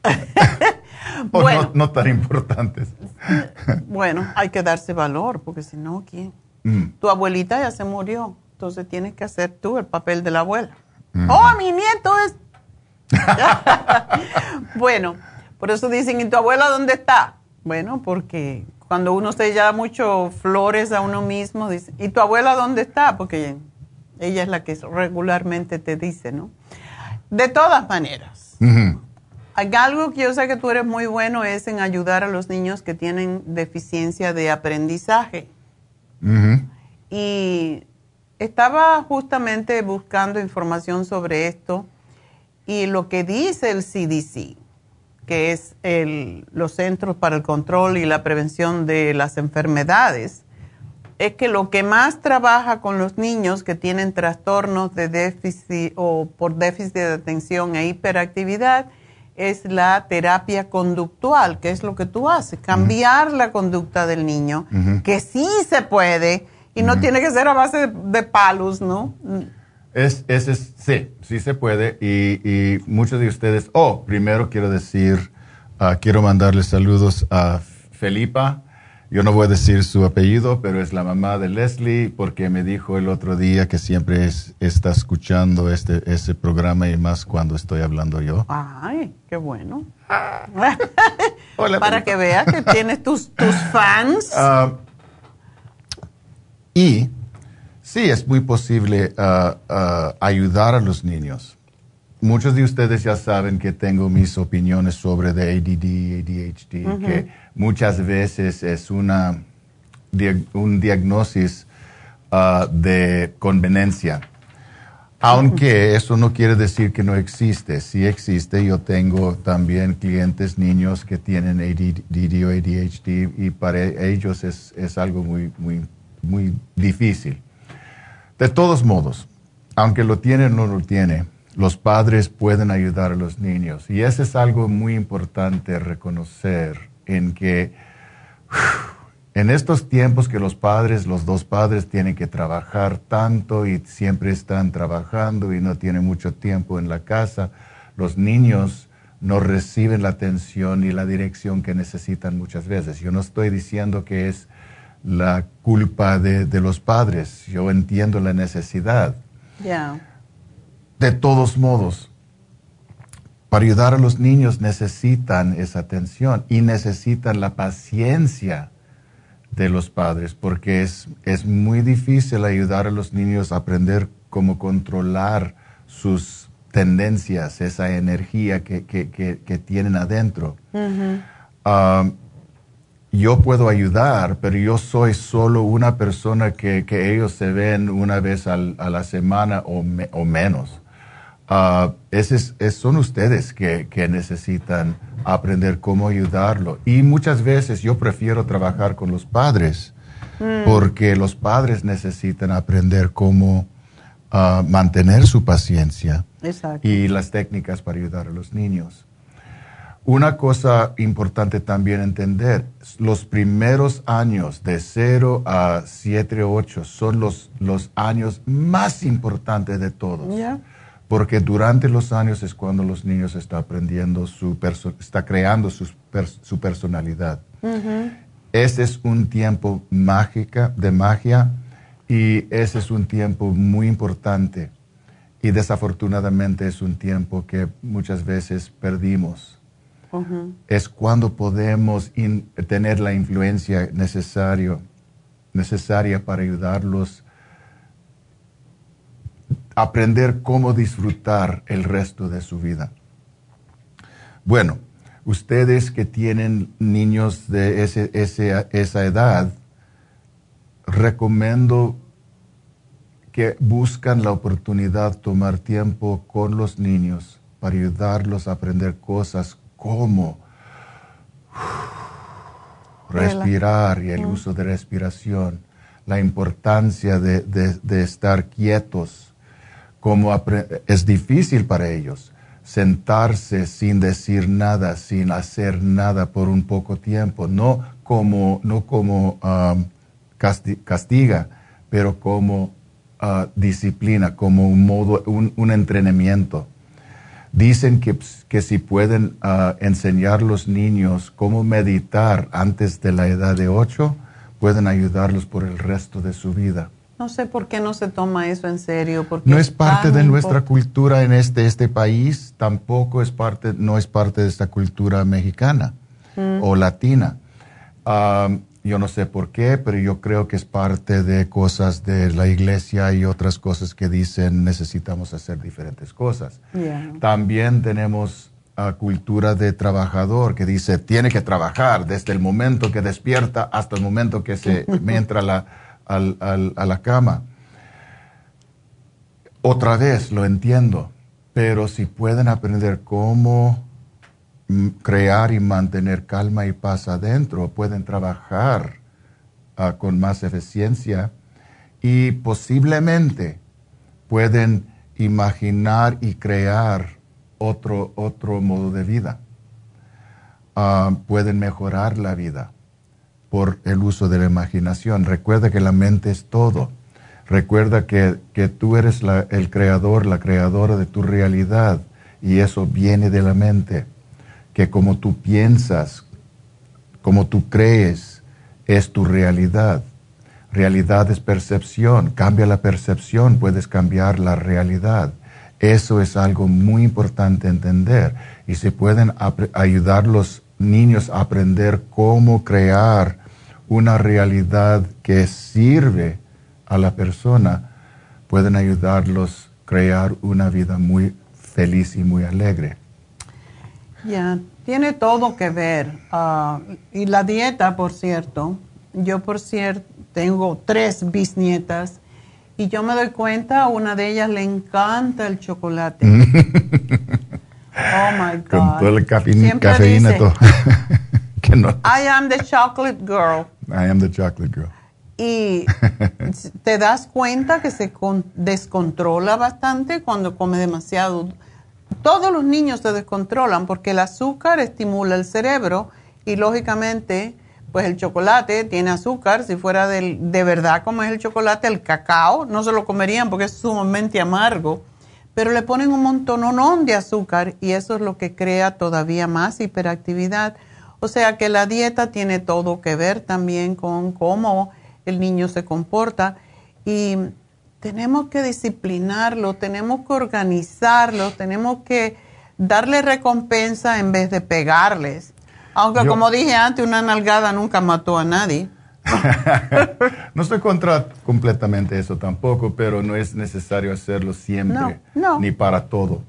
bueno, no, tan importantes. bueno, hay que darse valor, porque si no, ¿quién? Mm. Tu abuelita ya se murió, entonces tienes que hacer tú el papel de la abuela. Mm. ¡Oh, mi nieto es! bueno, por eso dicen, ¿y tu abuela dónde está? Bueno, porque cuando uno se da mucho flores a uno mismo, dice, ¿y tu abuela dónde está? Porque ella es la que regularmente te dice, ¿no? De todas maneras, algo que yo sé que tú eres muy bueno es en ayudar a los niños que tienen deficiencia de aprendizaje. Y estaba justamente buscando información sobre esto y lo que dice el CDC, que es el, los Centros para el Control y la Prevención de las Enfermedades, es que lo que más trabaja con los niños que tienen trastornos de déficit o por déficit de atención e hiperactividad es la terapia conductual, que es lo que tú haces, cambiar la conducta del niño, que sí se puede y no tiene que ser a base de, palos, ¿no? Es, es, sí, sí se puede y, muchos de ustedes, oh, primero quiero decir, ah, quiero mandarles saludos a Felipa yo no voy a decir su apellido, pero es la mamá de Leslie porque me dijo el otro día que siempre está escuchando este, ese programa y más cuando estoy hablando yo. Ay, qué bueno. Para que veas que tienes tus, tus fans. Ah, y sí, es muy posible ah, ah, ayudar a los niños muchos de ustedes ya saben que tengo mis opiniones sobre de ADD, ADHD, que muchas veces es una, un diagnóstico ah, de conveniencia. Aunque eso no quiere decir que no existe, sí existe. Yo tengo también clientes niños que tienen ADD o ADHD y para ellos es, es algo muy, muy, muy difícil. De todos modos, aunque lo tiene o no lo tiene, los padres pueden ayudar a los niños. Y eso es algo muy importante reconocer en que en estos tiempos que los padres, los dos padres tienen que trabajar tanto y siempre están trabajando y no tienen mucho tiempo en la casa, los niños no reciben la atención y la dirección que necesitan muchas veces. Yo no estoy diciendo que es la culpa de, los padres, yo entiendo la necesidad. De todos modos, para ayudar a los niños necesitan esa atención y necesitan la paciencia de los padres, porque es, muy difícil ayudar a los niños a aprender cómo controlar sus tendencias, esa energía que, tienen adentro. Ah, yo puedo ayudar, pero yo soy solo una persona que, ellos se ven una vez a la semana o, menos. Uh, son ustedes que, necesitan aprender cómo ayudarlo. Y muchas veces yo prefiero trabajar con los padres mm. porque los padres necesitan aprender cómo uh, mantener su paciencia y las técnicas para ayudar a los niños. Una cosa importante también entender, los primeros años de 0 a 7 o 8 son los, los años más importantes de todos. Porque durante los años es cuando los niños están aprendiendo, su está creando su, su personalidad. Ese es un tiempo mágica, de magia y ese es un tiempo muy importante. Y desafortunadamente es un tiempo que muchas veces perdimos es cuando podemos tener la influencia necesario, necesaria para ayudarlos aprender cómo disfrutar el resto de su vida. Bueno, ustedes que tienen niños de esa edad, recomiendo que buscan la oportunidad de tomar tiempo con los niños para ayudarlos a aprender cosas cómo respirar y el uso de respiración, la importancia de, estar quietos, cómo es difícil para ellos sentarse sin decir nada, sin hacer nada por un poco tiempo, no como, no como um, castiga, pero como uh, disciplina, como un modo, un entrenamiento. Dicen que, pues, que si pueden uh, enseñar a los niños cómo meditar antes de la edad de 8, pueden ayudarlos por el resto de su vida. No sé por qué no se toma eso en serio. Porque no es parte de nuestra cultura en este, este país, tampoco es parte, no es parte de esta cultura mexicana mm. o latina. Um, yo no sé por qué, pero yo creo que es parte de cosas de la iglesia y otras cosas que dicen necesitamos hacer diferentes cosas. También tenemos a cultura de trabajador que dice tiene que trabajar desde el momento que despierta hasta el momento que se entra la, a la cama. Otra vez, lo entiendo, pero si pueden aprender cómo crear y mantener calma y paz adentro, pueden trabajar ah, con más eficiencia y posiblemente pueden imaginar y crear otro, otro modo de vida. Ah, pueden mejorar la vida por el uso de la imaginación. Recuerda que la mente es todo. Recuerda que, tú eres el creador, la creadora de tu realidad y eso viene de la mente que como tú piensas, como tú crees, es tu realidad. Realidad es percepción. Cambia la percepción, puedes cambiar la realidad. Eso es algo muy importante entender. Y si pueden ayudar los niños a aprender cómo crear una realidad que sirve a la persona, pueden ayudarlos a crear una vida muy feliz y muy alegre. Ya, tiene todo que ver. Ah, y la dieta, por cierto, yo por cierto tengo tres bisnietas y yo me doy cuenta, a una de ellas le encanta el chocolate. oh my God. Con todo el cafeína, todo. I am the chocolate girl. I am the chocolate girl. Y te das cuenta que se descontrola bastante cuando come demasiado todos los niños se descontrolan porque el azúcar estimula el cerebro y lógicamente pues el chocolate tiene azúcar, si fuera de, de verdad como es el chocolate, el cacao, no se lo comerían porque es sumamente amargo, pero le ponen un montón de azúcar y eso es lo que crea todavía más hiperactividad. O sea que la dieta tiene todo que ver también con cómo el niño se comporta y tenemos que disciplinarlo, tenemos que organizarlo, tenemos que darle recompensa en vez de pegarles. Aunque como dije antes, una nalgada nunca mató a nadie. no estoy contra completamente eso tampoco, pero no es necesario hacerlo siempre, ni para todo.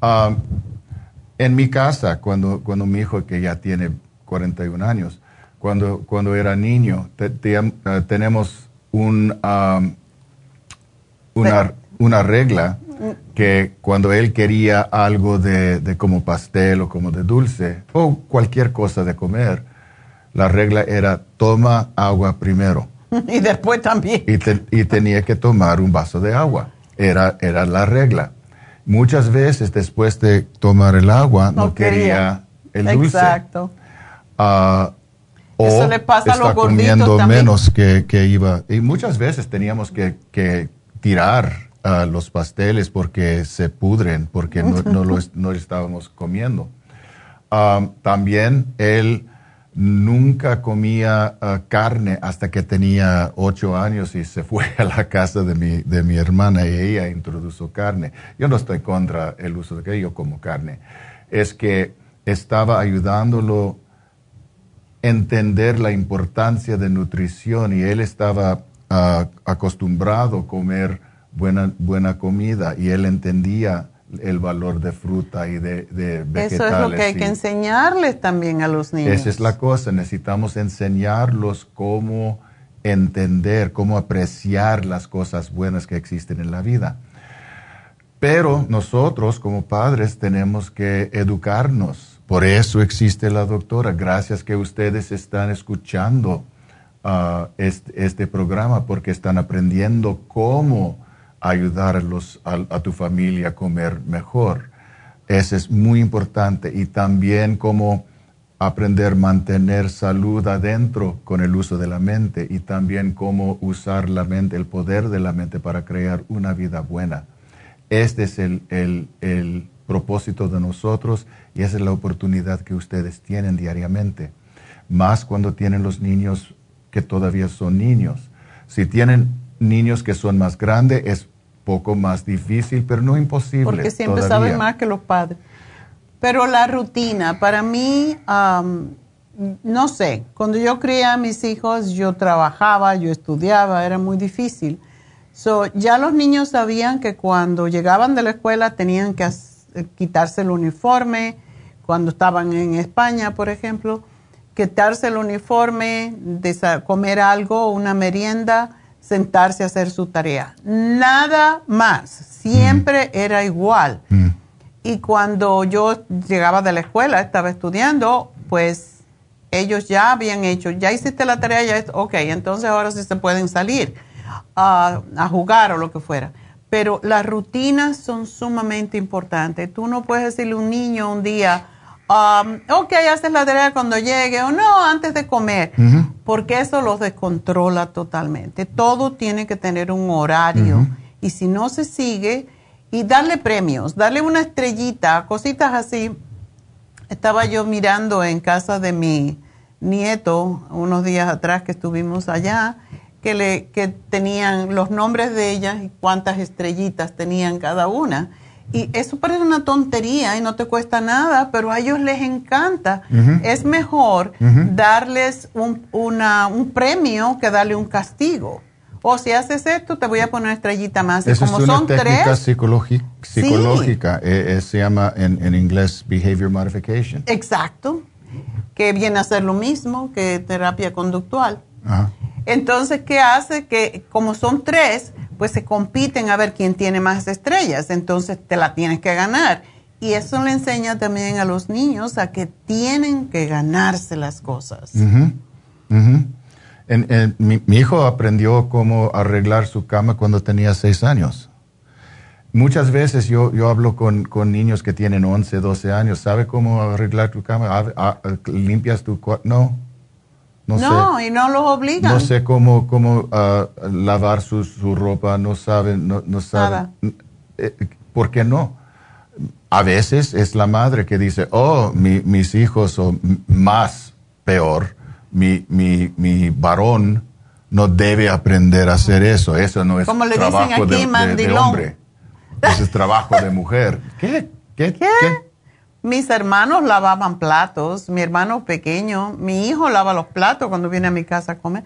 Um, en mi casa, cuando, cuando mi hijo, que ya tiene 41 años, cuando, cuando era niño, uh, tenemos un, um, una, una regla que cuando él quería algo de, de, como pastel o como de dulce o cualquier cosa de comer, la regla era toma agua primero. y después también. Y, tenía que tomar un vaso de agua. Era, era la regla. Muchas veces después de tomar el agua no, quería. el dulce. Exacto. Uh, o Eso le pasa está a los comiendo también. menos que, que, iba. Y muchas veces teníamos que, que tirar uh, los pasteles porque se pudren, porque no, no lo no estábamos comiendo. Um, también él nunca comía uh, carne hasta que tenía ocho años y se fue a la casa de mi, de mi hermana y ella introdujo carne. Yo no estoy contra el uso de que yo como carne. Es que estaba ayudándolo entender la importancia de nutrición y él estaba uh, acostumbrado a comer buena, buena comida y él entendía el valor de fruta y de, de vegetales. Eso es lo que hay que enseñarles también a los niños. esa es la cosa, necesitamos enseñarlos cómo entender, cómo apreciar las cosas buenas que existen en la vida. Pero nosotros como padres tenemos que educarnos. Por eso existe la doctora. Gracias que ustedes están escuchando ah, este, este programa porque están aprendiendo cómo ayudar a, tu familia a comer mejor. Eso es muy importante. Y también cómo aprender a mantener salud adentro con el uso de la mente y también cómo usar la mente, el poder de la mente para crear una vida buena. Este es el- el propósito de nosotros y esa es la oportunidad que ustedes tienen diariamente. Más cuando tienen los niños que todavía son niños. Si tienen niños que son más grandes, es poco más difícil, pero no imposible. Porque siempre todavía. saben más que los padres. Pero la rutina, para mí, am, no sé, cuando yo crié a mis hijos, yo trabajaba, yo estudiaba, era muy difícil. So, ya los niños sabían que cuando llegaban de la escuela tenían que quitarse el uniforme, cuando estaban en España, por ejemplo, quitarse el uniforme, comer algo, una merienda, sentarse a hacer su tarea. Nada más, siempre era igual. Y cuando yo llegaba de la escuela, estaba estudiando, pues ellos ya habían hecho, ya hiciste la tarea, ya es, ok, entonces ahora sí se pueden salir a, a jugar o lo que fuera. Pero las rutinas son sumamente importantes. Tú no puedes decirle a un niño un día, um, ok, haces la tarea cuando llegue o no, antes de comer, porque eso los descontrola totalmente. Todo tiene que tener un horario y si no se sigue, y darle premios, darle una estrellita, cositas así. Estaba yo mirando en casa de mi nieto unos días atrás que estuvimos allá, que, le, que tenían los nombres de ellas y cuántas estrellitas tenían cada una. Y eso parece una tontería y no te cuesta nada, pero a ellos les encanta. Es mejor darles un, una, un premio que darle un castigo. O si haces esto, te voy a poner una estrellita más. Y Esa es como una son técnica tres, psicológica. eh, eh, se llama en, en inglés behavior modification. Exacto, que viene a ser lo mismo que terapia conductual. Ajá. Entonces, ¿qué hace? Que como son tres, pues se compiten a ver quién tiene más estrellas, entonces te la tienes que ganar. Y eso le enseña también a los niños a que tienen que ganarse las cosas. Mi, hijo aprendió cómo arreglar su cama cuando tenía seis años. Muchas veces yo, yo hablo con, con niños que tienen 11, 12 años. ¿Sabe cómo arreglar tu cama? ¿Limpias tu cuarto? No, no, No, sé. y no los obligan. No sé cómo, cómo ah, lavar su, su ropa, no saben, no, no saben. Eh, ¿Por qué no? A veces es la madre que dice, oh, mi- mis hijos son más peor, mi, mi, mi varón no debe aprender a hacer eso, eso no es Como le dicen trabajo aquí, de- de, de mandilón. hombre, eso es trabajo de mujer. ¿Qué? ¿Qué? ¿Qué? Mis hermanos lavaban platos, mi hermano pequeño, mi hijo lava los platos cuando viene a mi casa a comer.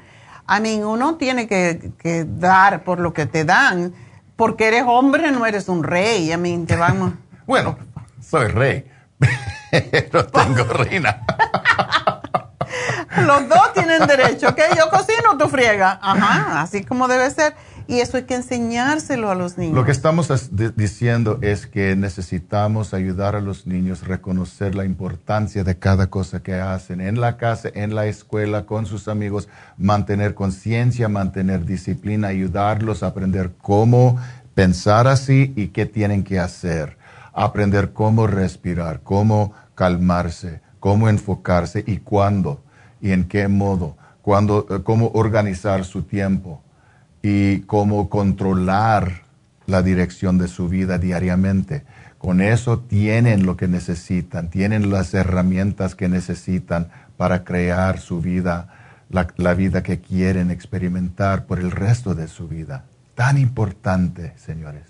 A mí uno tiene que, que dar por lo que te dan, porque eres hombre, no eres un rey. A mí te van... Bueno, Soy rey, pero tengo reina. Los dos tienen derecho, ¿ok? Yo cocino, tú friega. Ajá, así como debe ser. Y eso hay que enseñárselo a los niños. Lo que estamos diciendo es que necesitamos ayudar a los niños a reconocer la importancia de cada cosa que hacen en la casa, en la escuela, con sus amigos, mantener conciencia, mantener disciplina, ayudarlos a aprender cómo pensar así y qué tienen que hacer, aprender cómo respirar, cómo calmarse, cómo enfocarse y cuándo y en qué modo, cuándo, eh, cómo organizar su tiempo y cómo controlar la dirección de su vida diariamente. Con eso tienen lo que necesitan, tienen las herramientas que necesitan para crear su vida, la, vida que quieren experimentar por el resto de su vida. Tan importante, señores.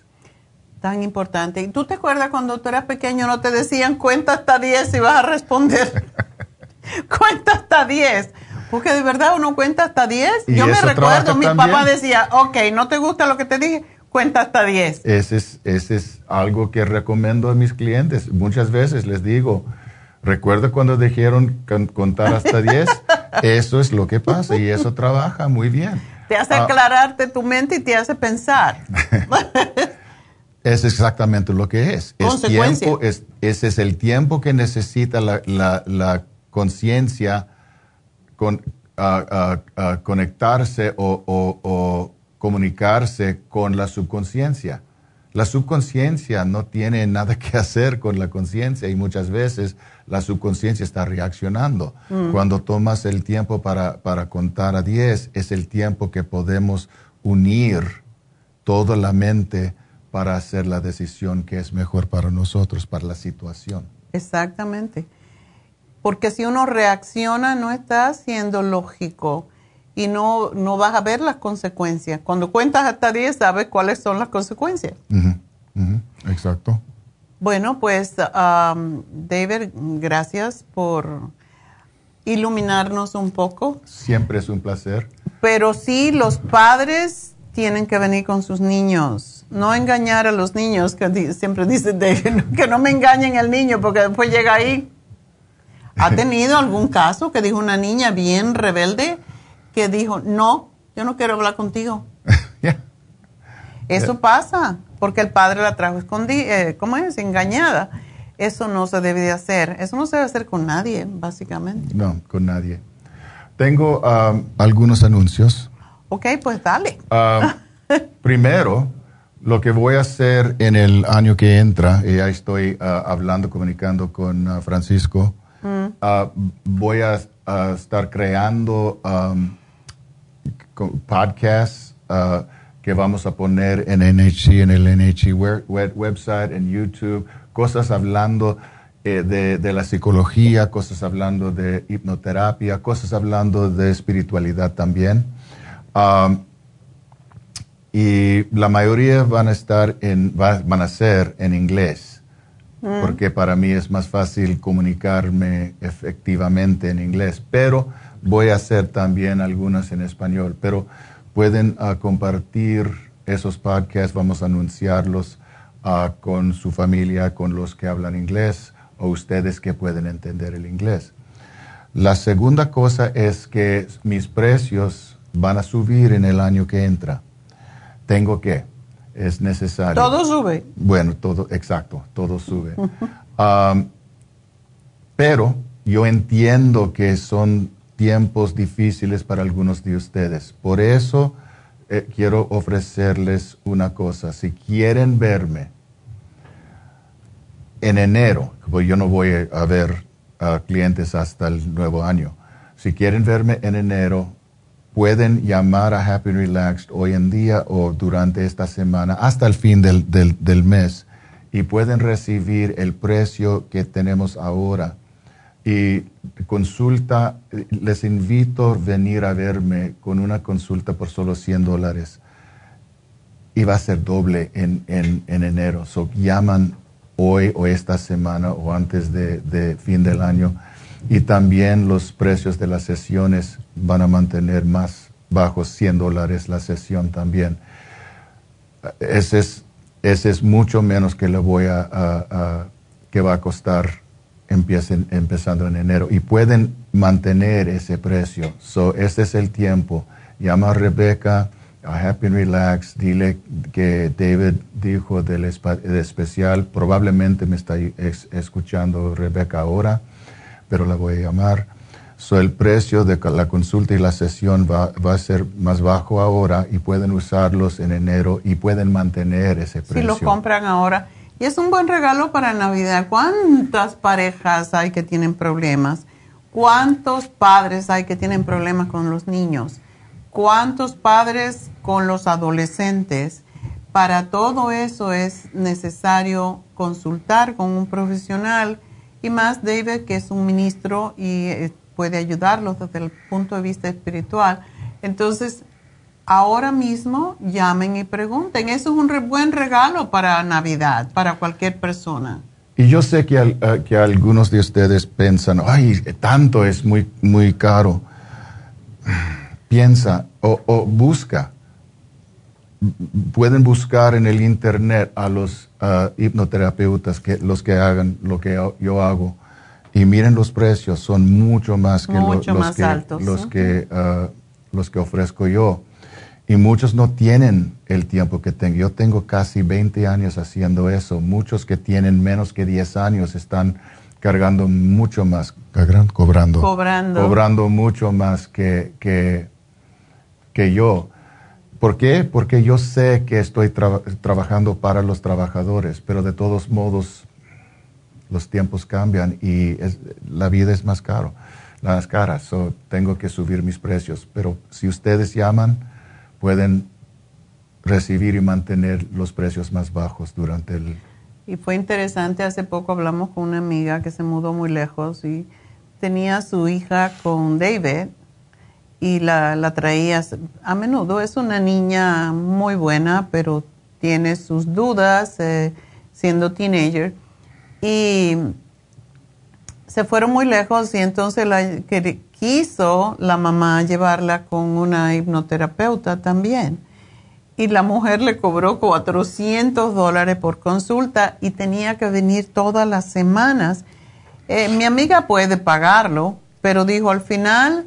Tan importante. ¿Y tú te acuerdas cuando tú eras pequeño no te decían cuenta hasta 10 y vas a responder? cuenta hasta 10. Porque de verdad uno cuenta hasta 10. Yo me recuerdo, mi papá decía, ok, no te gusta lo que te dije, cuenta hasta 10. Ese es, ese es algo que recomiendo a mis clientes. Muchas veces les digo, recuerda cuando dijeron contar hasta 10, eso es lo que pasa y eso trabaja muy bien. Te hace ah. aclararte tu mente y te hace pensar. es exactamente lo que es. Es tiempo, es, ese es el tiempo que necesita la, la, la conciencia con, conectarse o, comunicarse con la subconsciencia. La subconsciencia no tiene nada que hacer con la conciencia y muchas veces la subconsciencia está reaccionando. Mm. Cuando tomas el tiempo para, para contar a 10, es el tiempo que podemos unir toda la mente para hacer la decisión que es mejor para nosotros, para la situación. Exactamente. Porque si uno reacciona, no está siendo lógico y no, no vas a ver las consecuencias. Cuando cuentas hasta 10, sabes cuáles son las consecuencias. Exacto. Bueno, pues, um, David, gracias por iluminarnos un poco. Siempre es un placer. Pero sí, los padres tienen que venir con sus niños. No engañar a los niños, que siempre dicen que no me engañen el niño porque después llega ahí ¿Ha tenido algún caso que dijo una niña bien rebelde que dijo, no, yo no quiero hablar contigo? Eso pasa, porque el padre la trajo escondida, eh, ¿cómo es? Engañada. Eso no se debe de hacer. Eso no se debe hacer con nadie, básicamente. No, con nadie. Tengo um, algunos anuncios. Ok, pues dale. Primero, lo que voy a hacer en el año que entra, y ya estoy uh, hablando, comunicando con uh, Francisco, Ah, voy a, estar creando um, podcasts uh, que vamos a poner en NHC, en el NHC website, en YouTube, cosas hablando eh, de, la psicología, cosas hablando de hipnoterapia, cosas hablando de espiritualidad también. Um, y la mayoría van a estar en, van a ser en inglés. Mm. porque para mí es más fácil comunicarme efectivamente en inglés, pero voy a hacer también algunas en español, pero pueden ah, compartir esos podcasts, vamos a anunciarlos ah, con su familia, con los que hablan inglés o ustedes que pueden entender el inglés. La segunda cosa es que mis precios van a subir en el año que entra. Tengo que es necesario. Todo sube. Bueno, todo, exacto, todo sube. Um, pero yo entiendo que son tiempos difíciles para algunos de ustedes. Por eso eh, quiero ofrecerles una cosa. Si quieren verme en enero, porque yo no voy a ver a clientes hasta el nuevo año. Si quieren verme en enero, pueden llamar a Happy Relaxed hoy en día o durante esta semana hasta el fin del, del, mes y pueden recibir el precio que tenemos ahora. Y consulta, les invito a venir a verme con una consulta por solo 100 dólares. Y va a ser doble en, en, en enero. So, llaman hoy o esta semana o antes de, de fin del año y también los precios de las sesiones van a mantener más bajos, 100 dólares la sesión también. Ese es, ese es mucho menos que le voy a, que va a costar empiecen, empezando en enero y pueden mantener ese precio. So, este es el tiempo. Llama a Rebeca a Happy and Relax, dile que David dijo del especial, probablemente me está escuchando Rebeca ahora, pero la voy a llamar. So, el precio de la consulta y la sesión va, va, a ser más bajo ahora y pueden usarlos en enero y pueden mantener ese precio. Si los compran ahora. Y es un buen regalo para Navidad. ¿Cuántas parejas hay que tienen problemas? ¿Cuántos padres hay que tienen problemas con los niños? ¿Cuántos padres con los adolescentes? Para todo eso es necesario consultar con un profesional y más David que es un ministro y eh, puede ayudarlos desde el punto de vista espiritual. Entonces, ahora mismo llamen y pregunten. Eso es un buen regalo para Navidad, para cualquier persona. Y yo sé que, eh, que algunos de ustedes piensan, ay, tanto es muy, muy caro. Piensa o, busca. Pueden buscar en el internet a los uh, hipnoterapeutas, que, los que hagan lo que yo, hago, y miren los precios, son mucho más que, los, que los, que, uh, los que ofrezco yo. Y muchos no tienen el tiempo que tengo. Yo tengo casi 20 años haciendo eso. Muchos que tienen menos que 10 años están cargando mucho más, cobrando, cobrando, cobrando mucho más que, que, que yo. ¿Por qué? Porque yo sé que estoy trabajando para los trabajadores, pero de todos modos los tiempos cambian y la vida es más caro, más cara. So, tengo que subir mis precios. Pero si ustedes llaman, pueden recibir y mantener los precios más bajos durante el... Y fue interesante, hace poco hablamos con una amiga que se mudó muy lejos y tenía su hija con David y la, la traía a menudo. Es una niña muy buena, pero tiene sus dudas eh, siendo teenager. Y se fueron muy lejos y entonces quiso la mamá llevarla con una hipnoterapeuta también. Y la mujer le cobró 400 dólares por consulta y tenía que venir todas las semanas. Eh, mi amiga puede pagarlo, pero dijo al final,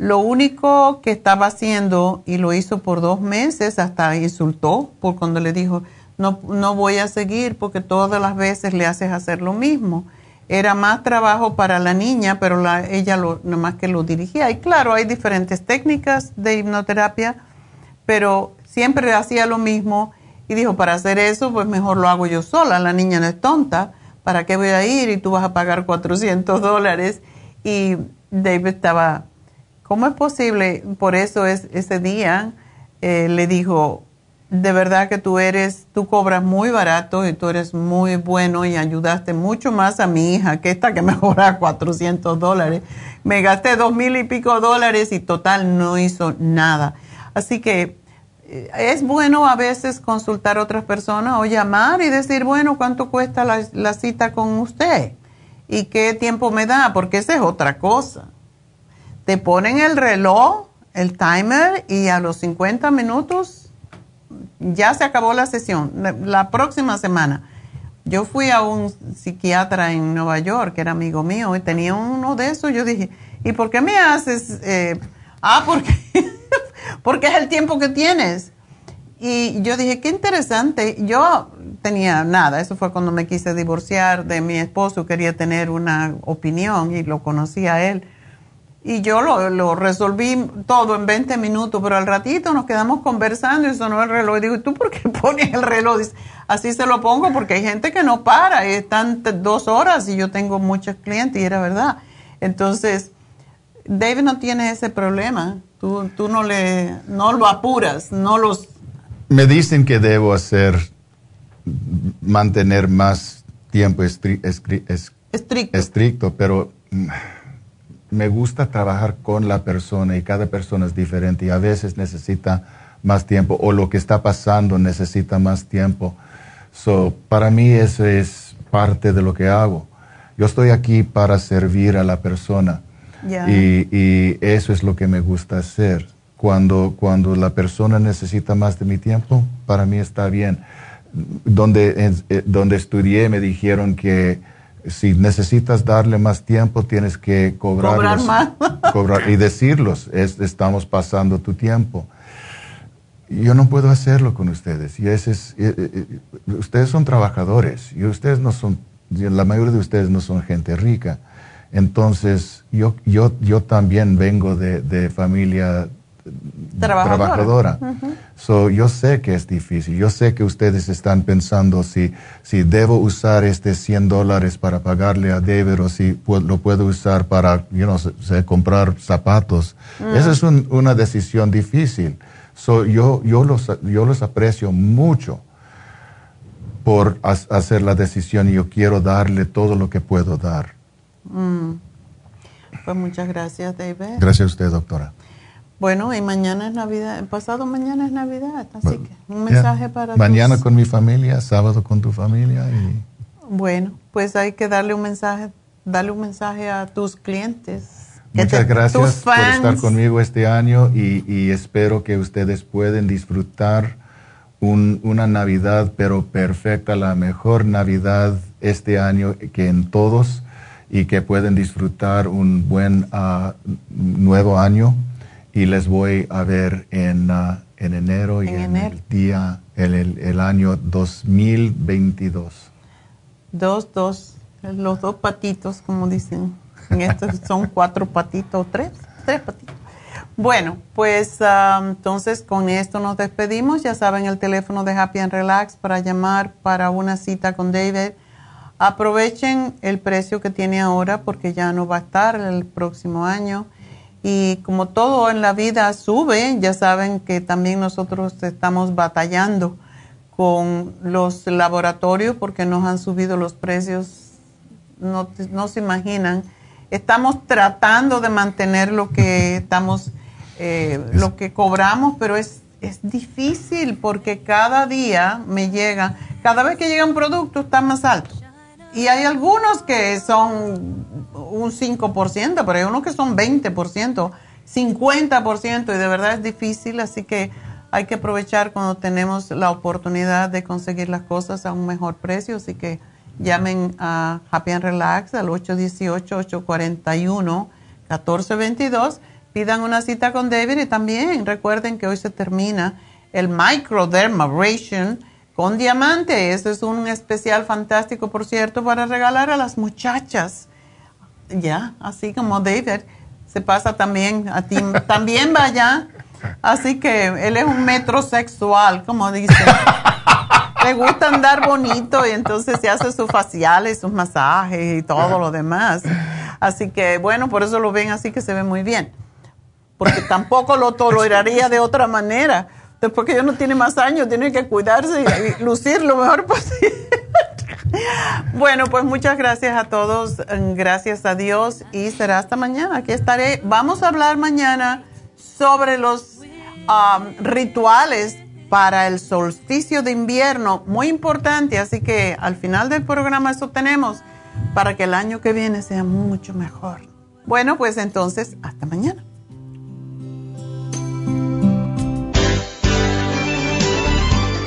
lo único que estaba haciendo, y lo hizo por dos meses, hasta insultó, por cuando le dijo, no, no voy a seguir porque todas las veces le haces hacer lo mismo era más trabajo para la niña, pero la, ella lo, nomás que lo dirigía. Y claro, hay diferentes técnicas de hipnoterapia, pero siempre hacía lo mismo y dijo, para hacer eso, pues mejor lo hago yo sola, la niña no es tonta, ¿para qué voy a ir? Y tú vas a pagar 400 dólares. Y David estaba, ¿cómo es posible? Por eso es, ese día eh, le dijo, de verdad que tú eres, tú cobras muy barato y tú eres muy bueno y ayudaste mucho más a mi hija que esta que me cobra 400 dólares. Me gasté dos mil y pico dólares y total no hizo nada. Así que eh, es bueno a veces consultar a otras personas o llamar y decir, bueno, ¿cuánto cuesta la, la cita con usted? ¿Y qué tiempo me da? Porque esa es otra cosa. Te ponen el reloj, el timer y a los 50 minutos ya se acabó la sesión, la, próxima semana. Yo fui a un psiquiatra en Nueva York, que era amigo mío, y tenía uno de esos. Yo dije, ¿y por qué me haces? Eh, ah, porque, porque es el tiempo que tienes. Y yo dije, qué interesante. Yo tenía nada, eso fue cuando me quise divorciar de mi esposo, quería tener una opinión y lo conocí a él. Y yo lo, resolví todo en 20 minutos, pero al ratito nos quedamos conversando y sonó el reloj. Y digo, ¿tú por qué pones el reloj? Dice, así se lo pongo porque hay gente que no para y están dos horas y yo tengo muchos clientes y era verdad. Entonces, David no tiene ese problema. Tú, tú no, le, no lo apuras, no los... Me dicen que debo hacer, mantener más tiempo estricto, pero me gusta trabajar con la persona y cada persona es diferente y a veces necesita más tiempo o lo que está pasando necesita más tiempo. So, para mí eso es parte de lo que hago. Yo estoy aquí para servir a la persona y, y, eso es lo que me gusta hacer. Cuando, cuando la persona necesita más de mi tiempo, para mí está bien. donde, eh, donde estudié me dijeron que si necesitas darle más tiempo, tienes que cobrar más. y decirlos, estamos pasando tu tiempo. Yo no puedo hacerlo con ustedes. Y ese es, eh, eh, ustedes son trabajadores y ustedes no son, la mayoría de ustedes no son gente rica. Entonces, yo, yo, yo también vengo de, de familia trabajadora. yo sé que es difícil. Yo sé que ustedes están pensando si, si debo usar este 100 dólares para pagarle a David o si lo puedo usar para you know, comprar zapatos. Mm. Esa es una decisión difícil. yo, yo, los, yo los aprecio mucho por hacer la decisión y yo quiero darle todo lo que puedo dar. Mm. Pues muchas gracias, David. Gracias a usted, doctora. Bueno, y mañana es Navidad, pasado mañana es Navidad, así que un mensaje para Mañana con mi familia, sábado con tu familia. Y... Bueno, pues hay que darle un mensaje, darle un mensaje a tus clientes. Muchas gracias por estar conmigo este año y, espero que ustedes puedan disfrutar una Navidad, pero perfecta, la mejor Navidad este año que en todos y que pueden disfrutar un buen ah, nuevo año y les voy a ver en, uh, en enero y en, el día, el, el, año 2022. Dos, dos, los dos patitos, como dicen. En estos son cuatro patitos, tres, tres patitos. Bueno, pues um, entonces con esto nos despedimos. Ya saben el teléfono de Happy and Relax para llamar para una cita con David. Aprovechen el precio que tiene ahora porque ya no va a estar el próximo año y como todo en la vida sube, ya saben que también nosotros estamos batallando con los laboratorios porque nos han subido los precios, no, no se imaginan. Estamos tratando de mantener lo que estamos, eh, lo que cobramos, pero es, es difícil porque cada día me llega, cada vez que llega un producto está más alto. Y hay algunos que son un 5%, pero hay unos que son 20%, 50% y de verdad es difícil, así que hay que aprovechar cuando tenemos la oportunidad de conseguir las cosas a un mejor precio, así que llamen a Happy and Relax al 818-841-1422, pidan una cita con David y también recuerden que hoy se termina el Microdermabrasion con diamante. Este es un especial fantástico, por cierto, para regalar a las muchachas ya, así como David, se pasa también a ti, también vaya. Así que él es un metrosexual, como dice. Le gusta andar bonito y entonces se hace sus faciales, sus masajes y todo lo demás. Así que bueno, por eso lo ven así que se ve muy bien. Porque tampoco lo toleraría de otra manera. Después que ya no tiene más años, tiene que cuidarse y lucir lo mejor posible. Bueno, pues muchas gracias a todos, gracias a Dios y será hasta mañana. Aquí estaré. Vamos a hablar mañana sobre los um, rituales para el solsticio de invierno, muy importante, así que al final del programa eso tenemos para que el año que viene sea mucho mejor. Bueno, pues entonces, hasta mañana.